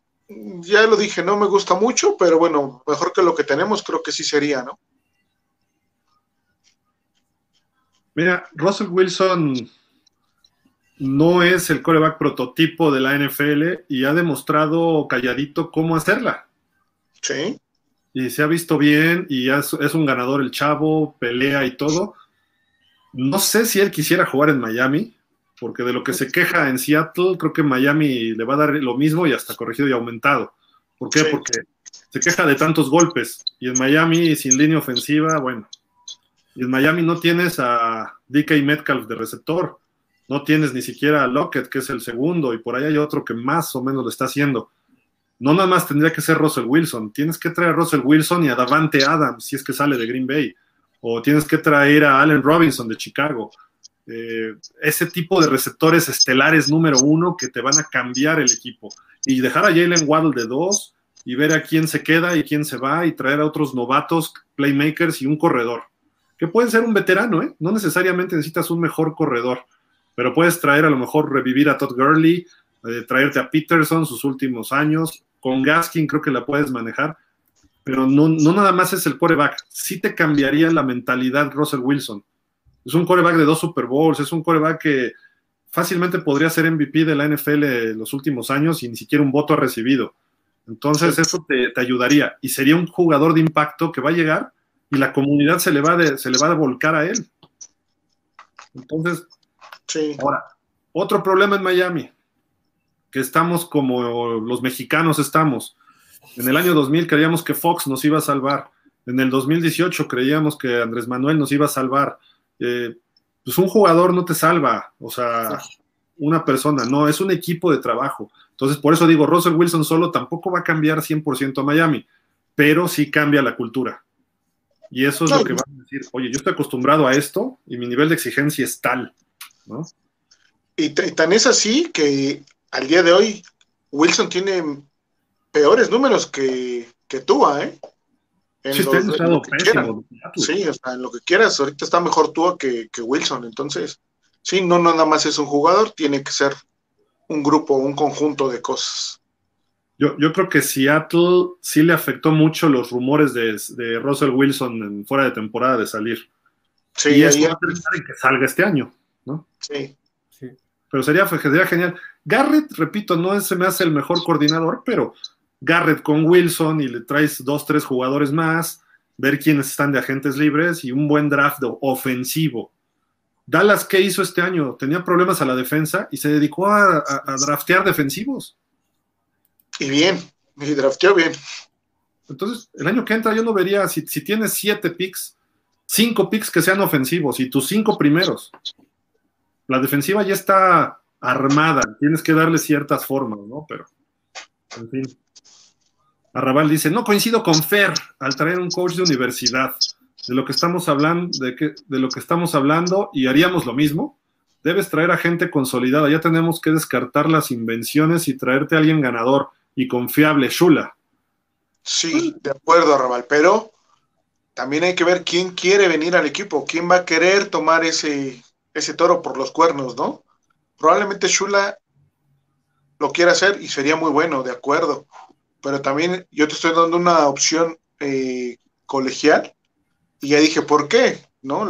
ya lo dije, no me gusta mucho, pero bueno, mejor que lo que tenemos, creo que sí sería, ¿no? Mira, Russell Wilson no es el coreback prototipo de la NFL y ha demostrado calladito cómo hacerla. Sí. Y se ha visto bien y es, un ganador el chavo, pelea y todo. No sé si él quisiera jugar en Miami, porque de lo que se queja en Seattle, creo que Miami le va a dar lo mismo y hasta corregido y aumentado. ¿Por qué? Porque se queja de tantos golpes y en Miami sin línea ofensiva, bueno, y en Miami no tienes a DK Metcalf de receptor, no tienes ni siquiera a Lockett, que es el segundo, y por ahí hay otro que más o menos lo está haciendo. No nada más tendría que ser Russell Wilson, tienes que traer a Russell Wilson y a Davante Adams, si es que sale de Green Bay, o tienes que traer a Allen Robinson de Chicago. Eh, ese tipo de receptores estelares número uno que te van a cambiar el equipo. Y dejar a Jalen Waddle de dos y ver a quién se queda y quién se va y traer a otros novatos, playmakers y un corredor que puede ser un veterano, ¿eh? No necesariamente necesitas un mejor corredor, pero puedes traer a lo mejor revivir a Todd Gurley, eh, traerte a Peterson sus últimos años. Con Gaskin creo que la puedes manejar, pero no, no nada más es el coreback. Sí te cambiaría la mentalidad Russell Wilson. Es un coreback de dos Super Bowls, es un coreback que fácilmente podría ser MVP de la NFL en los últimos años y ni siquiera un voto ha recibido. Entonces eso te, ayudaría y sería un jugador de impacto que va a llegar y la comunidad se le va, de, se le va a volcar a él. Entonces, sí. ahora, otro problema en Miami, que estamos como los mexicanos estamos. En el año 2000 creíamos que Fox nos iba a salvar. En el 2018 creíamos que Andrés Manuel nos iba a salvar. Eh, pues un jugador no te salva, o sea, una persona, no, es un equipo de trabajo. Entonces, por eso digo, Russell Wilson solo tampoco va a cambiar 100% a Miami, pero sí cambia la cultura. Y eso es lo que va a decir, oye, yo estoy acostumbrado a esto y mi nivel de exigencia es tal, ¿no? Y, tan es así que al día de hoy Wilson tiene peores números que, que Tua, ¿eh? En sí, lo, pésimo, sí, o sea, en lo que quieras, ahorita está mejor Tua que, que Wilson, entonces, sí, no, no nada más es un jugador, tiene que ser un grupo, un conjunto de cosas. Yo, yo creo que Seattle sí le afectó mucho los rumores de, de Russell Wilson en, fuera de temporada de salir. Sí, y eso va a que salga este año, ¿no? Sí. sí. Pero sería, sería genial. Garrett, repito, no se me hace el mejor coordinador, pero Garrett con Wilson y le traes dos, tres jugadores más, ver quiénes están de agentes libres y un buen draft ofensivo. Dallas, ¿qué hizo este año? Tenía problemas a la defensa y se dedicó a, draftear defensivos. Y bien, y drafteó bien. Entonces, el año que entra yo no vería, si, si tienes siete picks, cinco picks que sean ofensivos y tus cinco primeros. La defensiva ya está armada, tienes que darle ciertas formas, ¿no? Pero, en fin. Arrabal dice, no coincido con Fer al traer un coach de universidad. De lo que estamos hablando, de, que, de lo que estamos hablando, y haríamos lo mismo. Debes traer a gente consolidada. Ya tenemos que descartar las invenciones y traerte a alguien ganador y confiable, Shula. Sí, de acuerdo, Arrabal, pero también hay que ver quién quiere venir al equipo, quién va a querer tomar ese, ese toro por los cuernos, ¿no? Probablemente Shula lo quiera hacer y sería muy bueno, de acuerdo pero también yo te estoy dando una opción eh, colegial y ya dije, ¿por qué? ¿No?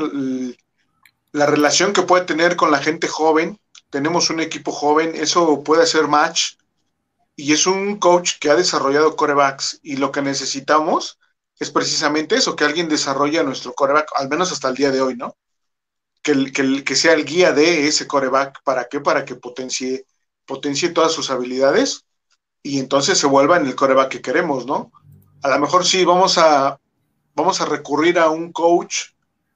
La relación que puede tener con la gente joven, tenemos un equipo joven, eso puede hacer match y es un coach que ha desarrollado corebacks y lo que necesitamos es precisamente eso, que alguien desarrolle nuestro coreback, al menos hasta el día de hoy, ¿no? Que, que, que sea el guía de ese coreback, ¿para qué? Para que potencie, potencie todas sus habilidades y entonces se vuelva en el coreback que queremos, ¿no? A lo mejor sí vamos a, vamos a recurrir a un coach,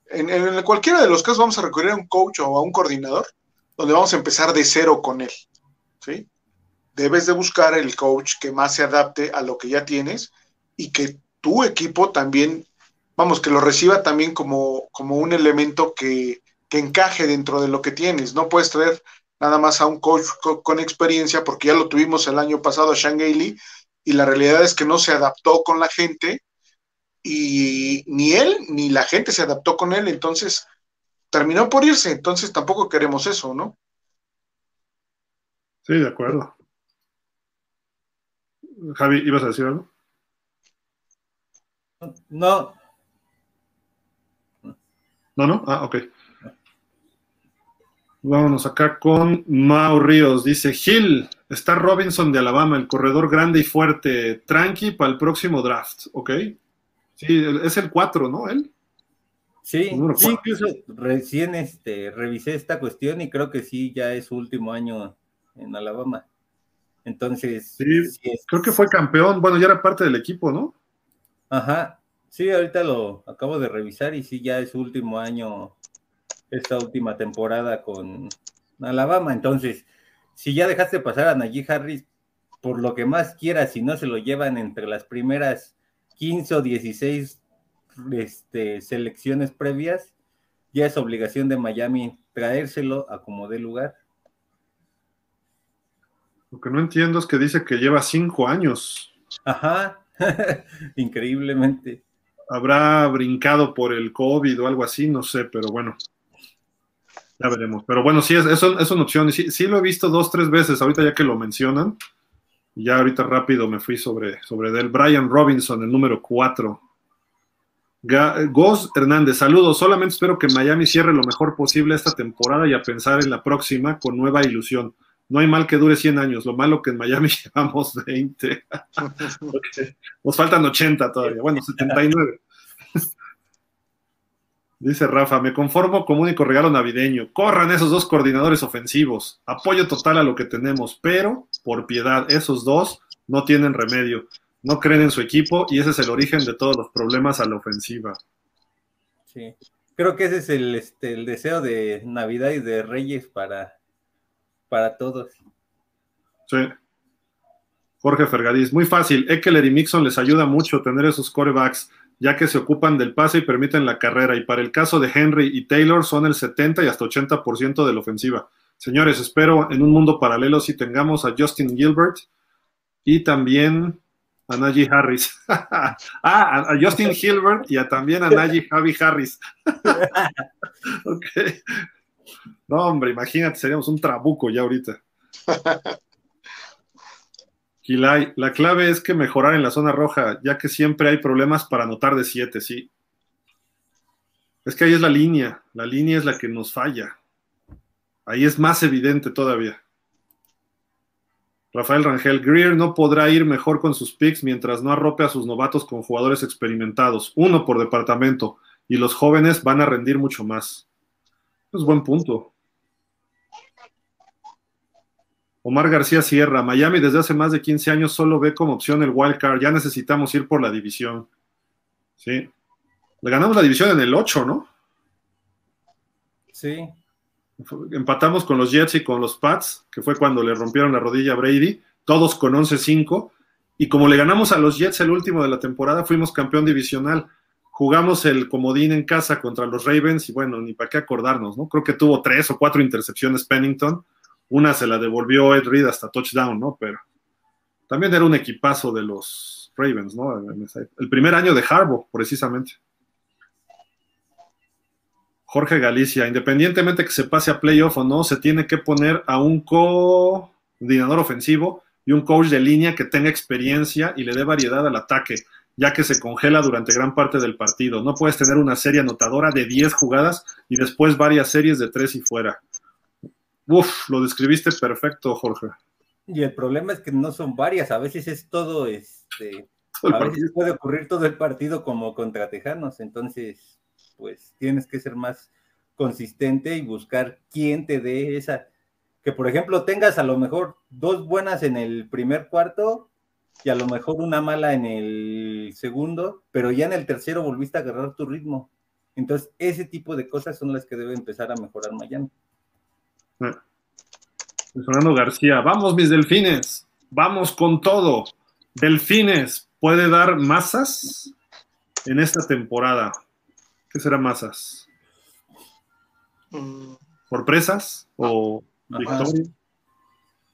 en, en, cualquiera de los casos vamos a recurrir a un coach o a un coordinador, donde vamos a empezar de cero con él, ¿sí? Debes de buscar el coach que más se adapte a lo que ya tienes y que tu equipo también, vamos, que lo reciba también como, como un elemento que, que encaje dentro de lo que tienes. No puedes traer nada más a un coach con, experiencia, porque ya lo tuvimos el año pasado a Sean y la realidad es que no se adaptó con la gente, y ni él ni la gente se adaptó con él, entonces terminó por irse, entonces tampoco queremos eso, ¿no? Sí, de acuerdo. Javi, ¿ibas a decir algo? No. No, no, ah, ok. Vámonos acá con Mau Ríos. Dice, Gil, está Robinson de Alabama, el corredor grande y fuerte. Tranqui para el próximo draft, ¿ok? Sí, es el 4, ¿no? Él. Sí, incluso recién este, revisé esta cuestión y creo que sí, ya es su último año en Alabama. Entonces. Sí, creo que fue campeón. Bueno, ya era parte del equipo, ¿no? Ajá. Sí, ahorita lo acabo de revisar y sí, ya es su último año esta última temporada con Alabama. Entonces, si ya dejaste pasar a Najee Harris, por lo que más quieras, si no se lo llevan entre las primeras 15 o 16 este, selecciones previas, ya es obligación de Miami traérselo a como dé lugar. Lo que no entiendo es que dice que lleva cinco años. Ajá, increíblemente. Habrá brincado por el COVID o algo así, no sé, pero bueno. Ya veremos. Pero bueno, sí, es, es, una opción. Sí, sí, lo he visto dos, tres veces, ahorita ya que lo mencionan. Ya ahorita rápido me fui sobre, sobre del Brian Robinson, el número 4. Goz Hernández, saludos. Solamente espero que Miami cierre lo mejor posible esta temporada y a pensar en la próxima con nueva ilusión. No hay mal que dure 100 años, lo malo que en Miami llevamos 20. Nos faltan 80 todavía, bueno, 79. Dice Rafa, me conformo como único regalo navideño. Corran esos dos coordinadores ofensivos. Apoyo total a lo que tenemos, pero por piedad, esos dos no tienen remedio. No creen en su equipo y ese es el origen de todos los problemas a la ofensiva. Sí, creo que ese es el, este, el deseo de Navidad y de Reyes para, para todos. Sí. Jorge Fergadís, muy fácil. Eckler y Mixon les ayuda mucho tener esos corebacks ya que se ocupan del pase y permiten la carrera. Y para el caso de Henry y Taylor son el 70 y hasta 80% de la ofensiva. Señores, espero en un mundo paralelo si tengamos a Justin Gilbert y también a Najee Harris. ah, a, Justin Gilbert y a, también a Najee Javi Harris. ok. No, hombre, imagínate, seríamos un trabuco ya ahorita. Gilay, la clave es que mejorar en la zona roja, ya que siempre hay problemas para anotar de 7, sí. Es que ahí es la línea, la línea es la que nos falla. Ahí es más evidente todavía. Rafael Rangel, Greer no podrá ir mejor con sus picks mientras no arrope a sus novatos con jugadores experimentados, uno por departamento, y los jóvenes van a rendir mucho más. Es buen punto. Omar García Sierra, Miami desde hace más de 15 años solo ve como opción el wild card. Ya necesitamos ir por la división. Sí. Le ganamos la división en el 8, ¿no? Sí. Empatamos con los Jets y con los Pats, que fue cuando le rompieron la rodilla a Brady, todos con 11-5. Y como le ganamos a los Jets el último de la temporada, fuimos campeón divisional. Jugamos el comodín en casa contra los Ravens y bueno, ni para qué acordarnos, ¿no? Creo que tuvo tres o cuatro intercepciones Pennington una se la devolvió Ed Reed hasta touchdown, ¿no? Pero también era un equipazo de los Ravens, ¿no? El primer año de Harbaugh, precisamente. Jorge Galicia, independientemente que se pase a playoff o no, se tiene que poner a un coordinador ofensivo y un coach de línea que tenga experiencia y le dé variedad al ataque, ya que se congela durante gran parte del partido. No puedes tener una serie anotadora de 10 jugadas y después varias series de 3 y fuera. Uf, lo describiste perfecto, Jorge. Y el problema es que no son varias, a veces es todo, este, a veces puede ocurrir todo el partido como contra Tejanos, entonces, pues tienes que ser más consistente y buscar quién te dé esa, que por ejemplo tengas a lo mejor dos buenas en el primer cuarto y a lo mejor una mala en el segundo, pero ya en el tercero volviste a agarrar tu ritmo. Entonces, ese tipo de cosas son las que debe empezar a mejorar mañana. Fernando García, vamos mis delfines, vamos con todo. Delfines, ¿puede dar masas en esta temporada? ¿Qué será masas? Mm. ¿Sorpresas o victoria?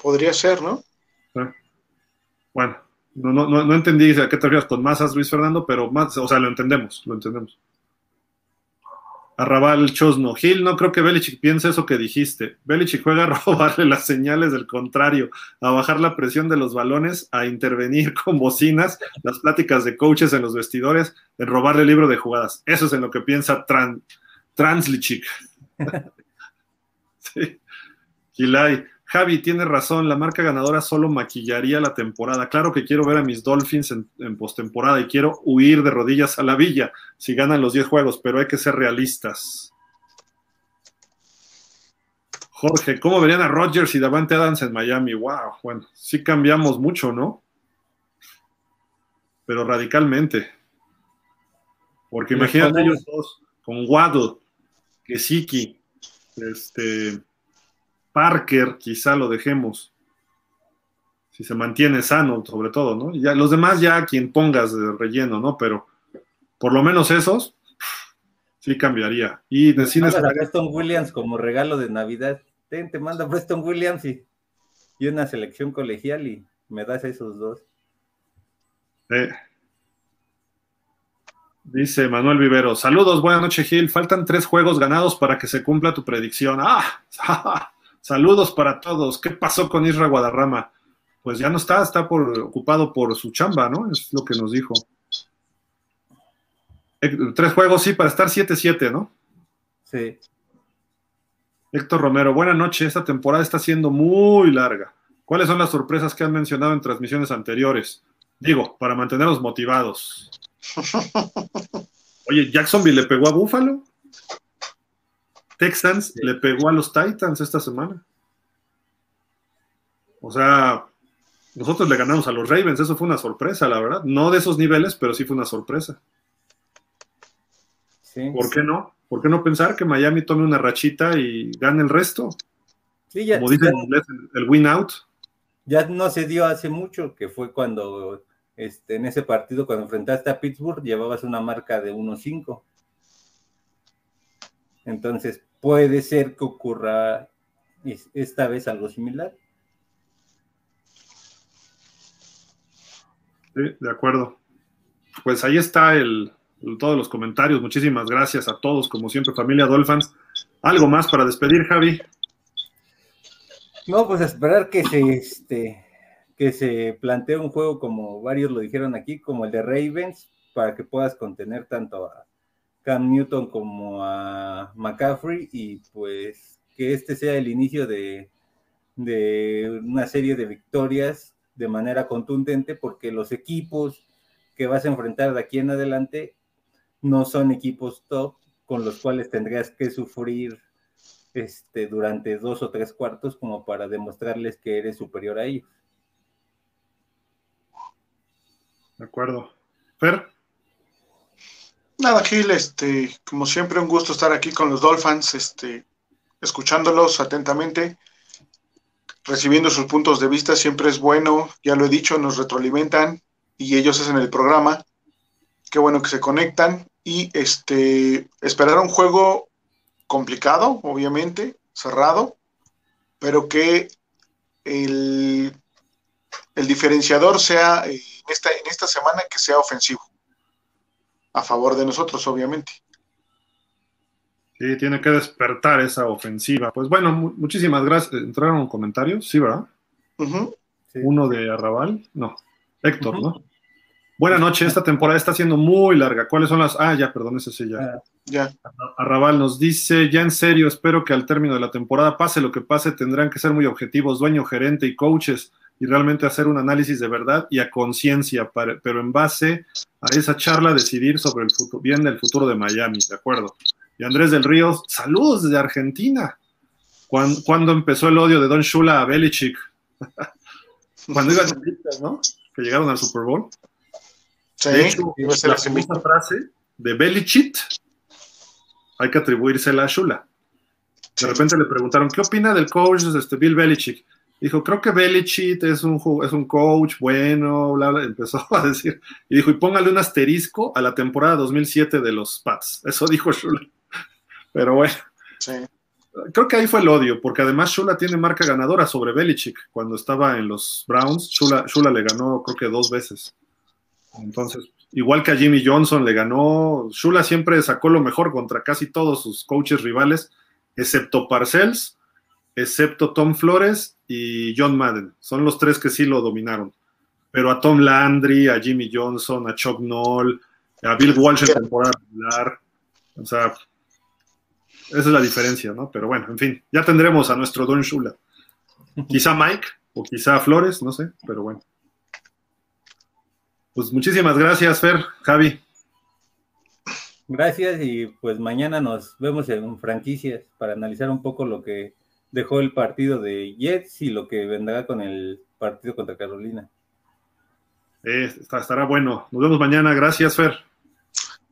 Podría ser, ¿no? Bueno, no, no, no, entendí a qué te refieres con masas, Luis Fernando, pero más, o sea, lo entendemos, lo entendemos. Arrabal Chosno. Gil, no creo que Belichick piense eso que dijiste. Belichick juega a robarle las señales del contrario, a bajar la presión de los balones, a intervenir con bocinas, las pláticas de coaches en los vestidores, en robarle el libro de jugadas. Eso es en lo que piensa Tran, sí. Gilay. Javi tiene razón, la marca ganadora solo maquillaría la temporada. Claro que quiero ver a mis Dolphins en, postemporada y quiero huir de rodillas a la villa si ganan los 10 juegos, pero hay que ser realistas. Jorge, ¿cómo verían a Rodgers y Davante Adams en Miami? Wow, bueno, sí cambiamos mucho, ¿no? Pero radicalmente. Porque imagínate ellos dos con Waddle, Kesiki, este Parker, quizá lo dejemos. Si se mantiene sano, sobre todo, ¿no? ya, los demás ya quien pongas de relleno, ¿no? Pero por lo menos esos, sí cambiaría. Y decines. a Preston Williams como regalo de Navidad. Ten, te manda Preston Williams y, y una selección colegial y me das esos dos. Eh. Dice Manuel Vivero, saludos, buenas noches Gil, faltan tres juegos ganados para que se cumpla tu predicción. Ah, saludos para todos. ¿Qué pasó con Isra Guadarrama? Pues ya no está, está por, ocupado por su chamba, ¿no? Es lo que nos dijo. Tres juegos, sí, para estar 7-7, ¿no? Sí. Héctor Romero, buenas noches. Esta temporada está siendo muy larga. ¿Cuáles son las sorpresas que han mencionado en transmisiones anteriores? Digo, para mantenerlos motivados. Oye, Jacksonville le pegó a Buffalo. Texans le pegó a los Titans esta semana. O sea, nosotros le ganamos a los Ravens, eso fue una sorpresa, la verdad. No de esos niveles, pero sí fue una sorpresa. ¿Por qué no? ¿Por qué no pensar que Miami tome una rachita y gane el resto? Sí, ya, Como dicen en inglés, el win out. Ya no se dio hace mucho, que fue cuando este, en ese partido, cuando enfrentaste a Pittsburgh, llevabas una marca de 1-5. Entonces, puede ser que ocurra esta vez algo similar. Sí, de acuerdo. Pues ahí está el, todos los comentarios. Muchísimas gracias a todos, como siempre, familia Dolphins. ¿Algo más para despedir, Javi? No, pues esperar que se, este, que se plantee un juego como varios lo dijeron aquí, como el de Ravens, para que puedas contener tanto a Cam Newton como a McCaffrey y pues que este sea el inicio de, de una serie de victorias de manera contundente porque los equipos que vas a enfrentar de aquí en adelante no son equipos top con los cuales tendrías que sufrir este, durante dos o tres cuartos como para demostrarles que eres superior a ellos. De acuerdo. Fer. Nada, Gil, este, como siempre, un gusto estar aquí con los Dolphins, este, escuchándolos atentamente, recibiendo sus puntos de vista, siempre es bueno, ya lo he dicho, nos retroalimentan y ellos hacen el programa. Qué bueno que se conectan y este, esperar un juego complicado, obviamente, cerrado, pero que el, el diferenciador sea eh, en, esta, en esta semana que sea ofensivo, a favor de nosotros, obviamente. Sí, tiene que despertar esa ofensiva. Pues bueno, muchísimas gracias. ¿Entraron comentarios? Sí, ¿verdad? Uno de Arrabal, no, Héctor, ¿no? Buenas noches, esta temporada está siendo muy larga. ¿Cuáles son las...? Ah, ya, perdón, ese sí, ya. Ah, ya. Arrabal nos dice, ya en serio, espero que al término de la temporada, pase lo que pase, tendrán que ser muy objetivos, dueño, gerente y coaches, y realmente hacer un análisis de verdad y a conciencia, pero en base a esa charla decidir sobre el futuro, bien del futuro de Miami, ¿de acuerdo? Y Andrés del Río, saludos desde Argentina. ¿Cuándo, empezó el odio de Don Shula a Belichick? Cuando iban ¿no? Que llegaron al Super Bowl. Sí, de hecho, la famosa frase de Belichick hay que atribuírsela a Shula. De repente le preguntaron, ¿qué opina del coach este, Bill Belichick? Dijo, creo que Belichick es un, es un coach bueno, bla, bla, empezó a decir. Y dijo, y póngale un asterisco a la temporada 2007 de los Pats. Eso dijo Shula. Pero bueno. Sí. Creo que ahí fue el odio, porque además Shula tiene marca ganadora sobre Belichick. Cuando estaba en los Browns, Shula, Shula le ganó creo que dos veces. Entonces, igual que a Jimmy Johnson le ganó, Shula siempre sacó lo mejor contra casi todos sus coaches rivales, excepto Parcells, excepto Tom Flores y John Madden. Son los tres que sí lo dominaron. Pero a Tom Landry, a Jimmy Johnson, a Chuck Noll, a Bill Walsh en temporada regular, o sea, esa es la diferencia, ¿no? Pero bueno, en fin, ya tendremos a nuestro Don Shula. Quizá Mike o quizá Flores, no sé, pero bueno. Pues muchísimas gracias, Fer, Javi. Gracias y pues mañana nos vemos en franquicias para analizar un poco lo que dejó el partido de Jets y lo que vendrá con el partido contra Carolina. Eh, estará bueno. Nos vemos mañana. Gracias, Fer.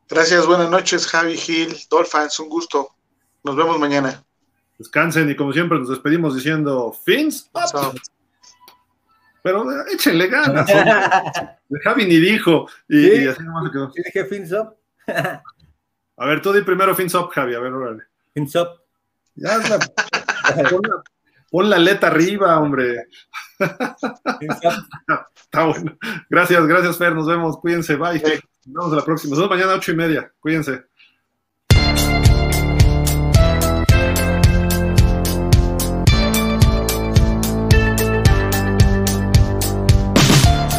Gracias, buenas noches, Javi Gil, Dolphins, un gusto. Nos vemos mañana. Descansen y como siempre nos despedimos diciendo fins Pero échenle ganas. Javi ni dijo. Y, ¿Sí? y así nomás se quedó. ¿Sí dije fins up? A ver, tú di primero fins up, Javi. A ver, órale. Fins up. Ya, pon, la, pon la aleta arriba, hombre. Está bueno. Gracias, gracias, Fer. Nos vemos. Cuídense. Bye. Nos vemos la próxima. Nos vemos mañana a ocho y media. Cuídense.